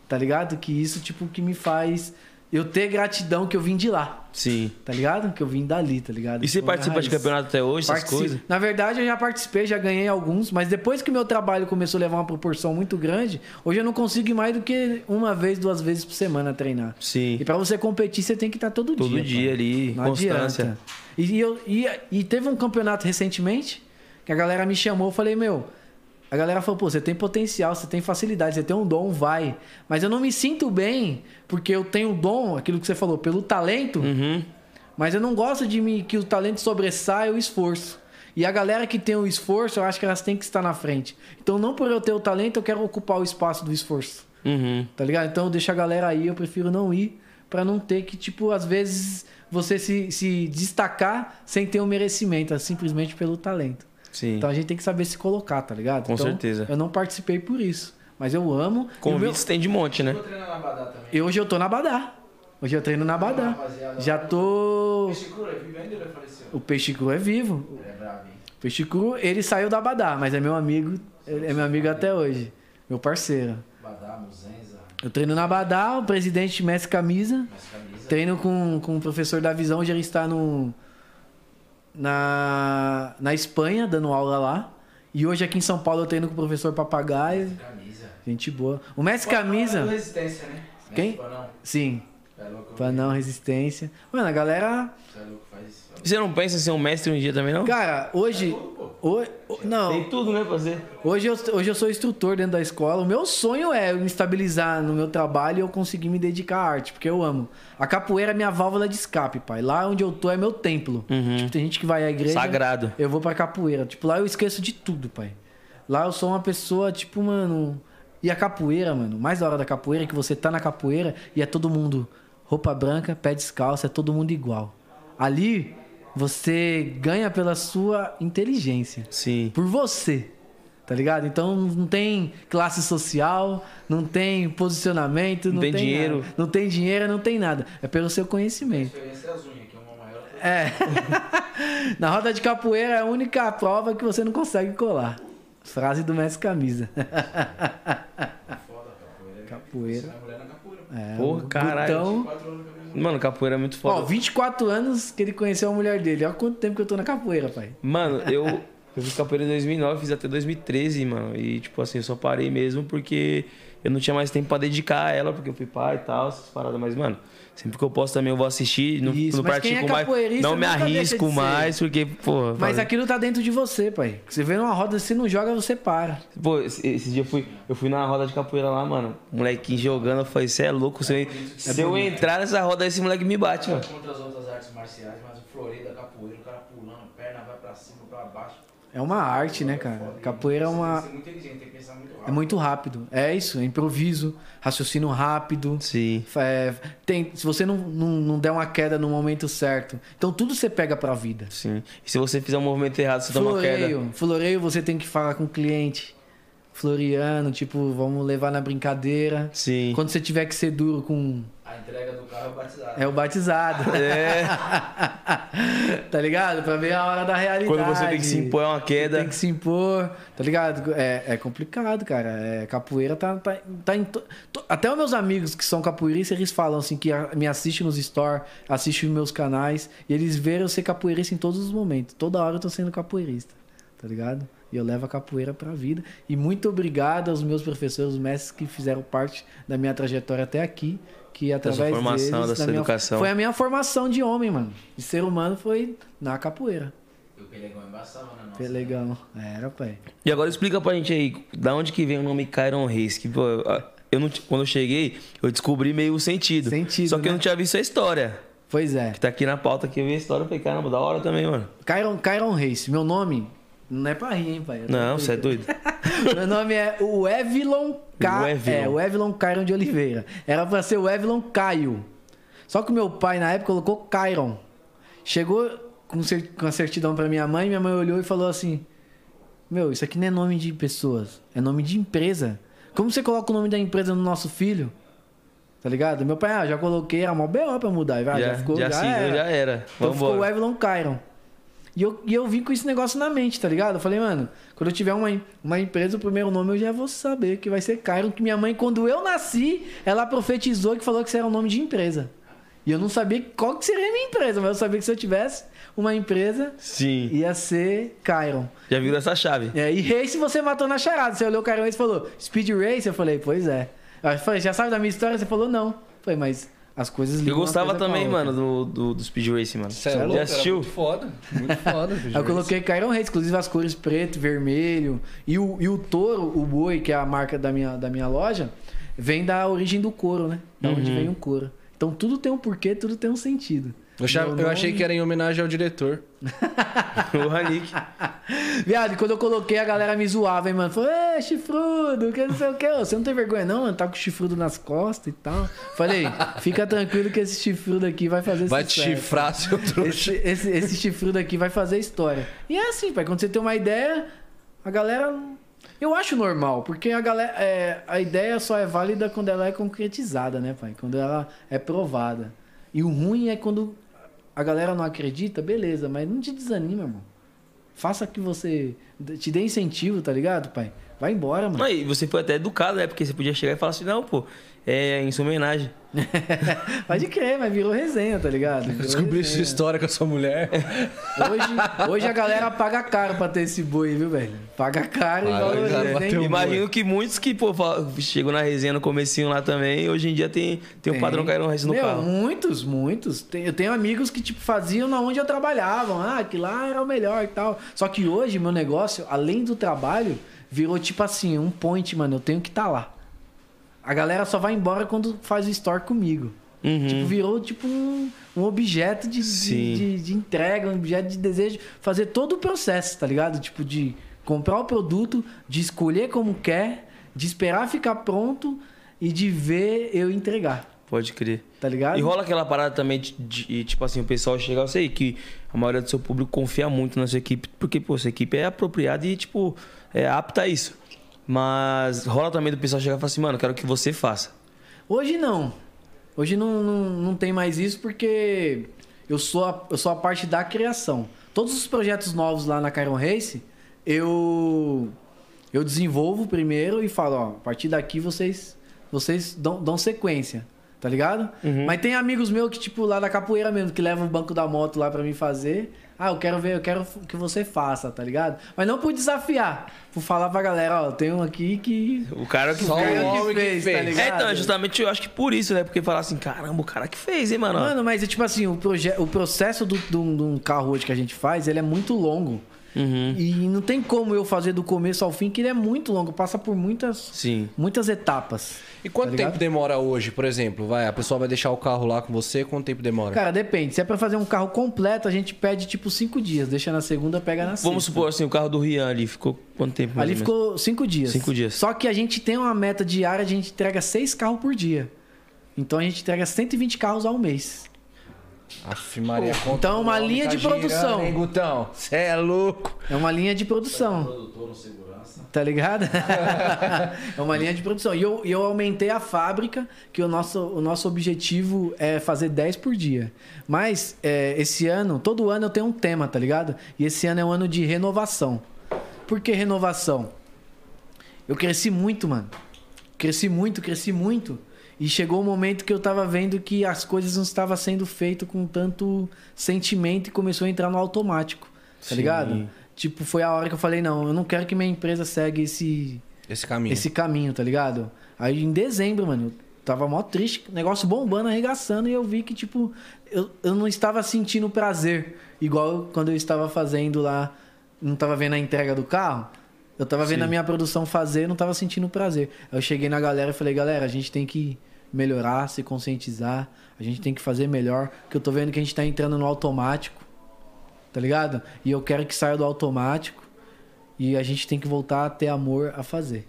Tá ligado? Que isso, tipo, que me faz eu ter gratidão que eu vim de lá. Sim. Tá ligado? Que eu vim dali, tá ligado? E você participa de campeonato até hoje, essas Participo. coisas? Na verdade, eu já participei, já ganhei alguns, mas depois que meu trabalho começou a levar uma proporção muito grande, hoje eu não consigo ir mais do que uma vez, duas vezes por semana treinar. Sim. E pra você competir, você tem que estar todo, Todo dia. dia pai. ali, Não constância. adianta. E, eu, e, e teve um campeonato recentemente que a galera me chamou, eu falei, meu. A galera falou, pô, você tem potencial, você tem facilidade, você tem um dom, vai. Mas eu não me sinto bem porque eu tenho dom, aquilo que você falou, pelo talento. Uhum. Mas eu não gosto de me, que o talento sobressaia o esforço. E a galera que tem o esforço, eu acho que elas têm que estar na frente. Então, não por eu ter o talento, eu quero ocupar o espaço do esforço. Uhum. Tá ligado? Então, eu deixo a galera aí, eu prefiro não ir, pra não ter que, tipo, às vezes você se, se destacar sem ter um merecimento, é simplesmente pelo talento. Sim. Então, a gente tem que saber se colocar, tá ligado? Com Então, certeza. Eu não participei por isso. Mas eu amo. O meu- Convites tem de monte, né? Vou treinar na Badá também. E hoje eu tô na Badá. Hoje eu treino na Badá. Já tô. Peixe cru, é vivo ainda ou faleceu? O peixe cru é vivo. Ele é bravo? O peixe cru, ele saiu da Badá, mas é meu amigo. ele É meu amigo até hoje. Meu parceiro. Badá, Muzenza, Eu treino na Badá, o presidente mestre camisa. mais camisa. Treino com, com o professor da visão, hoje ele está no. Na, na Espanha, dando aula lá. E hoje aqui em São Paulo eu treino com o professor Papagaio. Camisa. Gente boa. O mestre do camisa. Resistência, né? Quem? Sim, É louco. panão, resistência. Mano, a galera. Você é louco, faz. Você não pensa em ser um mestre um dia também, não? Cara, hoje. hoje não, Tem tudo, né, pra fazer? Hoje eu, hoje eu sou instrutor dentro da escola. O meu sonho é me estabilizar no meu trabalho e eu conseguir me dedicar à arte, porque eu amo. A capoeira é minha válvula de escape, pai. Lá onde eu tô é meu templo. Tipo, tem gente que vai à igreja. Sagrado. Eu vou pra capoeira. Tipo, lá eu esqueço de tudo, pai. Lá eu sou uma pessoa, tipo, mano. E a capoeira, mano, mais da hora da capoeira é que você tá na capoeira e é todo mundo roupa branca, pé descalço, é todo mundo igual. Ali você ganha pela sua inteligência Sim. por você. Tá ligado? Então não tem classe social, não tem posicionamento, não, tem dinheiro. nada. Não tem dinheiro, não tem nada. É pelo seu A conhecimento. diferença é as unhas, que uma maior. É. Na roda de capoeira é a única prova que você não consegue colar. Frase do mestre camisa. Foda, capoeira. Capoeira. Você é mulher na capoeira. É, Porra, o caralho. Gutão- Mano, capoeira é muito Ó, foda. 24 anos que ele conheceu a mulher dele. Olha quanto tempo que eu tô na capoeira, pai. Mano, eu, eu fiz capoeira em 2009, fiz até 2013, mano. E, tipo assim, eu só parei mesmo porque eu não tinha mais tempo pra dedicar a ela, porque eu fui pai e tal, essas paradas. Mas, mano, sempre que eu posso também eu vou assistir. Não, Isso, não mas quem é pratico mais. Não me arrisco de mais, porque, porra. Mas fazer- aquilo tá dentro de você, pai. Você vê numa roda, se não joga, você para. Pô, esse, esse dia eu fui, eu fui na roda de capoeira lá, mano. Molequinho jogando, eu falei, você é louco. Se eu, se eu entrar nessa roda, esse moleque me bate, mano. Contra as outras artes marciais, mas o floreio da capoeira, o cara pulando, perna vai pra cima, pra baixo. É uma arte, né, cara? Capoeira é uma. É muito rápido. É isso, é improviso, raciocínio rápido. Sim. É, tem, se você não, não, não der uma queda no momento certo. Então tudo você pega pra vida. Sim. E se você fizer um movimento errado, você toma uma queda. Floreio. Floreio você tem que falar com o cliente. Floreando, tipo, vamos levar na brincadeira. Sim. Quando você tiver que ser duro com, A entrega do carro é batizado. É o batizado. É. tá ligado? Pra ver a hora da realidade. Quando você tem que se impor é uma queda. Tem que se impor, tá ligado? É, é complicado, cara. É, capoeira tá, tá, tá em. to- Até os meus amigos que são capoeiristas, eles falam assim, que me assistem nos store, assistem os meus canais, e eles veem eu ser capoeirista em todos os momentos. Toda hora eu tô sendo capoeirista, tá ligado? E eu levo a capoeira pra vida. E muito obrigado aos meus professores, os mestres que fizeram parte da minha trajetória até aqui. Que através formação, deles, da sua minha- educação. Foi a minha formação de homem, mano. De ser humano foi na capoeira. E o Pelegão embaçava na nossa. Pelegão. Era, pai. E agora explica pra gente aí, da onde que vem o nome Kyron Reis? Que, pô, eu não, quando eu cheguei, eu descobri meio o sentido. Sentido, Só que eu né? não tinha visto a história. Pois é. Que tá aqui na pauta que eu vi a história, eu falei, caramba, da hora também, mano. Kyron, Kyron Reis. Meu nome não é pra rir, hein, pai? Eu Não, você é doido. Meu nome é o Evilon Ca... O. É, o Evilon Kyron de Oliveira. Era pra ser o Evilon Caio. Só que o meu pai, na época, colocou Kyron. Chegou com, cer- com a certidão pra minha mãe, minha mãe olhou e falou assim: Meu, isso aqui não é nome de pessoas, é nome de empresa. Como você coloca o nome da empresa no nosso filho? Tá ligado? Meu pai, ah, já coloquei, era mó BO pra mudar. Já, já, ficou, já, já, seguiu, era. já era. Então ficou o Vambora. Evelyn Kyron. E eu, e eu vim com esse negócio na mente, tá ligado? Eu falei, mano, quando eu tiver uma, uma empresa, o primeiro nome eu já vou saber que vai ser Kyron. Que minha mãe, quando eu nasci, ela profetizou que falou que isso era o nome de empresa. E eu não sabia qual que seria a minha empresa, mas eu sabia que se eu tivesse uma empresa, Sim. ia ser Kyron. Já virou essa chave. É, e Race você matou na charada. Você olhou o Kyron Race e falou, Speed Race? Eu falei, pois é. Aí eu falei, já sabe da minha história? Você falou, não. Eu falei, mas as coisas Eu ligam uma gostava também, mano, do, do, do Speed Racing, mano. Cê é Já louco, era assistiu? muito foda. Muito foda. Eu coloquei Kyron Reis, inclusive as cores preto, vermelho. E o, e o touro, o boi, que é a marca da minha, da minha loja, vem da origem do couro, né? Da onde vem o couro. Então tudo tem um porquê, tudo tem um sentido. Eu, cha- Meu eu achei nome- que era em homenagem ao diretor. o Hanik. Viado, e quando eu coloquei, a galera me zoava, hein, mano? Falou, é, chifrudo, que não sei o que. Você não tem vergonha, não, mano? Tá com chifrudo nas costas e tal. Falei, fica tranquilo que esse chifrudo aqui vai fazer Vai te sucesso. chifrar, seu trouxa. Esse, esse, esse chifrudo aqui vai fazer história. E é assim, pai, quando você tem uma ideia, a galera. Eu acho normal, porque a galera. é, a ideia só é válida quando ela é concretizada, né, pai? Quando ela é provada. E o ruim é quando a galera não acredita, beleza, mas não te desanima, irmão. Faça que você. Te dê incentivo, tá ligado, pai? Vai embora, mano. Aí, você foi até educado, né? Porque você podia chegar e falar assim, não, pô, é em sua homenagem. Pode crer, mas virou resenha, tá ligado? Virou Descobri sua história com a sua mulher. Hoje, hoje a galera paga caro pra ter esse boi, viu, velho? Paga caro e valoriza. Imagino que muitos que, pô, chegou na resenha no comecinho lá também, hoje em dia tem, tem um padrão Reis no Meu, carro. Muitos, muitos. Tem- Eu tenho amigos que, tipo, faziam na onde eu trabalhava. Ah, que lá era o melhor e tal. Só que hoje, meu negócio, além do trabalho, virou, tipo assim, um point, mano. Eu tenho que estar lá. A galera só vai embora quando faz o store comigo. Uhum. Tipo, virou tipo um, um objeto de, de, de- de entrega, um objeto de desejo. Fazer todo o processo, tá ligado? Tipo, de comprar o produto, de escolher como quer, de esperar ficar pronto e de ver eu entregar, Pode crer. tá ligado? E rola aquela parada também de, de- tipo assim, o pessoal chegar, eu sei que a maioria do seu público confia muito na sua equipe, porque, pô, sua equipe é apropriada e, tipo, é apta a isso. Mas rola também do pessoal chegar e falar assim, mano, quero que você faça. Hoje não. Hoje não, não, não tem mais isso porque eu sou, a, eu sou a parte da criação. Todos os projetos novos lá na Kyron Race, eu eu desenvolvo primeiro e falo, ó, a partir daqui vocês vocês dão, dão sequência, tá ligado? Mas tem amigos meus que tipo lá da capoeira mesmo que levam o banco da moto lá pra mim fazer. Ah, eu quero ver, eu quero que você faça, tá ligado? Mas não por desafiar, por falar pra galera, ó, tenho um aqui que O cara que Só fez. o cara homem que fez. tá É, ligado? então, justamente eu acho que por isso, né? Porque falar assim, caramba, o cara que fez, hein, mano? Mano, mas é tipo assim, o, proje o processo do- de um de um carro hoje que a gente faz, ele é muito longo. Uhum. E não tem como eu fazer do começo ao fim, que ele é muito longo, passa por muitas, Sim. muitas etapas. E quanto Tá tempo demora hoje, por exemplo? Vai, a pessoa vai deixar o carro lá com você, quanto tempo demora? Cara, depende. Se é pra fazer um carro completo, a gente pede tipo cinco dias. Deixa na segunda, pega na Vamos sexta. supor assim, o carro do Rian ali ficou quanto tempo? Ali ficou cinco dias. Cinco dias. Só que a gente tem uma meta diária, a gente entrega seis carros por dia. Então a gente entrega 120 carros ao mês. Aff, Maria, conta Então, o uma linha tá de girando, produção. Hein, Gutão? Cê é louco. É uma linha de produção. Produtor no segurança. Tá ligado? é uma linha de produção. E eu, e eu aumentei a fábrica, que o nosso, o nosso objetivo é fazer 10 por dia. Mas é, esse ano, todo ano eu tenho um tema, tá ligado? E esse ano é um ano de renovação. Por que renovação? Eu cresci muito, mano. Cresci muito, cresci muito. E chegou o momento que eu tava vendo que as coisas não estavam sendo feitas com tanto sentimento e começou a entrar no automático. Tá Sim. ligado? Tipo, foi a hora que eu falei, não, eu não quero que minha empresa segue esse, Esse caminho. esse caminho, tá ligado? Aí em dezembro, mano, eu tava mó triste, negócio bombando, arregaçando, e eu vi que, tipo, eu, eu não estava sentindo prazer. Igual quando eu estava fazendo lá, não tava vendo a entrega do carro. Eu tava vendo a minha produção fazer, não tava sentindo prazer. Aí eu cheguei na galera e falei, galera, a gente tem que melhorar, se conscientizar, a gente tem que fazer melhor, porque eu tô vendo que a gente tá entrando no automático, tá ligado? E eu quero que saia do automático e a gente tem que voltar a ter amor a fazer.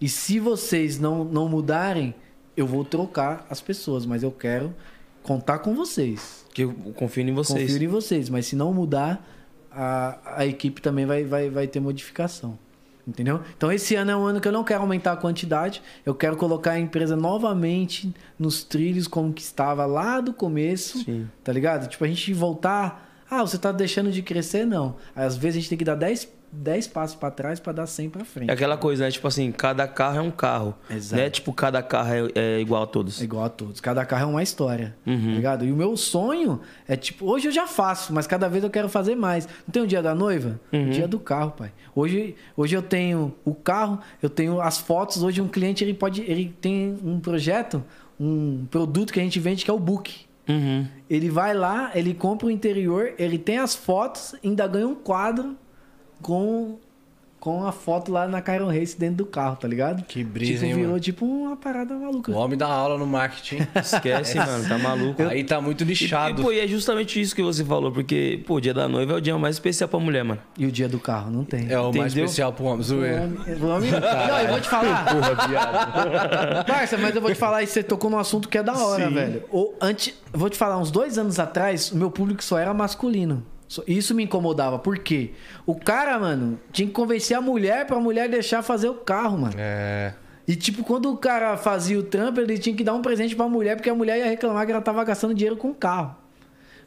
E se vocês não, não mudarem, eu vou trocar as pessoas, mas eu quero contar com vocês. Que eu confio em vocês. Confio em vocês, mas se não mudar, a, a equipe também vai, vai, vai ter modificação. Entendeu? Então esse ano é um ano que eu não quero aumentar a quantidade, eu quero colocar a empresa novamente nos trilhos como que estava lá do começo, Sim. tá ligado? Tipo, a gente voltar, ah, você tá deixando de crescer? Não. Às vezes a gente tem que dar 10, 10 passos para trás para dar 100 para frente. É aquela coisa, né? Tipo assim, cada carro é um carro. Exato. Não é tipo, cada carro é, é igual a todos. É igual a todos. Cada carro é uma história. Uhum. Tá ligado? E o meu sonho é tipo, hoje eu já faço, mas cada vez eu quero fazer mais. Não tem o dia da noiva? Uhum. O dia do carro, pai. Hoje, hoje eu tenho o carro, eu tenho as fotos. Hoje um cliente ele pode, ele tem um projeto, um produto que a gente vende que é o book. Uhum. Ele vai lá, ele compra o interior, ele tem as fotos, ainda ganha um quadro com com a foto lá na Cairo Race dentro do carro, tá ligado? Que brisa, tipo, hein, virou mano? tipo uma parada maluca. O homem dá aula no marketing. Esquece, mano, tá maluco. Aí tá muito E, lixado. e, pô, e é justamente isso que você falou, porque, pô, o dia da noiva é o dia mais especial pra mulher, mano. E o dia do carro, não tem. é o mais Entendeu? especial pro homem. O Zoeira. homem- o homem- Não, eu vou te falar. Porra, viado. Parça, mas eu vou te falar, e você tocou num assunto que é da hora, Sim. velho. O, antes, eu vou te falar, uns dois anos atrás, o meu público só era masculino. Isso me incomodava. Por quê? O cara, mano, tinha que convencer a mulher pra mulher deixar fazer o carro, mano. É. E, tipo, quando o cara fazia o trampo, ele tinha que dar um presente pra mulher, porque a mulher ia reclamar que ela tava gastando dinheiro com o carro.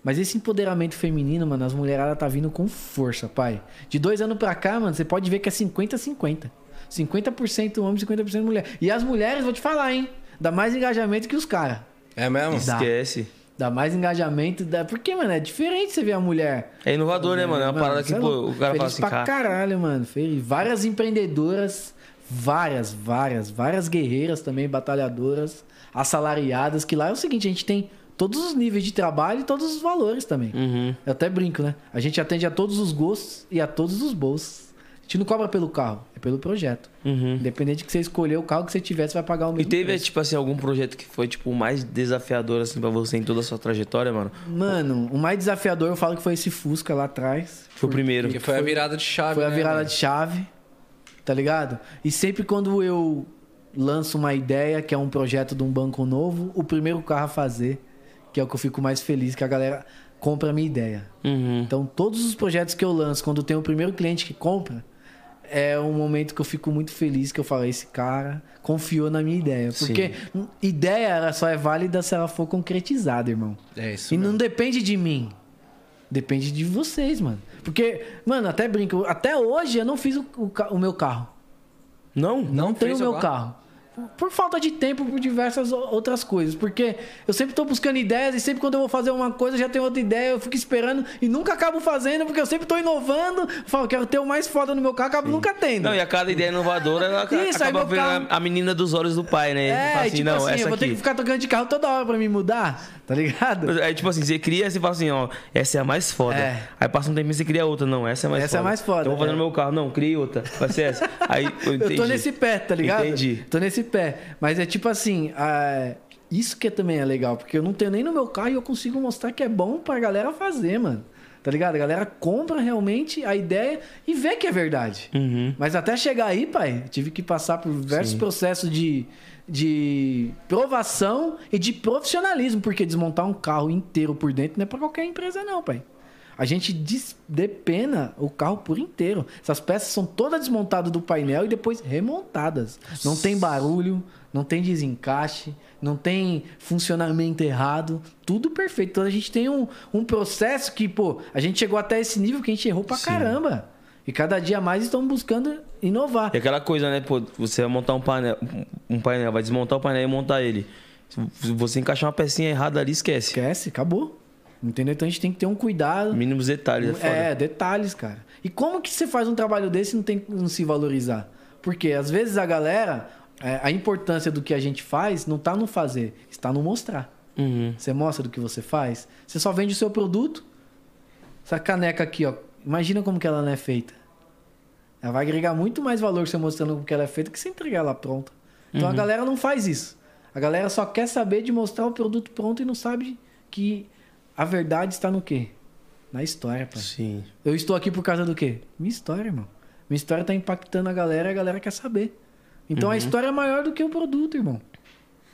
Mas esse empoderamento feminino, mano, as mulheradas tá vindo com força, pai. De dois anos pra cá, mano, você pode ver que é 50-50. 50% homem, 50% mulher. E as mulheres, vou te falar, hein? Dá mais engajamento que os caras. É mesmo? Dá. Esquece. Dá mais engajamento. Dá... Porque, mano, é diferente você ver a mulher. É inovador, né, mano? É uma Mano, parada que, é pô, o cara fala assim, pra cara. caralho, mano. Feliz. Várias empreendedoras, várias, várias, várias guerreiras também, batalhadoras, assalariadas, que lá é o seguinte, a gente tem todos os níveis de trabalho e todos os valores também. Uhum. Eu até brinco, né? A gente atende a todos os gostos e a todos os bolsos. A gente não cobra pelo carro, é pelo projeto. Uhum. Independente que você escolher o carro que você tiver, você vai pagar o E mesmo teve, preço. tipo assim, algum projeto que foi, tipo, o mais desafiador, assim, pra você em toda a sua trajetória, mano? Mano, o mais desafiador eu falo que foi esse Fusca lá atrás. Foi o primeiro. Porque foi a virada de chave. Foi a né, virada mano? de chave, tá ligado? E sempre quando eu lanço uma ideia, que é um projeto de um banco novo, o primeiro carro a fazer, que é o que eu fico mais feliz, que a galera compra a minha ideia. Uhum. Então, todos os projetos que eu lanço, quando tem o primeiro cliente que compra, é um momento que eu fico muito feliz, que eu falo, esse cara confiou na minha ideia. Porque ideia ela só é válida se ela for concretizada, irmão. É isso. E mesmo. não depende de mim. Depende de vocês, mano. Porque, mano, até brinco, até hoje eu não fiz o, o o meu carro. Não? Não tenho o meu agora? carro. Por- falta de tempo, por diversas outras coisas. Porque eu sempre tô buscando ideias e sempre quando eu vou fazer uma coisa, já tenho outra ideia, eu fico esperando e nunca acabo fazendo, porque eu sempre tô inovando. Falo, quero ter o mais foda no meu carro, acabo nunca tendo. Não, e a cada ideia inovadora, ela Isso, acaba vendo carro- a- a menina dos olhos do pai, né? É, Fala assim, tipo não, assim, essa eu vou ter aqui. que ficar tocando de carro toda hora pra me mudar, tá ligado? É tipo assim, você cria, você fala assim, ó, essa é a mais foda. É. Aí passa um tempo e você cria outra. Não, essa é mais Essa é foda. mais foda, Então eu vou fazer é. no meu carro. Não, crie outra. Vai ser essa. Aí eu entendi. Eu tô nesse pé, tá ligado? Entendi. Tô nesse pé. Mas é tipo assim, ah, isso que também é legal, porque eu não tenho nem no meu carro e eu consigo mostrar que é bom pra galera fazer, mano. Tá ligado? A galera compra realmente a ideia e vê que é verdade. Uhum. Mas até chegar aí, pai, tive que passar por diversos Sim. processos de, de provação e de profissionalismo, porque desmontar um carro inteiro por dentro não é pra qualquer empresa, não, pai. A gente depena o carro por inteiro. Essas peças são todas desmontadas do painel e depois remontadas. Não tem barulho, não tem desencaixe, não tem funcionamento errado. Tudo perfeito. Então a gente tem um, um processo que, pô, a gente chegou até esse nível que a gente errou pra caramba. E cada dia mais estamos buscando inovar. E aquela coisa, né, pô, você vai montar um painel, um painel, vai desmontar o painel e montar ele. Se você encaixar uma pecinha errada ali, esquece. Esquece, acabou. Entendeu? Então a gente tem que ter um cuidado. Mínimos detalhes, é foda. É, detalhes, cara. E como que você faz um trabalho desse e não tem não se valorizar? Porque às vezes a galera, é, a importância do que a gente faz não tá no fazer, está no mostrar. Uhum. Você mostra do que você faz. Você só vende o seu produto. Essa caneca aqui, ó. Imagina como que ela não é feita. Ela vai agregar muito mais valor você mostrando como que ela é feita que você entregar ela pronta. Então a galera não faz isso. A galera só quer saber de mostrar o produto pronto e não sabe que a verdade está no quê? Na história, pai. Sim. Eu estou aqui por causa do quê? Minha história, irmão. Minha história tá impactando a galera e a galera quer saber. Então a história é maior do que o produto, irmão.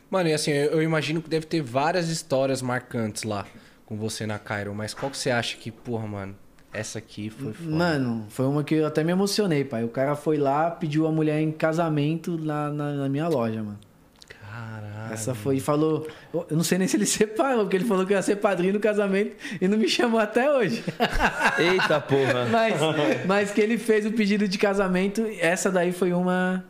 Mano, e assim, eu, eu imagino que deve ter várias histórias marcantes lá com você na Cairo, mas qual que você acha que, porra, mano, essa aqui foi foda? Mano, foi uma que eu até me emocionei, pai. O cara foi lá, pediu a mulher em casamento na, na, na minha loja, mano. Caralho. Essa foi e falou. Eu não sei nem se ele separou, porque ele falou que ia ser padrinho do casamento e não me chamou até hoje. Eita porra. mas, mas que ele fez o pedido de casamento, essa daí foi uma.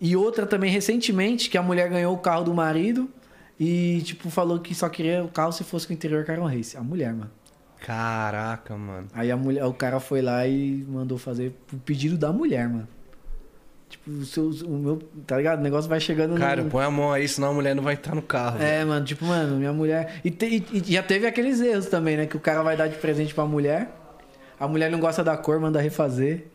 E outra também recentemente, que a mulher ganhou o carro do marido e, tipo, falou que só queria o carro se fosse com o interior Caron Race. A mulher, mano. Caraca, mano. Aí a mulher, o cara foi lá e mandou fazer o pedido da mulher, mano. Tipo, o, seu, o meu. Tá ligado? O negócio vai chegando no- Cara, põe a mão aí, senão a mulher não vai estar no carro. É, mano, tipo, mano, minha mulher. E, te- e- e já teve aqueles erros também, né? Que o cara vai dar de presente pra mulher. A mulher não gosta da cor, manda refazer.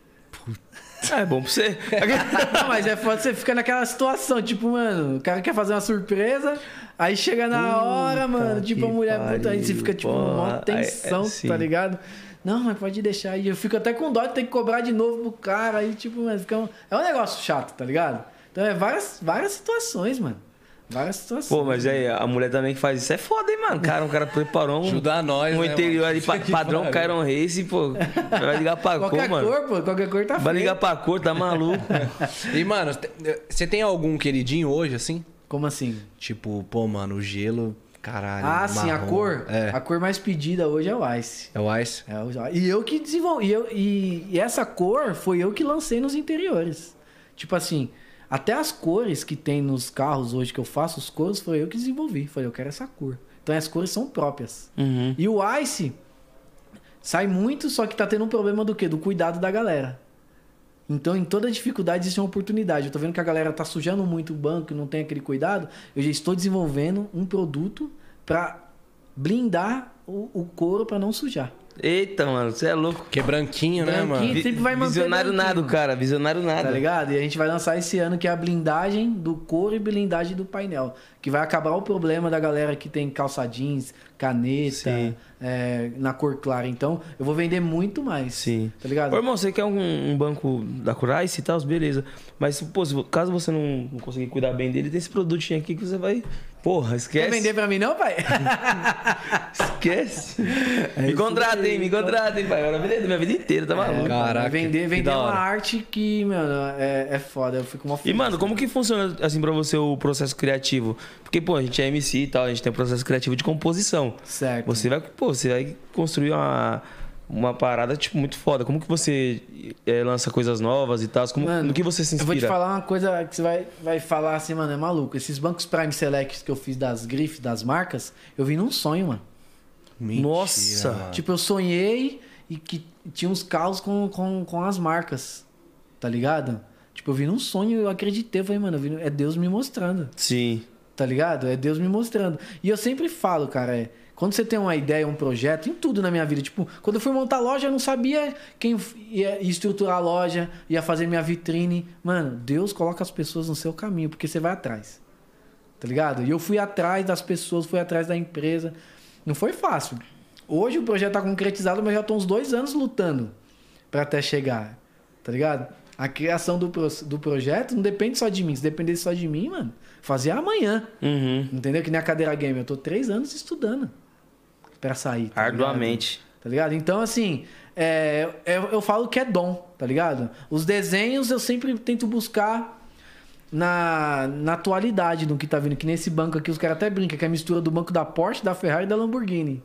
É bom pra você. Não, mas é foda, você fica naquela situação, tipo, mano, o cara quer fazer uma surpresa, aí chega na hora, mano, tipo, a mulher, puta, aí você pariu, fica, tipo, porra. uma tensão, é, sim. tá ligado? Não, mas pode deixar aí. Eu fico até com dó de ter que cobrar de novo pro cara, aí, tipo, mano, fica um... é um negócio chato, tá ligado? Então é várias, várias situações, mano. Várias situações. Pô, mas aí, a mulher também que faz isso é foda, hein, mano? Cara, um cara preparou um, Ajuda nós, um né, interior mano? ali, pa- padrão. Cairon Race, pô. Vai ligar pra cor, Qualquer mano. cor, pô, qualquer cor tá Vai feio. ligar pra cor, tá maluco? E, mano, você tem algum queridinho hoje, assim? Como assim? Tipo, pô, mano, o gelo, caralho. Ah, sim, a cor. É. A cor mais pedida hoje é o Ice. É o Ice? É, o E eu que desenvolvi. E, eu- e- e essa cor foi eu que lancei nos interiores. Tipo assim, até as cores que tem nos carros hoje que eu faço, os cores foi eu que desenvolvi. Falei, eu quero essa cor. Então as cores são próprias. Uhum. E o Ice sai muito, só que tá tendo um problema do quê? Do cuidado da galera. Então, em toda dificuldade, existe uma oportunidade. Eu tô vendo que a galera tá sujando muito o banco e não tem aquele cuidado. Eu já estou desenvolvendo um produto para blindar o, o couro para não sujar. Eita, mano, você é louco. Que é branquinho, né, Branquinho. mano? E sempre vai manter Visionário branquinho. nada, cara. Visionário nada. Tá ligado? E a gente vai lançar esse ano que é a blindagem do couro e blindagem do painel. Que vai acabar o problema da galera que tem calça jeans, caneta, é, na cor clara. Então, eu vou vender muito mais. Sim. Tá ligado? Ô, irmão, você quer um, um banco da Curice e tal, beleza. Mas, pô, se- caso você não, não conseguir cuidar bem dele, tem esse produtinho aqui que você vai. Porra, esquece. Quer vender pra mim não, pai? Esquece. É me contrata, aí, hein? Me contrata, hein, pai. Agora vida, minha vida inteira, tá maluco. Caraca, vender vender da uma arte que, mano, é, é foda. Eu fico uma E, mano, como que funciona, assim, pra você o processo criativo? Porque, pô, a gente é MC e tal, a gente tem um processo criativo de composição. Certo. Você vai, pô, você vai construir uma, uma parada, tipo, muito foda. Como que você eh, lança coisas novas e tal? Como, Mano, no que você se Eu vou te inspira? falar uma coisa que você vai, vai falar assim, mano, é maluco. Esses bancos Prime Selects que eu fiz das grifes, das marcas, eu vi num sonho, mano. Mentira, Nossa. mano. Tipo, eu sonhei e que tinha uns carros com, com, com as marcas, tá ligado? Tipo, eu vi num sonho e eu acreditei. Eu falei, mano, eu vi, é Deus me mostrando, Sim. tá ligado? É Deus me mostrando. E eu sempre falo, cara, é, quando você tem uma ideia, um projeto, em tudo na minha vida. Tipo, quando eu fui montar a loja, eu não sabia quem ia estruturar a loja, ia fazer minha vitrine. Mano, Deus coloca as pessoas no seu caminho, porque você vai atrás. Tá ligado? E eu fui atrás das pessoas, fui atrás da empresa. Não foi fácil. Hoje o projeto tá concretizado, mas já tô uns dois anos lutando para até chegar, tá ligado? A criação do, pro- do projeto não depende só de mim. Se dependesse só de mim, mano, fazia amanhã. Uhum. Entendeu? Que nem a cadeira game. Eu tô três anos estudando pra sair. tá ligado? Arduamente. Tá ligado? Então, assim, é, eu, eu falo que é dom, tá ligado? Os desenhos eu sempre tento buscar na, na atualidade do que tá vindo. Que nesse banco aqui os caras até brincam, que é a mistura do banco da Porsche, da Ferrari e da Lamborghini.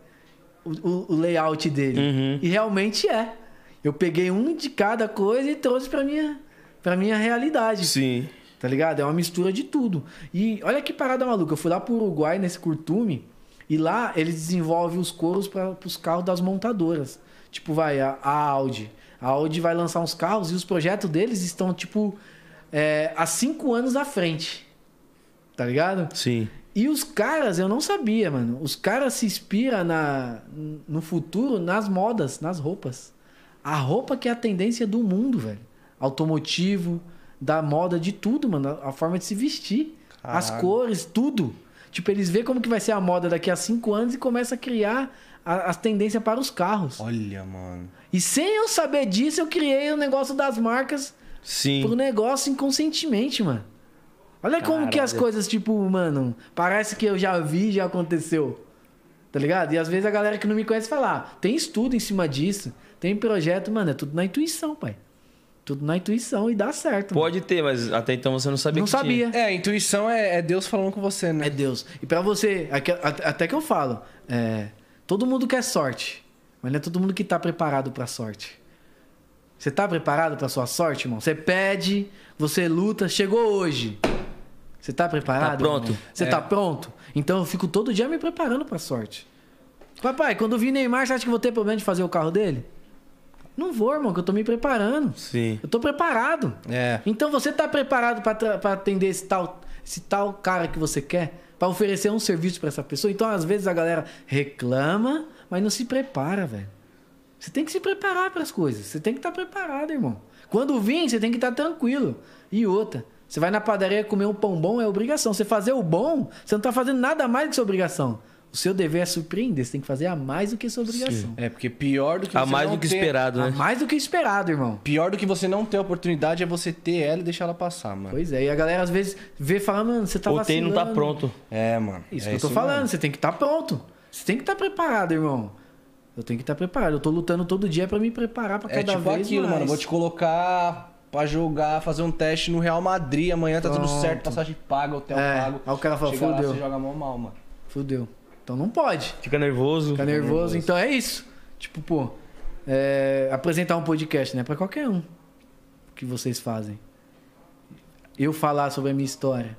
O, o- o layout dele. Uhum. E realmente é. Eu peguei um de cada coisa e trouxe pra minha, pra minha realidade. Sim. Tá ligado? É uma mistura de tudo. E olha que parada maluca. Eu fui lá pro Uruguai, nesse curtume, e lá eles desenvolvem os coros para os carros das montadoras. Tipo, vai, a, a Audi. A Audi vai lançar uns carros e os projetos deles estão, tipo, é, há cinco anos à frente. Tá ligado? Sim. E os caras, eu não sabia, mano. Os caras se inspiram na, no futuro nas modas, nas roupas. A roupa que é a tendência do mundo, velho. Automotivo, da moda, de tudo, mano. A forma de se vestir. As cores, tudo. Tipo, eles veem como que vai ser a moda daqui a cinco anos e começam a criar as tendências para os carros. Olha, mano. E sem eu saber disso, eu criei o negócio das marcas Sim. pro negócio inconscientemente, mano. Olha como que as Caralho. coisas, tipo, mano, parece que eu já vi, já aconteceu. Tá ligado? E às vezes a galera que não me conhece fala, ah, tem estudo em cima disso, tem projeto, mano, é tudo na intuição, pai. Tudo na intuição e dá certo. mano. Pode ter, mas até então você não sabia Não que tinha. sabia. É, a intuição é, é Deus falando com você, né? É Deus. E pra você, até que eu falo, é, todo mundo quer sorte, mas não é todo mundo que tá preparado pra sorte. Você tá preparado pra sua sorte, irmão? Você pede, você luta, chegou hoje. Você tá preparado? Tá pronto. irmão? Você É. tá pronto? Então eu fico todo dia me preparando pra sorte. Papai, quando eu vi Neymar, você acha que eu vou ter problema de fazer o carro dele? Não vou, irmão, que eu tô me preparando. Sim. Eu tô preparado. É. Então você tá preparado pra atender esse tal, esse tal cara que você quer? Pra oferecer um serviço pra essa pessoa? Então, às vezes, a galera reclama, mas não se prepara, velho. Você tem que se preparar para as coisas. Você tem que estar preparado, irmão. Quando vir, você tem que estar tranquilo. E outra, você vai na padaria comer um pão bom, é obrigação. Você fazer o bom, você não tá fazendo nada mais do que sua obrigação. O seu dever é surpreender, você tem que fazer a mais do que sua obrigação. É, porque pior do que A você mais não do que ter- esperado, A né? mais do que esperado, irmão. Pior do que você não ter a oportunidade é você ter ela e deixar ela passar, mano. Pois é, e a galera às vezes vê e fala, mano, você tá Ou tem e não tá vacilando. pronto. É, mano. Isso é que eu tô falando, mesmo. você tem que estar pronto. Você tem que estar preparado, irmão. Eu tenho que estar preparado. Eu tô lutando todo dia pra me preparar pra É cada tipo vez aquilo, mais. mano. Vou te colocar pra jogar, fazer um teste no Real Madrid. Amanhã tá tudo certo, passagem paga, hotel É, pago. aí o cara fala, Chega lá, fudeu. você joga mó mal, mano. Fudeu. Então não pode. Fica nervoso. Ficar nervoso. Então é isso. Tipo, pô, é, apresentar um podcast, né? Pra qualquer um que vocês fazem. Eu falar sobre a minha história,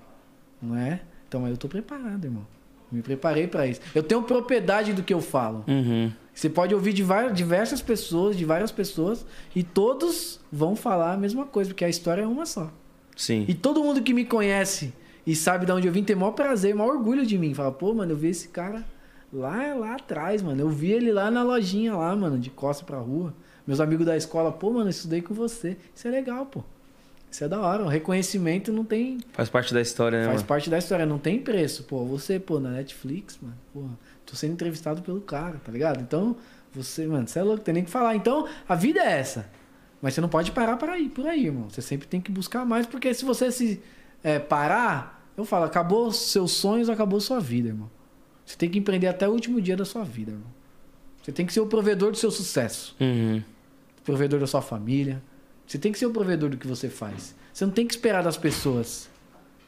não é? Então eu tô preparado, irmão. Me preparei pra isso. Eu tenho propriedade do que eu falo. Uhum. Você pode ouvir de várias, diversas pessoas, de várias pessoas, e todos vão falar a mesma coisa, porque a história é uma só. Sim. E todo mundo que me conhece e sabe de onde eu vim tem maior prazer, maior orgulho de mim. Fala, pô, mano, eu vi esse cara lá, lá atrás, mano. Eu vi ele lá na lojinha lá, mano, de costa pra rua. Meus amigos da escola, pô, mano, eu estudei com você. Isso é legal, pô. Isso é da hora. O reconhecimento não tem. Faz parte da história, né, Faz mano? parte da história, não tem preço. Pô, você, pô, na Netflix, mano, pô, tô sendo entrevistado pelo cara, tá ligado? Então, você, mano, você é louco, tem nem que falar. Então, a vida é essa. Mas você não pode parar para aí, por aí, irmão. Você sempre tem que buscar mais, porque se você se é, parar, eu falo, acabou seus sonhos, acabou sua vida, irmão. Você tem que empreender até o último dia da sua vida, irmão. Você tem que ser o provedor do seu sucesso Uhum. provedor da sua família. Você tem que ser o provedor do que você faz. Você não tem que esperar das pessoas.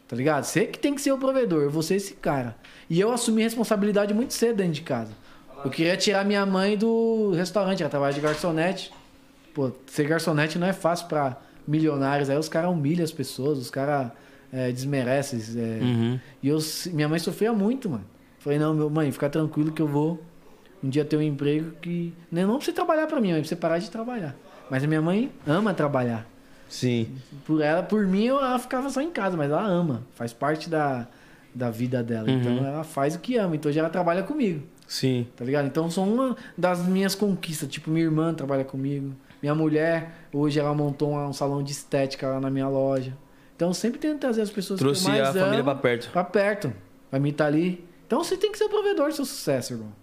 Tá ligado? Você que tem que ser o provedor. Vou ser esse cara. E eu assumi responsabilidade muito cedo dentro de casa. Eu queria tirar minha mãe do restaurante. Ela trabalha de garçonete. Pô, ser garçonete não é fácil pra milionários. Aí os caras humilham as pessoas, os caras é, desmerecem. é. Uhum. E eu, minha mãe sofria muito, mano. Falei, não, meu mãe, fica tranquilo que eu vou um dia ter um emprego que. Não, não pra você trabalhar pra mim, mãe, pra você parar de trabalhar. Mas a minha mãe ama trabalhar. Sim. Por ela, por mim, ela ficava só em casa, mas ela ama. Faz parte da, da vida dela. Uhum. Então ela faz o que ama. Então hoje ela trabalha comigo. Sim. Tá ligado? Então são uma das minhas conquistas. Tipo, minha irmã trabalha comigo. Minha mulher, hoje ela montou um salão de estética lá na minha loja. Então eu sempre tento trazer as pessoas Trouxe que eu mais a família amo pra perto. pra perto. Pra mim tá ali. Então você tem que ser o provedor do seu sucesso, irmão.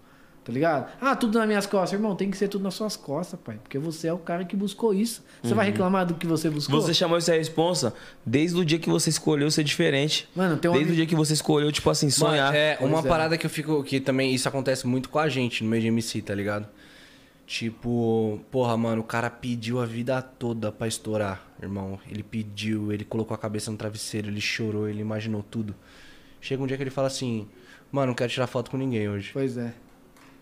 Tá ligado? Ah, tudo nas minhas costas. Irmão, tem que ser tudo nas suas costas, pai. Porque você é o cara que buscou isso. Você vai reclamar do que você buscou? Você chamou isso aí responsa desde o dia que você escolheu ser diferente. Mano, tem um Desde o dia que você escolheu, tipo assim, sonhar. Mano, é, uma Pois é. parada que eu fico. Que também isso acontece muito com a gente no meio de MC, tá ligado? Tipo, porra, mano, o cara pediu a vida toda pra estourar, irmão. Ele pediu, ele colocou a cabeça no travesseiro, ele chorou, ele imaginou tudo. Chega um dia que ele fala assim: Mano, não quero tirar foto com ninguém hoje. Pois é.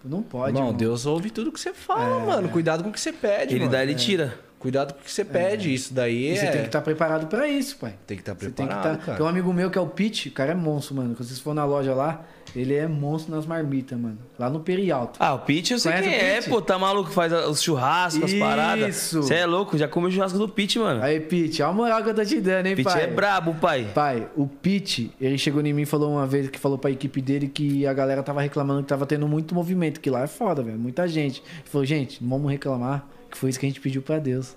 Não pode, Irmão, irmão. Deus ouve tudo que você fala, mano. Cuidado com o que você pede, ele mano. dá, ele tira. Cuidado com o que você pede. Isso daí E é. você tem que estar preparado pra isso, pai. Tem que estar Você tem que preparado, tá... cara. Tem um amigo meu que é o Pete, o cara é monstro, mano. Quando vocês for na loja lá, ele é monstro nas marmitas, mano. Lá no Perialto. Ah, o Pete eu sei Conhece quem é, Pete? pô. Tá maluco? Faz os churrascos, as Isso. paradas. Você é louco? Já comeu o churrasco do Pete, mano. Aí, Pete, olha a moral que eu tô te dando, hein, Pete pai? é brabo, pai. Pai, o Pete, ele chegou em mim e falou uma vez que falou pra equipe dele que a galera tava reclamando que tava tendo muito movimento, que lá é foda, velho, muita gente. Ele falou, gente, não vamos reclamar, que foi isso que a gente pediu pra Deus.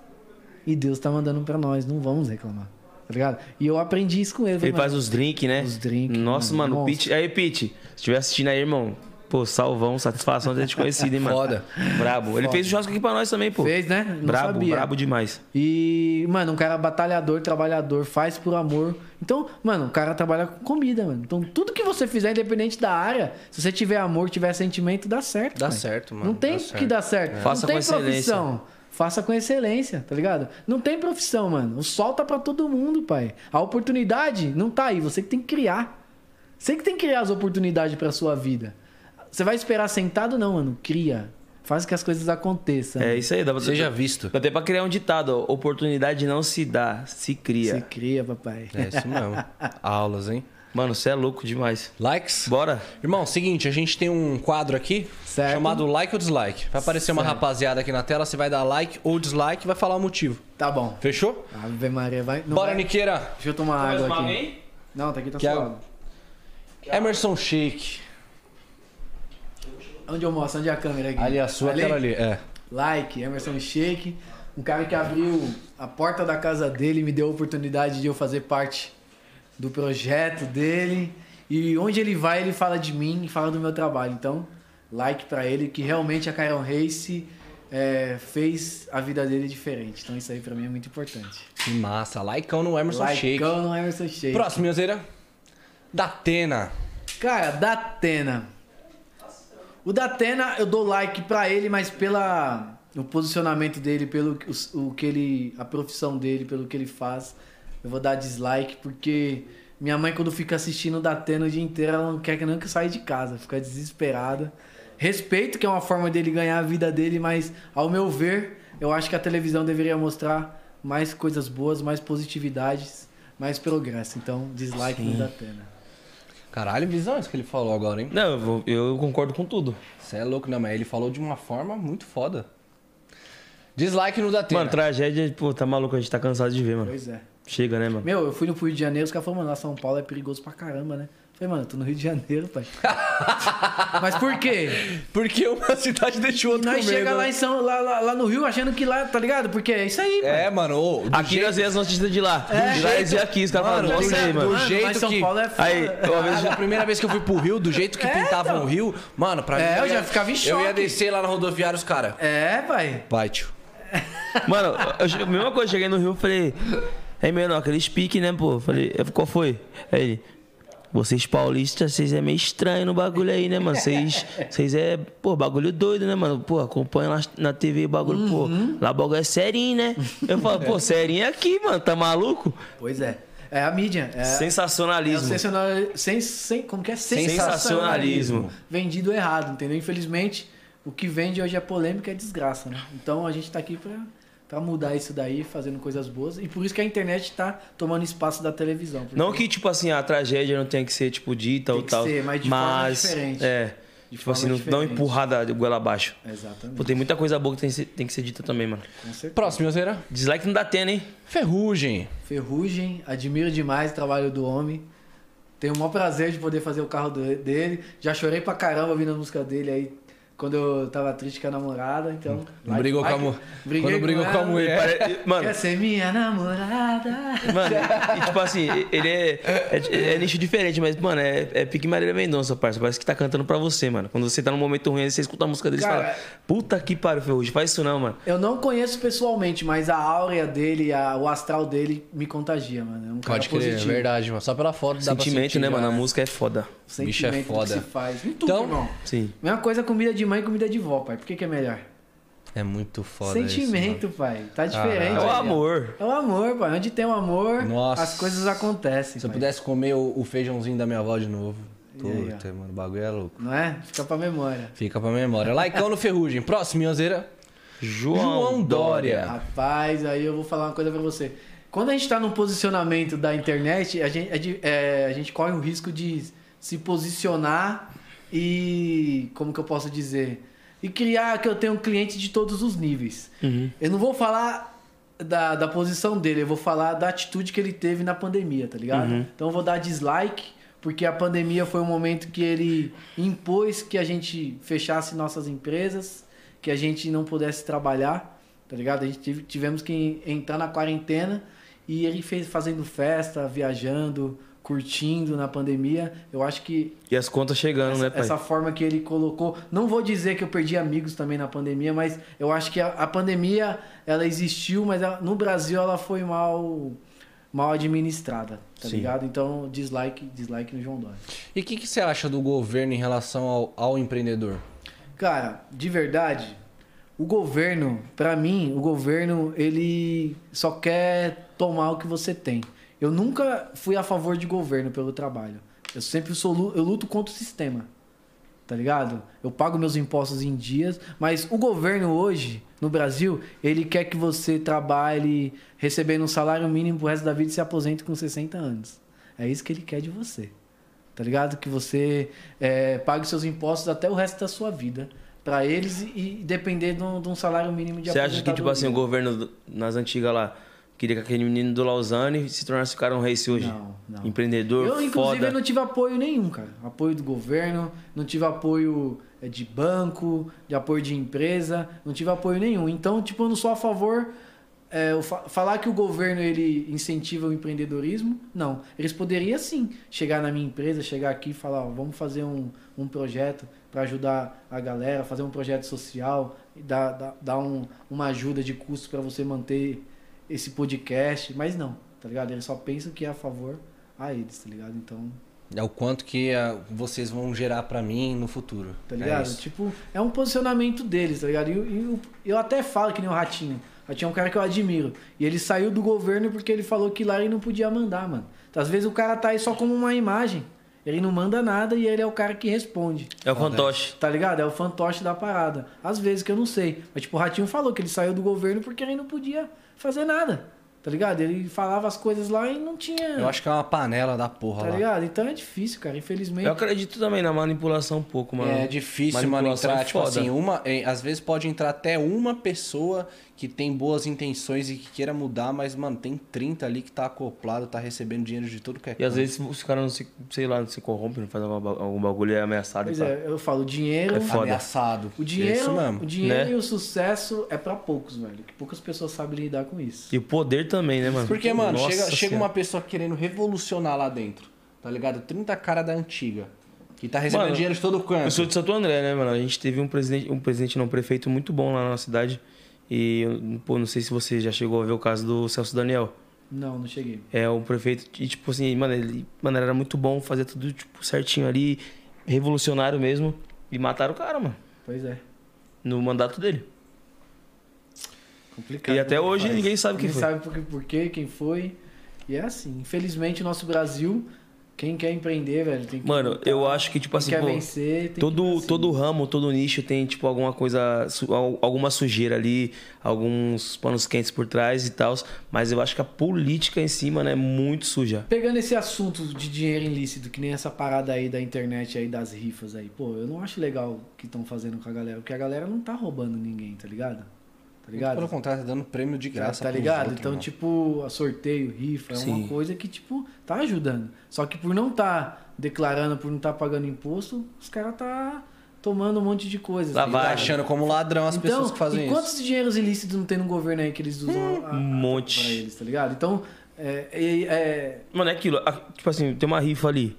E Deus tá mandando pra nós, não vamos reclamar. Tá ligado? E eu aprendi isso com ele. Ele faz "Mano, os drinks, né? Os drinks, Nossa, mano, mano, o monstro. Pete. Aí, Pete, se estiver assistindo aí, irmão. Pô, salvão, satisfação de ter te conhecido, hein, mano. Foda. Brabo. Ele Foda. fez o churrasco aqui pra nós também, pô. Fez, né? Não brabo, sabia. brabo demais. E, mano, um cara batalhador, trabalhador, faz por amor. Então, mano, o cara trabalha com comida, mano. Então, tudo que você fizer, independente da área, se você tiver amor, tiver sentimento, dá certo. Dá pai. certo, mano. Não tem Dá que certo. dar certo. Faça não tem com excelência. profissão. Faça com excelência, tá ligado? Não tem profissão, mano. O sol tá pra todo mundo, pai. A oportunidade não tá aí, você que tem que criar. Você que tem que criar as oportunidades pra sua vida. Você vai esperar sentado não, mano. Cria. Faz que as coisas aconteçam. É isso aí, dá pra Seja visto. Dá até pra criar um ditado, ó. Oportunidade não se dá, se cria. Se cria, papai. É isso mesmo. Aulas, hein? Mano, você é louco demais. Likes? Bora? Irmão, seguinte, a gente tem um quadro aqui Certo. chamado like ou dislike. Vai aparecer uma Certo. rapaziada aqui na tela, você vai dar like ou dislike e vai falar o motivo. Tá bom. Fechou? Ave Maria, vai. Não Bora, vai... Niqueira. Deixa eu tomar água aqui. Não, tá aqui, tá suave. Emerson Shake. Onde eu mostro? Onde é a câmera aqui? Ali a sua, aquela ali. É. Like, Emerson Shake. Um cara que abriu a porta da casa dele me deu a oportunidade de eu fazer parte do projeto dele. E onde ele vai, ele fala de mim e fala do meu trabalho. Então, like pra ele, que realmente a Kyron Race é, fez a vida dele diferente. Então, isso aí pra mim é muito importante. Que massa. Likeão no Emerson Shake. Likeão no Emerson Shake. Próximo, Minhozeira. Datena. Cara, Datena. O Datena, eu dou like pra ele, mas pela o posicionamento dele, pelo o, o que ele, a profissão dele, pelo que ele faz, eu vou dar dislike porque minha mãe quando fica assistindo o Datena o dia inteiro, ela não quer que nunca saia de casa, fica desesperada. Respeito que é uma forma dele ganhar a vida dele, mas ao meu ver, eu acho que a televisão deveria mostrar mais coisas boas, mais positividades, mais progresso. Então, dislike no Datena. Caralho, visão isso que ele falou agora, hein? Não, eu, vou- eu concordo com tudo. Você é louco, não, mas ele falou de uma forma muito foda. Dislike no Datena. Mano, tragédia, pô, tá maluco, a gente tá cansado de ver, mano. Pois é. Chega, né, mano? Meu, eu fui no Rio de Janeiro, os caras falaram, mano, lá São Paulo é perigoso pra caramba, né? Falei, mano, eu tô no Rio de Janeiro, pai. Mas por quê? Porque uma cidade deixou E outro nós chega lá, em São, lá, lá, lá no Rio achando que lá, tá ligado? Porque é isso aí. É, mano. ô, Aqui jeito- nós vemos as notícias de lá. É. de lá eles iam aqui, os caras falam, nossa aí, jeito- mano. do jeito mas São que- Paulo é foda. Aí, uma vez a primeira vez que eu fui pro Rio, do jeito que É, pintavam então. o Rio, mano, pra É, mim. eu ia- já ficava em Eu ia choque. descer lá na rodoviária, os caras. É, pai. Vai, tio. Mano, eu, che- mesma coisa, cheguei no Rio, falei, é menor, aquele speak, né, pô? Falei, eu- qual foi? Aí ele, vocês paulistas, vocês é meio estranho no bagulho aí, né, mano? Vocês, vocês é, pô, bagulho doido, né, mano? Pô, acompanha lá na TV o bagulho, Uhum. pô, lá o bagulho é serinho, né? Eu falo, pô, serinho é aqui, mano, tá maluco? Pois é. É a mídia. É, é Sensacionalismo. sensacional, sem, sem, como que é? Sensacionalismo. Vendido errado, entendeu? Infelizmente, o que vende hoje é polêmica e é desgraça, né? Então a gente tá aqui pra, pra mudar isso daí, fazendo coisas boas. E por isso que a internet tá tomando espaço da televisão. porque- Não que, tipo assim, a tragédia não tenha que ser, tipo, dita ou que tal. ser, mas de forma diferente. É. De tipo forma assim, não, não diferente. empurrada de goela abaixo. Exatamente. Pô, tem muita coisa boa que tem, que ser- tem que ser dita também, mano. Com certeza. Próximo, Minhozeira. Dislike não dá tena, hein? Ferrugem. Ferrugem, admiro demais o trabalho do homem. Tenho o maior prazer de poder fazer o carro dele. Já chorei pra caramba ouvindo a música dele aí. Quando eu tava triste com a namorada, então. Não brigou com a mu- Briguei quando brigou com a ela. mulher. Pare- Mano, Quer ser minha namorada. Mano, e tipo assim, ele é, é, é nicho diferente, mas, mano, é, é pique Marília Mendonça, parça. Parece que tá cantando pra você, mano. Quando você tá num momento ruim, você escuta a música dele e fala, puta que pariu, Ferrugem, faz isso não, mano. Eu não conheço pessoalmente, mas a áurea dele, a- o astral dele me contagia, mano. É um cara Pode crer, é positivo. verdade, mano. Só pela foto dá pra Sentimento, sentir, né, mano? A já. música é foda. Bicho é foda. que se faz. Em tudo, Então- irmão. Sim. Mesma coisa comida de mãe e comida de vó, pai. Por que, que é melhor? É muito foda Sentimento, isso, pai. Tá diferente. É Caralho. o amor. É o amor, pai. Onde tem o amor, Nossa. as coisas acontecem. Se eu pai. pudesse comer o, o feijãozinho da minha avó de novo. E aí, Puta, mano, o bagulho é louco. Não é? Fica pra memória. Fica pra memória. Laicão no Ferrugem. Próximo, Minhozeira. João, João Dória. Rapaz, aí eu vou falar uma coisa pra você. Quando a gente tá num posicionamento da internet, a gente, é é, a gente corre o risco de se posicionar e. Como que eu posso dizer? E criar que eu tenho um cliente de todos os níveis. Uhum. Eu não vou falar da, da posição dele, eu vou falar da atitude que ele teve na pandemia, tá ligado? Uhum. Então eu vou dar dislike, porque a pandemia foi um momento que ele impôs que a gente fechasse nossas empresas, que a gente não pudesse trabalhar, tá ligado? A gente tive- tivemos que entrar na quarentena e ele fez fazendo festa, viajando, curtindo na pandemia. Eu acho que E as contas chegando, essa, né, pai? essa forma que ele colocou. Não vou dizer que eu perdi amigos também na pandemia, mas eu acho que a, a pandemia ela existiu, mas ela- no Brasil ela foi mal mal administrada, tá Sim. ligado? Então dislike, dislike no João Dória. E o que, que você acha do governo em relação ao, ao empreendedor? Cara, de verdade, o governo, pra mim, o governo ele só quer tomar o que você tem. Eu nunca fui a favor de governo pelo trabalho. Eu sempre sou eu luto contra o sistema. Tá ligado? Eu pago meus impostos em dias, mas o governo hoje, no Brasil, ele quer que você trabalhe recebendo um salário mínimo pro resto da vida e se aposente com 60 anos. É isso que ele quer de você. Tá ligado? Que você é, pague seus impostos até o resto da sua vida. Pra eles e, e depender de um, de um salário mínimo de Você acha que, tipo assim, o governo nas antigas lá queria que aquele menino do Lausanne se tornasse o cara um rei hoje? Não, não. Empreendedor, Eu, inclusive, foda. eu não tive apoio nenhum, cara. Apoio do governo, não tive apoio é, de banco, de apoio de empresa, não tive apoio nenhum. Então, tipo, eu não sou a favor. é, falar que o governo ele incentiva o empreendedorismo, não. Eles poderiam sim chegar na minha empresa, chegar aqui e falar: ó, vamos fazer um, um projeto para ajudar a galera, fazer um projeto social, e dar, dar, dar um, uma ajuda de custo para você manter esse podcast, mas não, tá ligado? Eles só pensam que é a favor a eles, tá ligado? Então, É o quanto que ah, vocês vão gerar pra mim no futuro. tá É ligado? isso. tipo, é um posicionamento deles, tá ligado? E, eu- eu- eu até falo que nem o Ratinho. O Ratinho é um cara que eu admiro. E ele saiu do governo porque ele falou que lá ele não podia mandar, mano. Então, às vezes o cara tá aí só como uma imagem. Ele não manda nada e ele é o cara que responde. É o fantoche. Tá ligado? É o fantoche da parada. Às vezes que eu não sei. Mas, tipo, o Ratinho falou que ele saiu do governo porque ele não podia fazer nada. Tá ligado? Ele falava as coisas lá e não tinha. Eu acho que é uma panela da porra Tá lá. ligado? Então é difícil, cara. Infelizmente. Eu acredito também na manipulação um pouco, mano. É difícil, mano, entrar, é tipo foda. assim, uma, eh, às vezes pode entrar até uma pessoa que tem boas intenções e que queira mudar, mas, mano, tem 30 ali que tá acoplado, tá recebendo dinheiro de tudo que é E às vezes os caras não se, sei lá, não se corrompem, não fazem algum ba- algum bagulho e é ameaçado. Pois e pá. é, eu falo, o dinheiro. É foda. ameaçado. O É dinheiro, isso mesmo. o dinheiro né? e o sucesso é pra poucos, velho. Que poucas pessoas sabem lidar com isso. E o poder também, né, mano? Porque, mano, Nossa chega, chega uma pessoa querendo revolucionar lá dentro, tá ligado? 30 cara da antiga, que tá recebendo Mano, dinheiro de todo canto. Eu sou de Santo André, né, mano? A gente teve um presidente, um presidente não, um prefeito muito bom lá na nossa cidade. E, pô, não sei se você já chegou a ver o caso do Celso Daniel. Não, não cheguei. É um prefeito, e tipo assim, mano, ele mano, era muito bom, fazia tudo, tipo, certinho ali, revolucionário mesmo. E mataram o cara, mano, Pois é. no mandato dele. Complicado. E até como hoje faz. ninguém sabe quem Ninguém foi. sabe por, por quê, quem foi. E é assim. Infelizmente, o nosso Brasil, quem quer empreender, velho, tem que. Mano, lutar, eu acho que, tipo quem assim, quer pô, vencer, tem que Todo, pra cima. todo ramo, todo nicho tem, tipo, alguma coisa, alguma sujeira ali, alguns panos quentes por trás e tal. Mas eu acho que a política em cima, né, é muito suja. Pegando esse assunto de dinheiro ilícito, que nem essa parada aí da internet aí, das rifas aí, pô, eu não acho legal o que estão fazendo com a galera, porque a galera não tá roubando ninguém, tá ligado? Tá Muito ligado? Pelo contrário, tá dando prêmio de graça. tá ligado? outros, então, mano. tipo, a sorteio, rifa, é Sim. uma coisa que, tipo, tá ajudando. Só que por não tá declarando, por não tá pagando imposto, os caras tá tomando um monte de coisa. tá achando como ladrão as Então, pessoas que fazem e isso. quantos dinheiros ilícitos não tem no governo aí que eles usam a, a, Um monte. pra eles, tá ligado? Então, é, é- é- Mano, é aquilo. a- Tipo assim, tem uma rifa ali.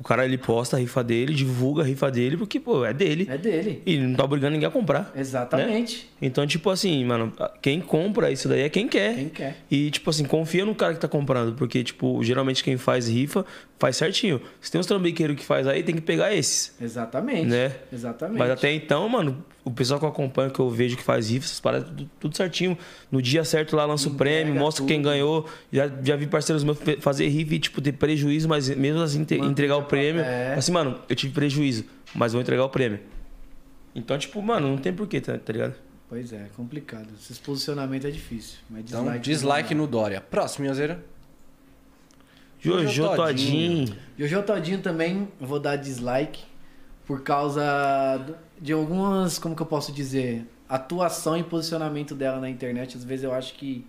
O cara ele posta a rifa dele, divulga a rifa dele, porque, pô, é dele. é dele. E ele não tá obrigando ninguém a comprar. Exatamente. Então, tipo assim, mano, quem compra isso daí é quem quer. Quem quer. E, tipo assim, confia no cara que tá comprando. Porque, tipo, geralmente quem faz rifa faz certinho. Se tem uns trambiqueiros que faz aí, tem que pegar esses. Exatamente. Né? Exatamente. Mas até então, mano, o pessoal que eu acompanho, que eu vejo que faz rifa, essas paradas, tudo, tudo certinho. No dia certo lá lança o prêmio, mostra tudo. quem ganhou. Já, já vi parceiros meus fazer rifa e, tipo, ter prejuízo, mas mesmo assim te- entregar o prêmio. É. Assim, mano, eu tive prejuízo, mas vou entregar o prêmio. Então, tipo, mano, não tem porquê, tá, tá ligado? Pois é, é complicado. Esse posicionamento é difícil. Mas Então, dislike, dislike no Dória. Próximo, Minhozeira. Jojo Jojo Todinho. Todinho. Jojo Todinho também eu vou dar dislike por causa do- de algumas, como que eu posso dizer, atuação e posicionamento dela na internet. Às vezes eu acho que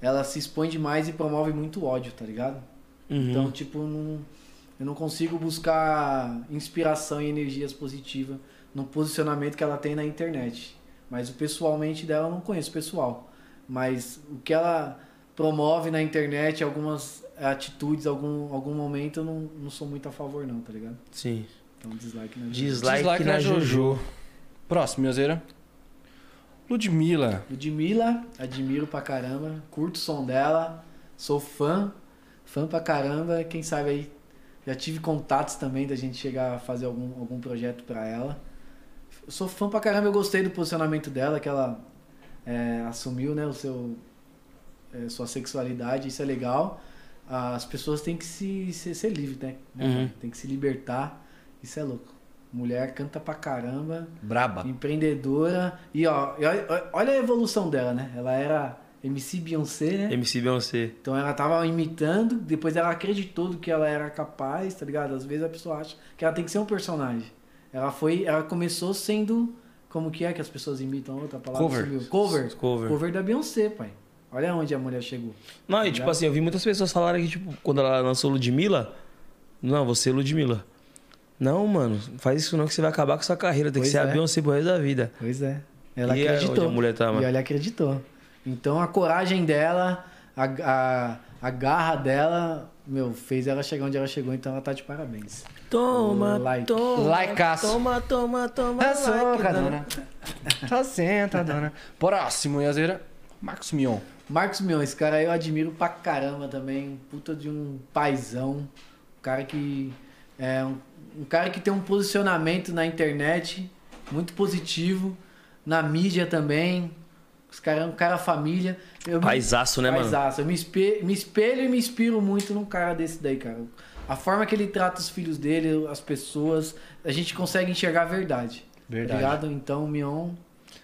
ela se expõe demais e promove muito ódio, tá ligado? Uhum. Então, tipo, não, eu não consigo buscar inspiração e energias positivas no posicionamento que ela tem na internet. Mas o pessoalmente dela eu não conheço o pessoal. Mas o que ela promove na internet, algumas atitudes, algum, algum momento, eu não, não sou muito a favor não, tá ligado? Sim. Então dislike na Dislike, na, Jojo. Próximo, Minhozeira. Ludmilla. Ludmilla, admiro pra caramba, curto o som dela, sou fã, fã pra caramba, quem sabe aí já tive contatos também da gente chegar a fazer algum, algum projeto pra ela. Eu sou fã pra caramba, eu gostei do posicionamento dela, que ela é, assumiu né, o seu, é, sua sexualidade, isso é legal. As pessoas têm que se, ser, ser livres, né? Uhum. Tem que se libertar, isso é louco. Mulher canta pra caramba, Braba. empreendedora. E ó, olha, a evolução dela, né? Ela era MC Beyoncé, né? MC Beyoncé. Então ela tava imitando, depois ela acreditou do que ela era capaz, tá ligado? Às vezes a pessoa acha que ela tem que ser um personagem. Ela foi, ela começou sendo como que é que as pessoas imitam outra palavra? Cover. Cover. Cover. Cover da Beyoncé, pai. Olha onde a mulher chegou. Não, e Tá tipo ligado? assim, eu vi muitas pessoas falarem que, tipo, quando ela lançou Ludmilla, não, você é Ludmilla. Não, mano, faz isso não que você vai acabar com sua carreira, tem Pois que ser a é. Beyoncé pro resto da vida. Pois é. Ela E é acreditou. a mulher tá, mano? E ela acreditou. Então a coragem dela, a, a, a garra dela, meu, fez ela chegar onde ela chegou, então ela tá de parabéns. Toma, Like. toma, Likeaço. toma, toma, toma, A soca, like, dona. Tá senta, dona. Próximo, Minhozeira. Marcos Mion. Marcos Mion, esse cara aí eu admiro pra caramba também. Puta de um paizão. Um cara que. É um, um cara que tem um posicionamento na internet muito positivo. Na mídia também. Os cara é um cara família. Eu me- Paisaço, né, mano? Paisaço. Eu me espelho, me espelho e me inspiro muito num cara desse daí, cara. A forma que ele trata os filhos dele, as pessoas, a gente consegue enxergar a verdade. Verdade. Tá ligado? Então, Mion.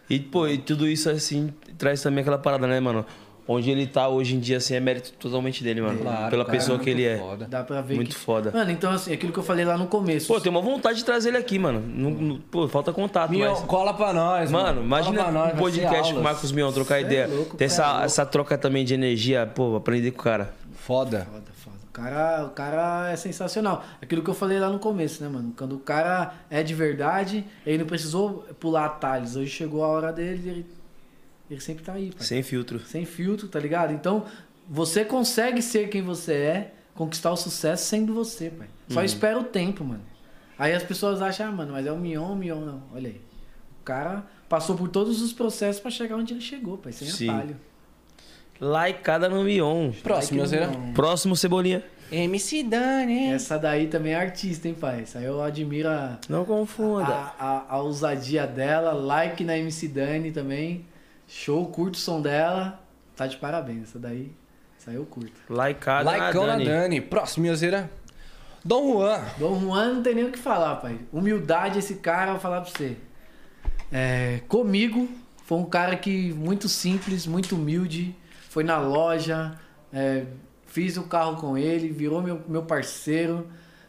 E, pô, e tudo isso, assim, traz também aquela parada, né, mano? Onde ele tá hoje em dia, assim, é mérito totalmente dele, mano. Claro, Pela cara, pessoa que ele é. foda. Dá pra ver Muito que... foda. Mano, então assim, aquilo que eu falei lá no começo. Pô, tem uma vontade de trazer ele aqui, mano. Não- não- pô, falta contato, Mion, mas... cola pra nós, Mano, Cola imagina pra nós, um podcast com o. Marcos Mion, trocar Cê é ideia. louco, Ter é essa, louco. essa troca também de energia, pô, aprender com o cara. Foda. Foda, foda. O cara, o cara é sensacional. Aquilo que eu falei lá no começo, né, mano? Quando o cara é de verdade, ele não precisou pular atalhos. Hoje chegou a hora dele, ele, ele sempre tá aí, pai. Sem filtro. Sem filtro, tá ligado? Então, você consegue ser quem você é, conquistar o sucesso sendo você, pai. Só espera o tempo, mano. Aí as pessoas acham, ah, mano, mas é o Mion, o Mion, não. Olha aí. O cara passou por todos os processos pra chegar onde ele chegou, pai, sem Sim. atalho. Laicada no Mion. Próximo, Like no. Mion. Próximo, Cebolinha. MC Dani. Essa daí também é artista, hein, pai? Essa aí eu admiro a, Não confunda. a, a, a ousadia dela. Like na MC Dani também. Show, curto o som dela. Tá de parabéns. Essa daí, eu curto. Laicada Laicão na Dani. Dani. Próximo, Minhozeira. Dom Juan. Dom Juan não tem nem o que falar, pai. Humildade, esse cara, eu vou falar pra você. É, comigo, foi um cara que muito simples, muito humilde. Foi na loja, é, fiz o carro com ele, virou meu, meu parceiro.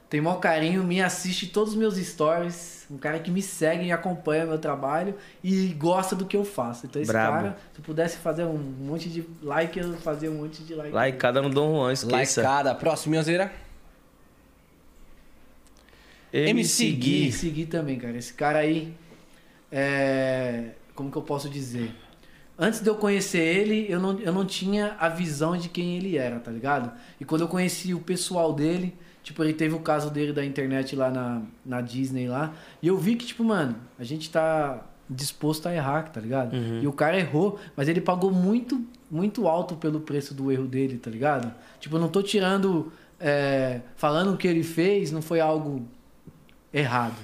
Tem maior carinho, me assiste todos os meus stories. Um cara que me segue e acompanha meu trabalho e gosta do que eu faço. Então esse Brabo. cara, se eu pudesse fazer um monte de like, eu fazia um monte de like. Laicada no Dom Juan, esqueça. Laicada. Próximo, Minhozeira. MC Gui. Me seguir também, cara. Esse cara aí. É... Como que eu posso dizer? Antes de eu conhecer ele, eu não, eu não tinha a visão de quem ele era, tá ligado? E quando eu conheci o pessoal dele, tipo, ele teve o caso dele da internet lá na, na Disney lá. E eu vi que, tipo, mano, a gente tá disposto a errar, tá ligado? E o cara errou, mas ele pagou muito, muito alto pelo preço do erro dele, tá ligado? Tipo, eu não tô tirando. é, falando o que ele fez, não foi algo errado.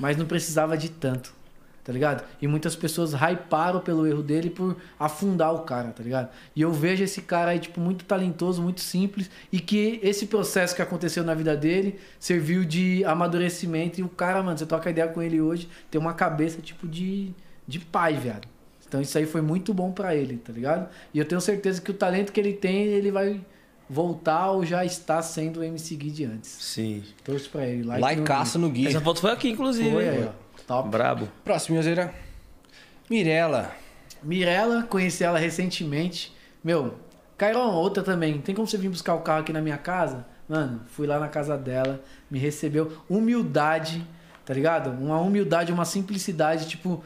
Mas não precisava de tanto, tá ligado? E muitas pessoas hyparam pelo erro dele por afundar o cara, tá ligado? E eu vejo esse cara aí, tipo, muito talentoso, muito simples, e que esse processo que aconteceu na vida dele serviu de amadurecimento. E o cara, mano, você troca ideia com ele hoje, tem uma cabeça, tipo, de, de pai, viado. Então isso aí foi muito bom pra ele, tá ligado? E eu tenho certeza que o talento que ele tem, ele vai voltar ou já está sendo o MC Gui de antes. Sim. Torço pra ele. Like Laicaço no Gui. Essa foto foi aqui, no inclusive. Foi aí, ó. Top. Brabo. Próximo, Minhozeira. Mirella. Mirella, conheci ela recentemente. Meu, Cairon, outra também. Tem como você vir buscar o carro aqui na minha casa? Mano, fui lá na casa dela, me recebeu. Humildade, tá ligado? Uma humildade, uma simplicidade. Tipo,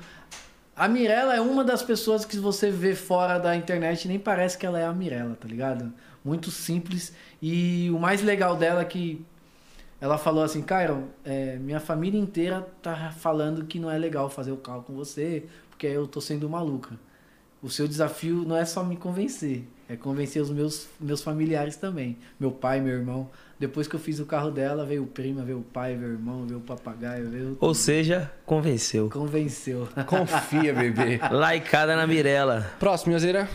a Mirella é uma das pessoas que você vê fora da internet e nem parece que ela é a Mirella, tá ligado? Muito simples. E o mais legal dela é que ela falou assim, Cairon, é, minha família inteira tá falando que não é legal fazer o carro com você, porque eu tô sendo maluca. O seu desafio não é só me convencer, é convencer os meus, meus familiares também. Meu pai, meu irmão. Depois que eu fiz o carro dela, veio o prima, veio o pai, veio o irmão, veio o papagaio, veio. Ou seja, convenceu. Convenceu. Confia, bebê. Laicada na Mirella. Próximo, Minhozeira.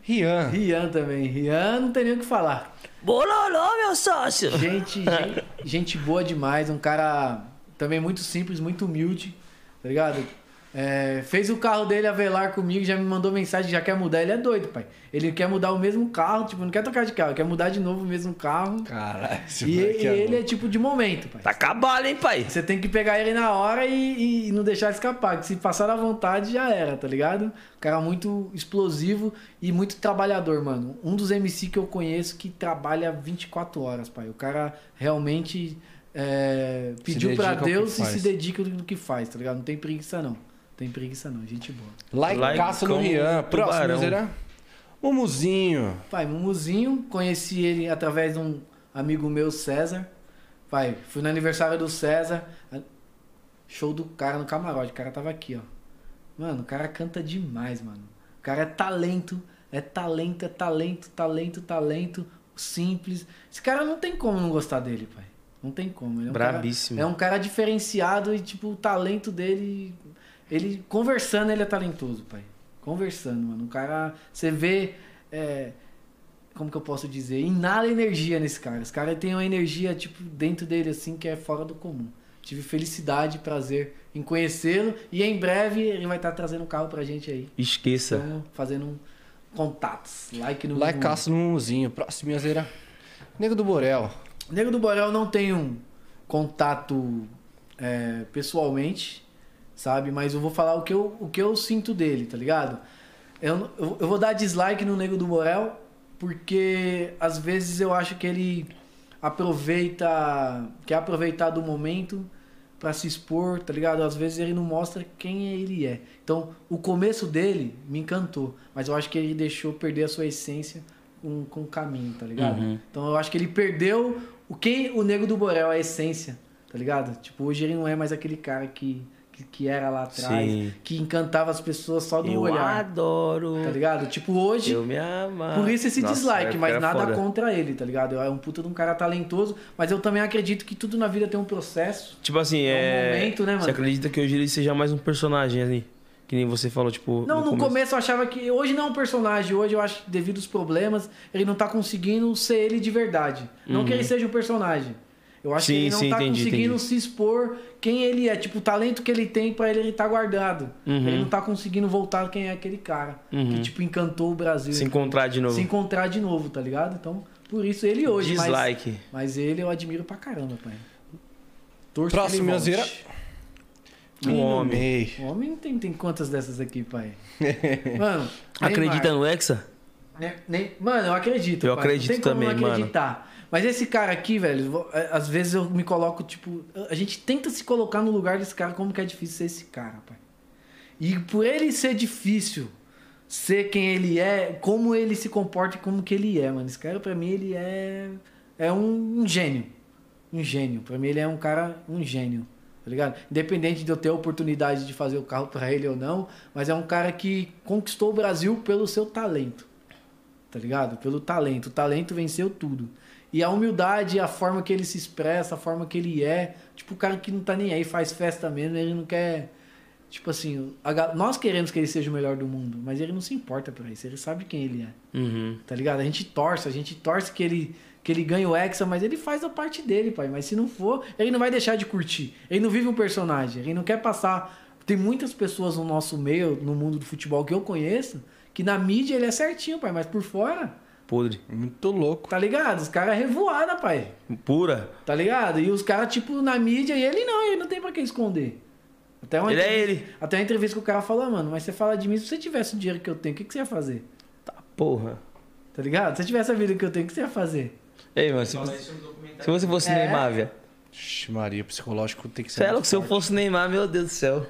Rian. Rian também. Rian não tem nem o que falar. Bololô, meu sócio! Gente, gente, gente boa demais, um cara também muito simples, muito humilde, tá ligado? É, fez o carro dele a velar comigo, já me mandou mensagem, já quer mudar. Ele é doido, pai. Ele quer mudar o mesmo carro, tipo, não quer trocar de carro, quer mudar de novo o mesmo carro. Caralho, esse E, e é ele é tipo de momento, pai. Tá cabalo, hein, pai? Você tem que pegar ele na hora e, e não deixar escapar. Que se passar da vontade, já era, tá ligado? Cara muito explosivo e muito trabalhador, mano. Um dos MC que eu conheço que trabalha 24 horas, pai. O cara realmente é, pediu que Deus e se dedica no que faz, tá ligado? Não tem preguiça, não. Não tem preguiça, não. Gente boa. Laicaço no Laicão Rian. Próximo. Minhozeira. Mumuzinho. Pai, Mumuzinho, conheci ele através de um amigo meu, César. Pai, fui no aniversário do César. Show do cara no camarote. O cara tava aqui, ó. Mano, o cara canta demais, mano. O cara é talento. É talento, é talento, talento, talento. Simples. Esse cara não tem como não gostar dele, pai. Não tem como. Ele é um cara- Brabíssimo. é um cara diferenciado e, tipo, o talento dele. Ele conversando, ele é talentoso, pai. Conversando, mano. O cara. Você vê. é, como que eu posso dizer? Inala energia nesse cara. Esse cara tem uma energia, tipo, dentro dele, assim, que é fora do comum. Tive felicidade e prazer em conhecê-lo. E em breve ele vai estar trazendo um carro pra gente aí. Esqueça. Estamos fazendo um contatos. Like no Laicaço no Mumuzinho. Próximo, Minhozeira. Nego do Borel. Nego do Borel não tem um contato é, pessoalmente, sabe? Mas eu vou falar o que eu, o que eu sinto dele, tá ligado? Eu, eu, eu vou dar dislike no Nego do Borel porque às vezes eu acho que ele aproveita, quer aproveitar do momento pra se expor, tá ligado? Às vezes ele não mostra quem ele é. Então, o começo dele me encantou, mas eu acho que ele deixou perder a sua essência com, com o caminho, tá ligado? Uhum. Então, eu acho que ele perdeu o quem o Nego do Borel, a essência, tá ligado? Tipo, hoje ele não é mais aquele cara que, que, que era lá atrás, Sim. que encantava as pessoas só do Eu olhar, adoro. tá ligado? Tipo, hoje Eu me amo. por isso esse Nossa, dislike, mas nada foda. contra ele, tá ligado? É um puta de um cara talentoso, mas eu também acredito que tudo na vida tem um processo. Tipo assim, É um é. momento, né, mano? Você acredita que hoje ele seja mais um personagem ali? Que nem você falou, tipo. Não, no começo. começo eu achava que. Hoje não é um personagem, hoje eu acho que devido aos problemas, ele não tá conseguindo ser ele de verdade. Não que ele seja um personagem. Eu acho Uhum. Sim, que ele não sim, tá entendi, conseguindo entendi. se expor quem ele é. Tipo, o talento que ele tem pra ele, ele tá guardado. Uhum. Ele não tá conseguindo voltar quem é aquele cara. Que, tipo, encantou o Brasil. Se encontrar de novo. se encontrar de novo, tá ligado? Então, por isso ele hoje. mas- Dislike. Mas, ele eu admiro pra caramba, pai. Torço Próximo. Um homem. O homem tem, tem quantas dessas aqui, pai? Mano, Acredita no Hexa? Nem- nem- Mano, eu acredito. Eu pai. Não acredito tem como também, mano. acreditar. Mas esse cara aqui, velho, é, às vezes eu me coloco, tipo. A gente tenta se colocar no lugar desse cara, como que é difícil ser esse cara, pai. E por ele ser difícil ser quem ele é, como ele se comporta e como que ele é, mano. Esse cara, pra mim, ele é. É um, um gênio. Um gênio. Pra mim, ele é um cara, um gênio. Tá ligado? Independente de eu ter a oportunidade de fazer o carro pra ele ou não, mas é um cara que conquistou o Brasil pelo seu talento. Tá ligado? Pelo talento. O talento venceu tudo. E a humildade, a forma que ele se expressa, a forma que ele é. Tipo, o cara que não tá nem aí, faz festa mesmo, ele não quer. Tipo assim, a nós queremos que ele seja o melhor do mundo, mas ele não se importa pra isso, ele sabe quem ele é. Uhum. Tá ligado? A gente torce, a gente torce que ele, que ele ganhe o Hexa, mas ele faz a parte dele, pai. Mas se não for, ele não vai deixar de curtir. Ele não vive um personagem, ele não quer passar. Tem muitas pessoas no nosso meio, no mundo do futebol que eu conheço, que na mídia ele é certinho, pai, mas por fora, Podre. Muito louco. tá ligado? Os caras é revoada, pai. Pura. Tá ligado? E os caras, tipo, na mídia, e ele não, ele não tem pra que esconder. Até uma Ele é ele. Até uma entrevista que o cara falou, mano, mas você fala de mim, se você tivesse o dinheiro que eu tenho, o que, que você ia fazer? Porra. Tá ligado? Se você tivesse a vida que eu tenho, o que você ia fazer? Ei, mano, se, Fala você- isso no documentário. se você fosse É. Neymar, velho. Maria, psicológico tem que ser. Louco, se eu fosse Neymar, meu Deus do céu.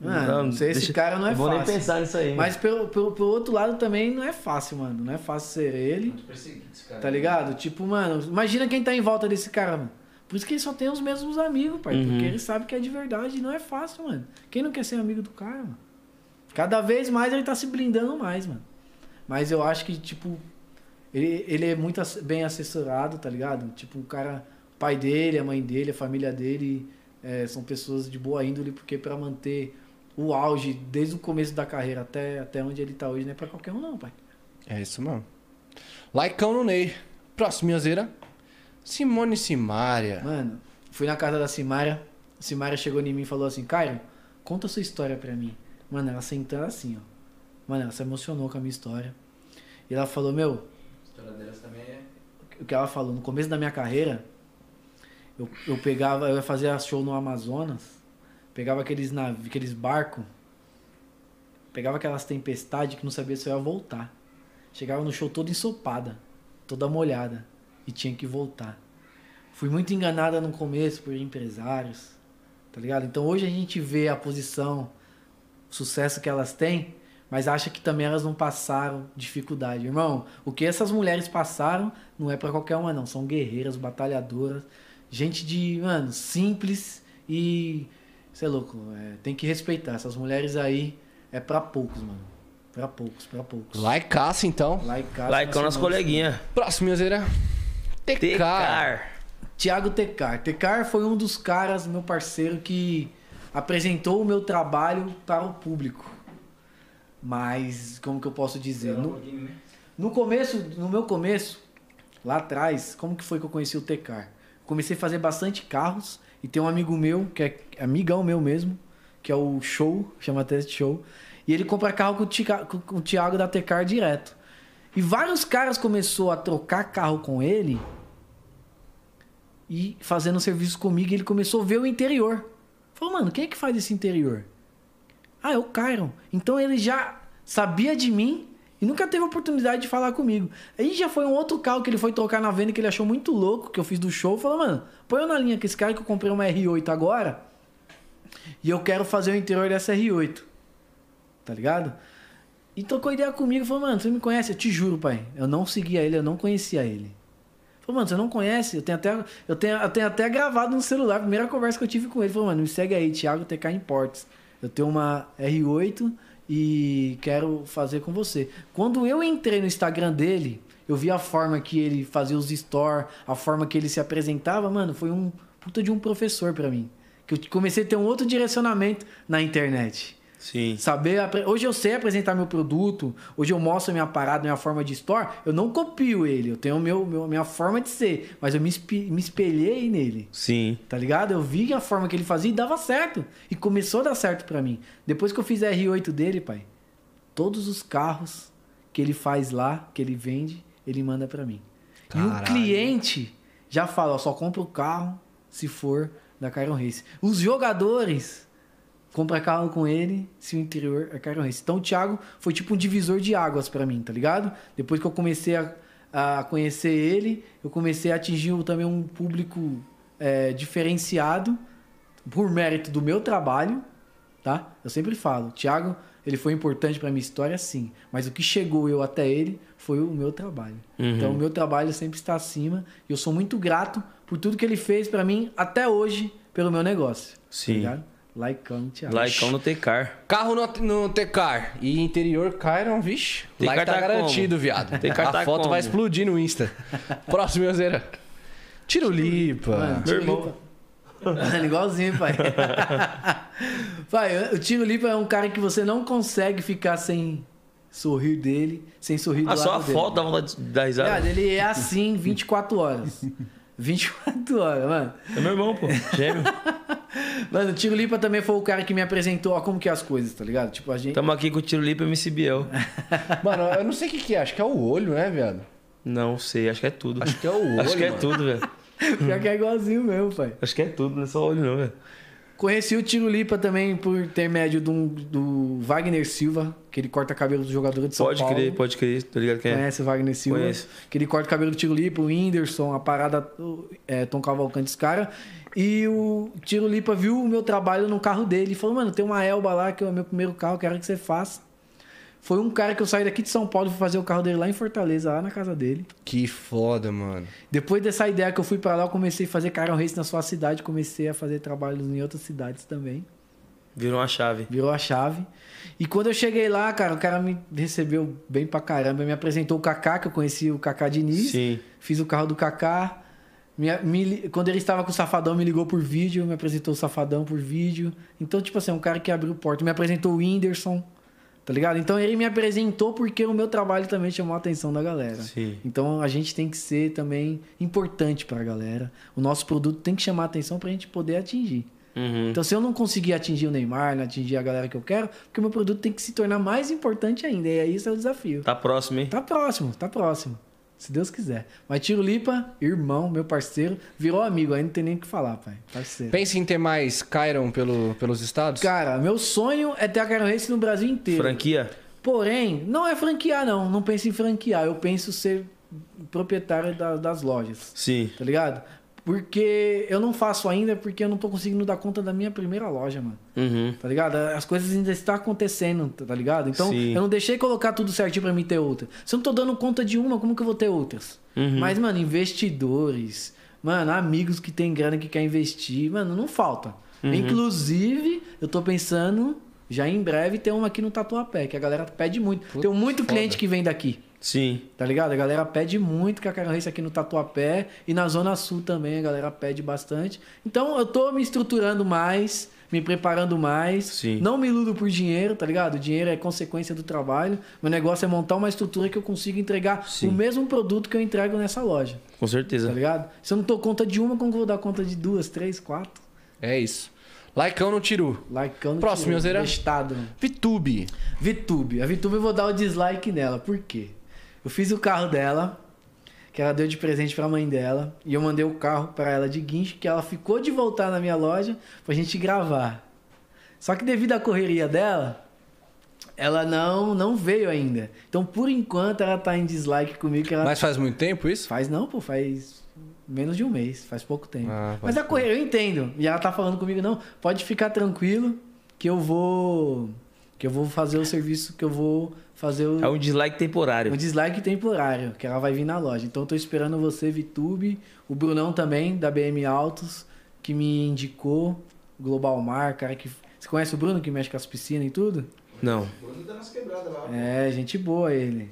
Mano, ser esse cara não é eu vou nem fácil. pensar nisso aí. Mas pelo, pelo, pelo outro lado também não é fácil, mano. Não é fácil ser ele, Muito perseguido esse cara. tá ligado? Tipo, mano, imagina quem tá em volta desse cara, mano. Por isso que ele só tem os mesmos amigos, pai. Uhum. Porque ele sabe que é de verdade e não é fácil, mano. Quem não quer ser amigo do cara, mano? Cada vez mais ele tá se blindando mais, mano. Mas eu acho que, tipo, ele, ele é muito bem assessorado, tá ligado? Tipo, o cara, o pai dele, a mãe dele, a família dele, é, são pessoas de boa índole, porque pra manter o auge desde o começo da carreira até, até onde ele tá hoje, não é pra qualquer um, não, pai. É isso mesmo. Likeão no Ney. Próximo, Minhazeira. Simone Simária. Mano, fui na casa da Simária, a Simária chegou em mim e falou assim, Caio, conta a sua história pra mim. Mano, ela sentando assim, ó. Mano, ela se emocionou com a minha história. E ela falou, meu, A história delas também é. o que ela falou, no começo da minha carreira, eu, eu pegava, eu ia fazer show no Amazonas, pegava aqueles navios, aqueles barcos, pegava aquelas tempestades que não sabia se eu ia voltar. Chegava no show toda ensopada, toda molhada, e tinha que voltar. Fui muito enganada no começo por empresários, tá ligado? Então hoje a gente vê a posição, o sucesso que elas têm, mas acha que também elas não passaram dificuldade. Irmão, o que essas mulheres passaram não é pra qualquer uma, não. São guerreiras, batalhadoras, gente de, mano, simples e. Você é louco, é, tem que respeitar. Essas mulheres aí é pra poucos, mano. Pra poucos, pra poucos. Likeaça, então. Casa. Laicão nas coleguinhas. Próximo, Minhazeira. TK. Tecar. Tiago Tecar. Tecar foi um dos caras, meu parceiro, que apresentou o meu trabalho para o público. Mas, como que eu posso dizer? No, né? no começo, no meu começo, lá atrás, como que foi que eu conheci o Tecar? Comecei a fazer bastante carros e tem um amigo meu, que é amigão meu mesmo, que é o Show, chama Test Show, e ele compra carro com o, Tica- com- o Thiago da Tecar direto. E vários caras começou a trocar carro com ele e fazendo serviço comigo, ele começou a ver o interior. Falou, mano, quem é que faz esse interior? Ah, é o Kyron. Então ele já sabia de mim e nunca teve oportunidade de falar comigo. Aí já foi um outro carro que ele foi trocar na venda que ele achou muito louco, que eu fiz do show. Falou, mano, põe eu na linha com esse cara que eu comprei uma R8 agora e eu quero fazer o interior dessa R8. Tá ligado? E trocou ideia comigo. Falou, mano, você me conhece? Eu te juro, pai. Eu não seguia ele, eu não conhecia ele. Falou, mano, você não conhece? Eu tenho até, eu tenho, eu tenho até gravado no celular, a primeira conversa que eu tive com ele. Falou, mano, me segue aí, Thiago TK Imports. Eu tenho uma R8 e quero fazer com você. Quando eu entrei no Instagram dele, eu vi a forma que ele fazia os store, a forma que ele se apresentava, mano, foi um puta de um professor pra mim. Que eu comecei a ter um outro direcionamento na internet. Sim. Saber, hoje eu sei apresentar meu produto, hoje eu mostro a minha parada, minha forma de store, eu não copio ele, eu tenho meu, meu- minha forma de ser, mas eu me, me espelhei nele. Sim. Tá ligado? Eu vi a forma que ele fazia e dava certo. E começou a dar certo pra mim. Depois que eu fiz a R8 dele, pai, todos os carros que ele faz lá, que ele vende, ele manda pra mim. E o Caralho. cliente já fala, ó, só compra o carro se for da Kyron Race. Os jogadores compra carro com ele se o interior é Race. Então o Thiago foi tipo um divisor de águas pra mim, tá ligado? Depois que eu comecei a, a conhecer ele, eu comecei a atingir também um público é, diferenciado por mérito do meu trabalho, tá? Eu sempre falo, Thiago, ele foi importante pra minha história, sim. Mas o que chegou eu até ele foi o meu trabalho. Então o meu trabalho sempre está acima e eu sou muito grato por tudo que ele fez pra mim até hoje pelo meu negócio. Sim. Tá? Laicão, Thiago. Laicão no Tecar. Carro no, no Tecar e interior Cairon, vixe. Tecar Like tá tá garantido, viado. Tecar A tá foto como? vai explodir no Insta. Próximo, Euzeira. Tirulipa. Mano, Meu Tiro irmão. Lipa. Mano, igualzinho, pai. pai, o Tiro Lipa é um cara que você não consegue ficar sem sorrir dele, sem sorrir do Ah, só a lado dele. foto dá vontade de dar risada. Cara, ele é assim 24 horas. 24 horas, mano. É meu irmão, pô. Gêmeo. Mano, o Tiro Lipa também foi o cara que me apresentou ó, como que é as coisas, tá ligado? Tipo, a gente. Tamo aqui com o Tiro Lipa e MC Biel. Mano, eu não sei o que, que é. Acho que é o olho, né, viado? Não sei, acho que é tudo. Acho que é o olho. Acho que é mano. tudo, velho. Pior que é igualzinho mesmo, pai. Acho que é tudo, não é só olho não, velho. Conheci o Tiro Lipa também por intermédio do, do Wagner Silva, que ele corta cabelo do jogador de São Pode Paulo. crer, pode crer, tá ligado quem é? Conhece o Wagner Silva? Conheço. Que ele corta cabelo do Tiro Lipa, o Whindersson, a parada é, Tom Cavalcante, os caras. E o Tiro Lipa viu o meu trabalho no carro dele e falou: Mano, tem uma Elba lá que é o meu primeiro carro, quero que você faça. Foi um cara que eu saí daqui de São Paulo e fui fazer o carro dele lá em Fortaleza, lá na casa dele. Que foda, mano. Depois dessa ideia que eu fui pra lá, eu comecei a fazer Caron Race na sua cidade, comecei a fazer trabalhos em outras cidades também. Virou uma chave. Virou a chave. E quando eu cheguei lá, cara, o cara me recebeu bem pra caramba. Me apresentou o Kaká, que eu conheci o Kaká Diniz. Sim. Fiz o carro do Kaká. Me- me quando ele estava com o Safadão, me ligou por vídeo. Me apresentou o Safadão por vídeo. Então, tipo assim, é um cara que abriu porta. Me apresentou o Whindersson. Tá ligado? Então ele me apresentou porque o meu trabalho também chamou a atenção da galera. Sim. Então a gente tem que ser também importante pra galera. O nosso produto tem que chamar a atenção pra gente poder atingir. Uhum. Então, se eu não conseguir atingir o Neymar, não atingir a galera que eu quero, porque o meu produto tem que se tornar mais importante ainda. E aí, esse é o desafio. Tá próximo, hein? Tá próximo, tá próximo. Se Deus quiser. Mas Tiro Lipa, irmão, meu parceiro, virou amigo. Aí não tem nem o que falar, pai. Parceiro. Pensa em ter mais Cairon pelo, pelos estados? Cara, meu sonho é ter a Caron Race no Brasil inteiro. Franquia? Porém, não é franquear, não. Não penso em franquear. Eu penso ser proprietário da- das lojas. Sim. Tá ligado? Porque eu não faço ainda porque eu não tô conseguindo dar conta da minha primeira loja, mano. Uhum. Tá ligado? As coisas ainda estão acontecendo, tá ligado? Então, Sim. eu não deixei colocar tudo certinho pra mim ter outra. Se eu não tô dando conta de uma, como que eu vou ter outras? Uhum. Mas, mano, investidores, mano, amigos que tem grana que quer investir, mano, não falta. Uhum. Inclusive, eu tô pensando já em breve ter uma aqui no Tatuapé, que a galera pede muito. Tem muito foda. cliente que vem daqui. Sim. Tá ligado? A galera pede muito que a Caron Race aqui no Tatuapé e na Zona Sul também a galera pede bastante. Então eu tô me estruturando mais, me preparando mais. Sim. Não me iludo por dinheiro, tá ligado? O dinheiro é consequência do trabalho. Meu negócio é montar uma estrutura que eu consiga entregar Sim. o mesmo produto que eu entrego nessa loja, Com tá certeza. ligado? Se eu não tô conta de uma, como que eu vou dar conta de duas, três, quatro? É isso. Laicão no Tiru. Likeando Próximo, Yozeira. Estado. Vitube. Vitube. A Vitube eu vou dar o dislike nela. Por quê? Eu fiz o carro dela, que ela deu de presente pra mãe dela, e eu mandei o carro pra ela de guincho, que ela ficou de voltar na minha loja pra gente gravar. Só que devido à correria dela, ela não não veio ainda. Então, por enquanto, ela tá em dislike comigo, ela Mas faz muito tempo isso? faz não, pô, faz menos de um mês, faz pouco tempo. Ah, Mas a correria eu entendo. E ela tá falando comigo, não, pode ficar tranquilo que eu vou que eu vou fazer o serviço que eu vou fazer o É um dislike temporário. um dislike temporário, que ela vai vir na loja. Então eu tô esperando você, Vitube, o Brunão também, da BM Autos, que me indicou, Global Mar, cara que. Você conhece o Bruno que mexe com as piscinas e tudo? Não. O Bruno tá nas quebradas lá. É, gente boa ele.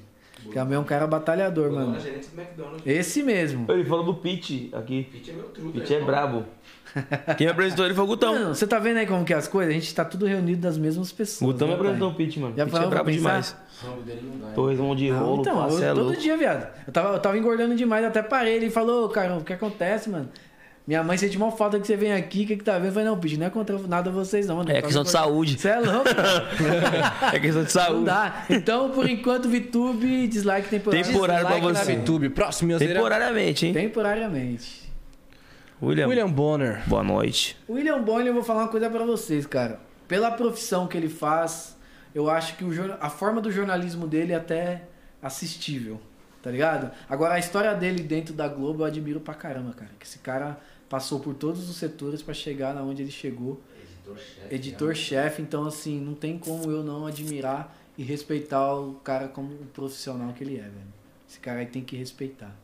Também é um cara batalhador, O mano. é gerente do McDonald's. Esse mesmo. Ele falou do Pete aqui. Pete é meu truque. Pete é brabo. Quem apresentou ele foi o Gutão. Mano, você tá vendo aí como que é as coisas? A gente tá tudo reunido das mesmas O pessoas. Gutão me né, apresentou pai? o Pete, mano. Já Pete é brabo pensar? demais. Torresmão de rolo, então, passe eu- é todo dia, viado. Eu tava, eu tava engordando demais, até parei. Ele falou, cara, o que acontece, mano? Minha mãe sente uma falta que você vem aqui, o que, que tá vendo? Eu falei, não, bicho, não é contra nada vocês, não. mano. É Eu questão de saúde. Você é louco? É questão de não saúde. dá. Então, por enquanto, VTube, dislike temporário. Temporário pra você. Vitube. Próximo, Yozeira. Temporariamente, hein? Temporariamente. William. William Bonner. Boa noite. William Bonner, eu vou falar uma coisa pra vocês, cara. pela profissão que ele faz, eu acho que o, a forma do jornalismo dele é até assistível, tá ligado? Agora, a história dele dentro da Globo eu admiro pra caramba, cara. Que esse cara passou por todos os setores pra chegar na onde ele chegou. Editor-chefe. Editor-chefe, então assim, não tem como eu não admirar e respeitar o cara como o profissional que ele é, velho. Esse cara aí tem que respeitar.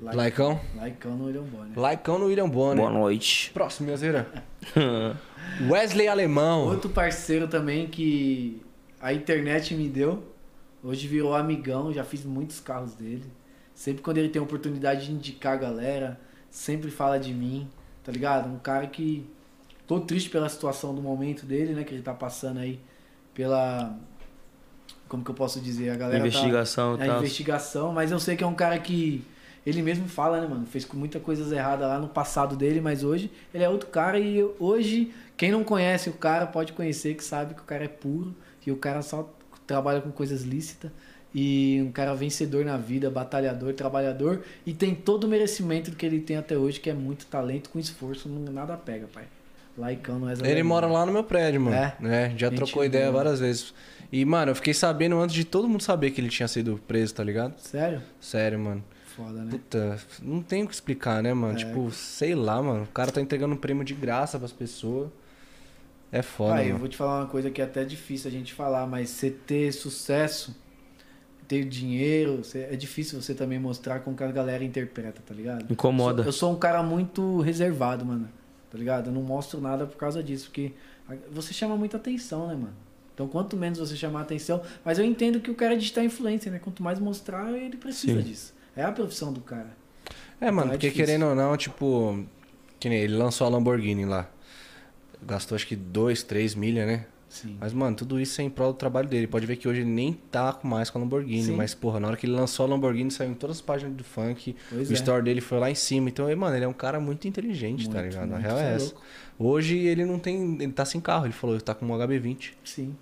Like, Laicão? Laicão no William Bonner. Laicão no William Bonner. Boa noite. Próximo, Minhazeira. Wesley Alemão. Outro parceiro também que a internet me deu. Hoje virou amigão, já fiz muitos carros dele. Sempre quando ele tem oportunidade de indicar a galera, sempre fala de mim, tá ligado? Um cara que. Tô triste pela situação do momento dele, né? Que ele tá passando aí pela. Como que eu posso dizer? A galera. tá- Investigação e é, tal. investigação, mas eu sei que é um cara que ele mesmo fala, né, mano? Fez com muita coisas erradas lá no passado dele, mas hoje ele é outro cara e hoje quem não conhece o cara pode conhecer que sabe que o cara é puro e o cara só trabalha com coisas lícitas e um cara vencedor na vida, batalhador, trabalhador e tem todo o merecimento do que ele tem até hoje, que é muito talento com esforço, não nada pega, pai. Laicão não é Ele mora lá no meu prédio, mano. É? É, já Gente trocou ideia boa. várias vezes. E, mano, eu fiquei sabendo antes de todo mundo saber que ele tinha sido preso, tá ligado? Sério? Sério, mano. Foda, né? Puta, não tem o que explicar, né, mano? É. Tipo, sei lá, mano. O cara tá entregando um prêmio de graça pras pessoas. É foda, Pai, eu mano. vou te falar uma coisa que é até difícil a gente falar, mas você ter sucesso, ter dinheiro, é difícil você também mostrar como que a galera interpreta, tá ligado? Incomoda. Eu sou, eu sou um cara muito reservado, mano. Tá ligado? Eu não mostro nada por causa disso, porque você chama muita atenção, né, mano? Então, quanto menos você chamar atenção, mas eu entendo que o cara é digital influencer, né? Quanto mais mostrar, ele precisa Sim. disso. É a profissão do cara. É, mano, Então é porque difícil. querendo ou não, tipo. Que nem ele lançou a Lamborghini lá. Gastou acho que 2, 3 milha, né? Sim. Mas, mano, tudo isso é em prol do trabalho dele. Pode ver que hoje ele nem tá com- mais com a Lamborghini. Sim. Mas, porra, na hora que ele lançou a Lamborghini, saiu em todas as páginas do funk. Pois o é. store dele foi lá em cima. Então, mano, ele é um cara muito inteligente, tá Muito, ligado? A muito, real é é essa. louco. Hoje ele não tem. Ele tá sem carro. Ele falou, ele tá com um HB20. Sim.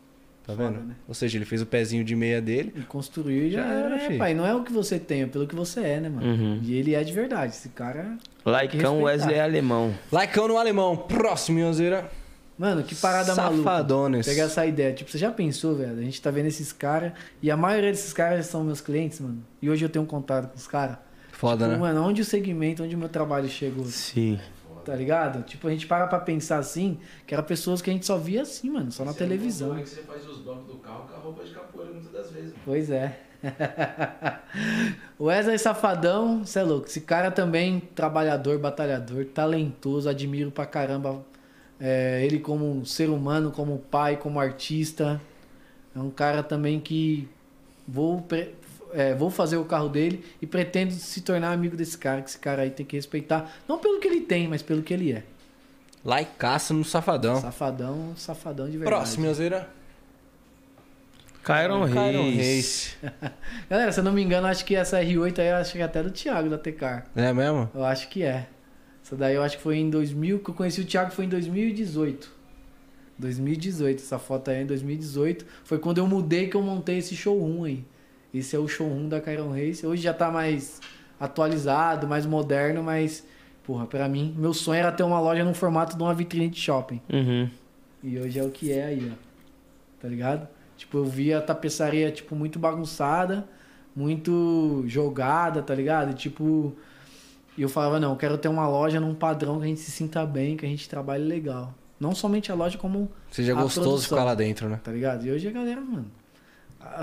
Tá Foda, vendo? né? Ou seja, ele fez o pezinho de meia dele. E construiu e já, Já era, era, fi. pai. Não é o que você tem, é pelo que você é, né, mano? Uhum. E ele é de verdade. Esse cara. Laicão respeitar. Wesley Alemão. Laicão no alemão. Próximo, Minhozeira. Mano, que parada maluca. Safadones. Pegar essa ideia. Tipo, você já pensou, velho? A gente tá vendo esses caras. E a maioria desses caras são meus clientes, mano. E hoje eu tenho um contato com os caras. Foda, Tipo, né? Mano, onde o segmento, onde o meu trabalho chegou, Sim. tá ligado? Tipo, a gente para pra pensar assim, que eram pessoas que a gente só via assim, mano, só na Você é televisão. motor, é que você faz os bancos do carro com a roupa de capoeira muitas das vezes. mano. Pois é. o Wesley Safadão, você é louco. Esse cara também, trabalhador, batalhador, talentoso, admiro pra caramba é, ele como um ser humano, como pai, como artista. É um cara também que vou, é, vou fazer o carro dele e pretendo se tornar amigo desse cara, que esse cara aí tem que respeitar. Não pelo que ele tem, mas pelo que ele é. Laicaça no safadão. Safadão, safadão de verdade. Próximo, Minhozeira. Kyron Reis. Galera, se eu não me engano, acho que essa R8 aí, eu acho que é até do Thiago da Tecar. É mesmo? Eu acho que é. Essa daí eu acho que foi em 2000, que eu conheci o Thiago foi em 2018. 2018, essa foto aí é em 2018. Foi quando eu mudei que eu montei esse showroom aí. Esse é o showroom da Kyron Race. Hoje já tá mais atualizado, mais moderno, mas, porra, pra mim, meu sonho era ter uma loja no formato de uma vitrine de shopping. Uhum. E hoje é o que é aí, ó. Tá ligado? Tipo, eu via a tapeçaria, tipo, muito bagunçada, muito jogada, tá ligado? Tipo, e eu falava, não, eu quero ter uma loja num padrão que a gente se sinta bem, que a gente trabalhe legal. Não somente a loja, como, Seja A gostoso produção. ficar lá dentro, né? tá ligado? E hoje a galera, mano,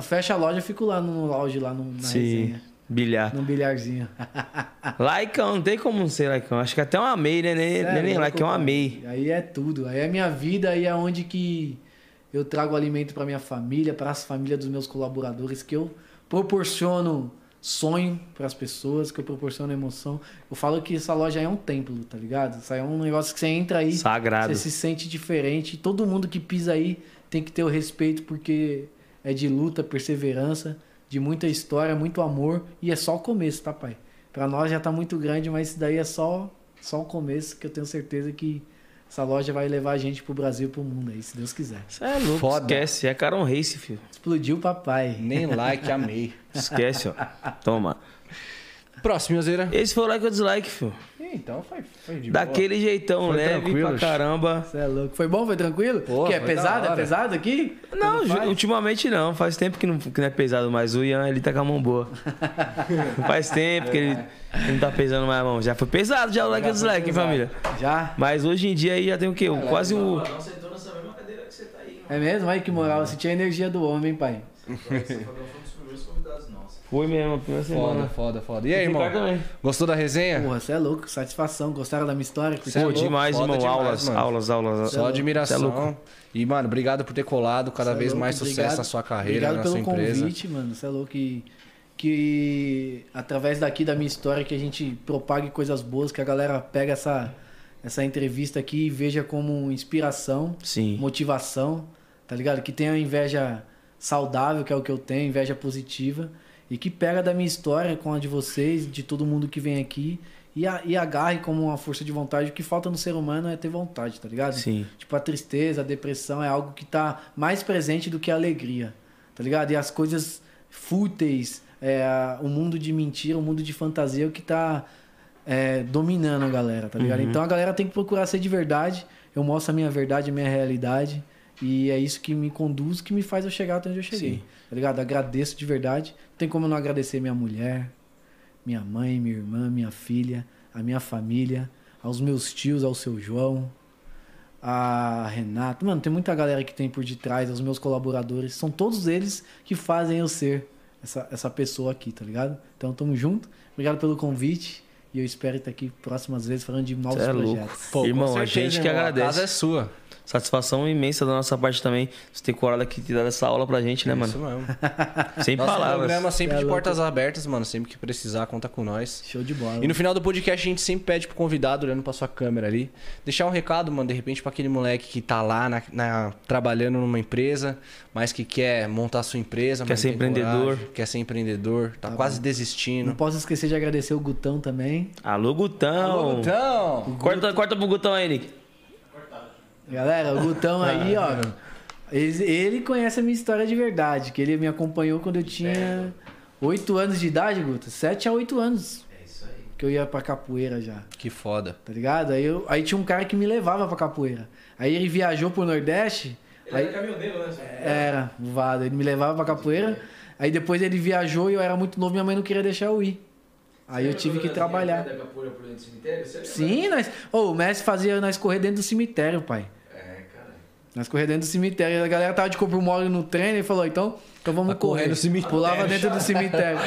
fecha a loja, eu fico lá no lounge, lá no, na Sim. resenha, Bilhar. no bilharzinho. Laicão, não tem como não ser Laicão. Acho que até um amei, né? Nem, Sério, nem louco, Laicão, cara. amei. Aí é tudo. Aí é minha vida, aí é onde que eu trago alimento para minha família, para as famílias dos meus colaboradores, que eu proporciono sonho para as pessoas, que eu proporciono emoção. Eu falo que essa loja é um templo, tá ligado? Isso é um negócio que você entra aí, Sagrado. você se sente diferente. Todo mundo que pisa aí tem que ter o respeito porque é de luta, perseverança, de muita história, muito amor e é só o começo, tá, pai? Pra nós já tá muito grande, mas isso daí é só só o começo que eu tenho certeza que essa loja vai levar a gente pro Brasil e pro mundo aí, se Deus quiser. Você é louco, Foda. esquece. É Caron Race, filho. Explodiu o papai. Nem like, amei. Esquece, ó. Toma. Próximo, Yozeira. Esse foi o like ou dislike, filho. Então foi, foi de Daquele jeitão Foi leve tranquilo. pra caramba. Você é louco. Foi bom? Foi tranquilo? Pô, que é pesado? É pesado aqui? Não, faz? ultimamente não. Faz tempo que não, que não é pesado mais. O Ian, ele tá com a mão boa. Faz tempo que ele, que não tá pesando mais a mão. Já foi pesado já o like ou dislike, hein, família? Já? Mas hoje em dia aí já tem o quê? Quase o... Não você tá aí, É mesmo? Olha que moral. Eu senti a energia do homem, hein, pai? foi um nossos. Foi mesmo, a primeira Foda, semana. foda, foda. E aí, irmão? Gostou da resenha? Porra, você é louco. Satisfação. Gostaram da minha história? É Pô, louco, demais, foda irmão. demais, aulas, mano. aulas, aulas, Só admiração. Cê é louco. e, mano, obrigado por ter colado cada Cê é vez louco, mais sucesso obrigado. na sua carreira, Obrigado na pelo sua empresa. convite, mano. Você é louco. Que, que através daqui da minha história que a gente propague coisas boas, que a galera pega essa, essa entrevista aqui e veja como inspiração, Sim. motivação, tá ligado? Que tenha inveja saudável, que é o que eu tenho, inveja positiva. E que pega da minha história com a de vocês, de todo mundo que vem aqui. E, a- e agarre como uma força de vontade. O que falta no ser humano é ter vontade, tá ligado? Sim. Tipo, a tristeza, a depressão é algo que tá mais presente do que a alegria, tá ligado? E as coisas fúteis, é, o mundo de mentira, o mundo de fantasia é o que tá é, dominando a galera, tá ligado? Então a galera tem que procurar ser de verdade. Eu mostro a minha verdade, a minha realidade. E é isso que me conduz, que me faz eu chegar até onde eu cheguei. Sim. Tá ligado? Agradeço de verdade. Não tem como eu não agradecer minha mulher, minha mãe, minha irmã, minha filha, a minha família, aos meus tios, ao seu João, a Renata. Mano, tem muita galera que tem por detrás, os meus colaboradores. São todos eles que fazem eu ser essa, essa pessoa aqui, tá ligado? Então tamo junto. Obrigado pelo convite. E eu espero estar aqui próximas vezes falando de novos Cê é louco. projetos. Pô, com Irmão, a certeza, gente que irmão. agradece. A casa é sua. Satisfação imensa da nossa parte também. Você ter coragem aqui de dar essa aula pra gente, né, Isso mano? mesmo. Sem Nosso palavras. programa sempre é de louco. portas abertas, mano. Sempre que precisar, conta com nós. Show de bola. E no final do podcast a gente sempre pede pro convidado, olhando pra sua câmera ali, deixar um recado, mano, de repente pra aquele moleque que tá lá na, na- trabalhando numa empresa, mas que quer montar sua empresa, Quer mas ser não empreendedor. coragem, quer ser empreendedor, tá, quase Não desistindo. posso esquecer de agradecer o Gutão também. Alô, Gutão. Então, Corta, corta pro Gutão aí, Nick. Galera, o Gutão aí, ó. Ele, ele conhece a minha história de verdade, que ele me acompanhou quando eu tinha 8 anos de idade, Guto. 7 a 8 anos. É isso aí. Que eu ia pra capoeira já. que foda. Tá ligado? Aí, eu, aí tinha um cara que me levava pra capoeira. Aí ele viajou pro Nordeste. Ele Aí, era caminhoneiro, né? era, o Vado. Ele me levava pra capoeira. Aí depois ele viajou e eu era muito novo, minha mãe não queria deixar eu ir. Aí eu tive que trabalhar. Da capoeira por dentro do cemitério? Você lembra? Sim, nós. Ô, o Messi fazia nós correr dentro do cemitério, pai. É. Nós correr dentro do cemitério. A galera tava de corpo mole no treino e falou: então, então vamos Vai correr correr. no cemitério. Pulava dentro do cemitério.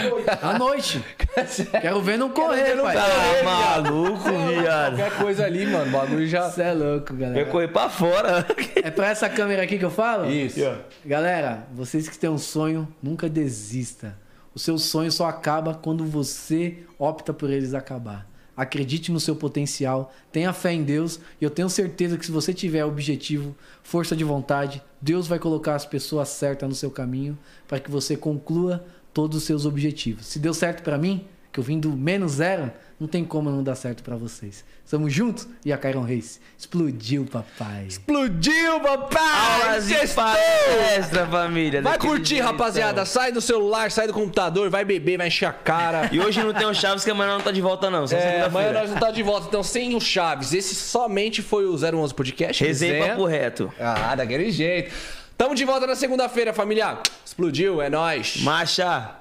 À noite. Quero ver não correr, pai. Tá maluco, viado. Qualquer coisa ali, mano, o bagulho já... Você é louco, Vai galera. correr pra fora. É pra essa câmera aqui que eu falo? Isso. Galera, vocês que têm um sonho, nunca desista. O seu sonho só acaba quando você opta por eles acabar. Acredite no seu potencial, tenha fé em Deus e eu tenho certeza que se você tiver objetivo, força de vontade, Deus vai colocar as pessoas certas no seu caminho para que você conclua todos os seus objetivos. Se deu certo para mim, que eu vim do menos zero, não tem como não dar certo para vocês. Estamos juntos e a Cairon Race explodiu, papai. Explodiu, papai! Aulas palestra, família. Vai curtir, jeitão. rapaziada. Sai do celular, sai do computador, vai beber, vai encher a cara. E hoje não tem o Chaves, que amanhã não tá de volta, não. É, amanhã nós não tá de volta, então sem o Chaves. Esse somente foi o 011 Podcast. Resenha papo reto. Ah, daquele jeito. Tamo de volta na segunda-feira, família. Explodiu, é nóis. Marcha.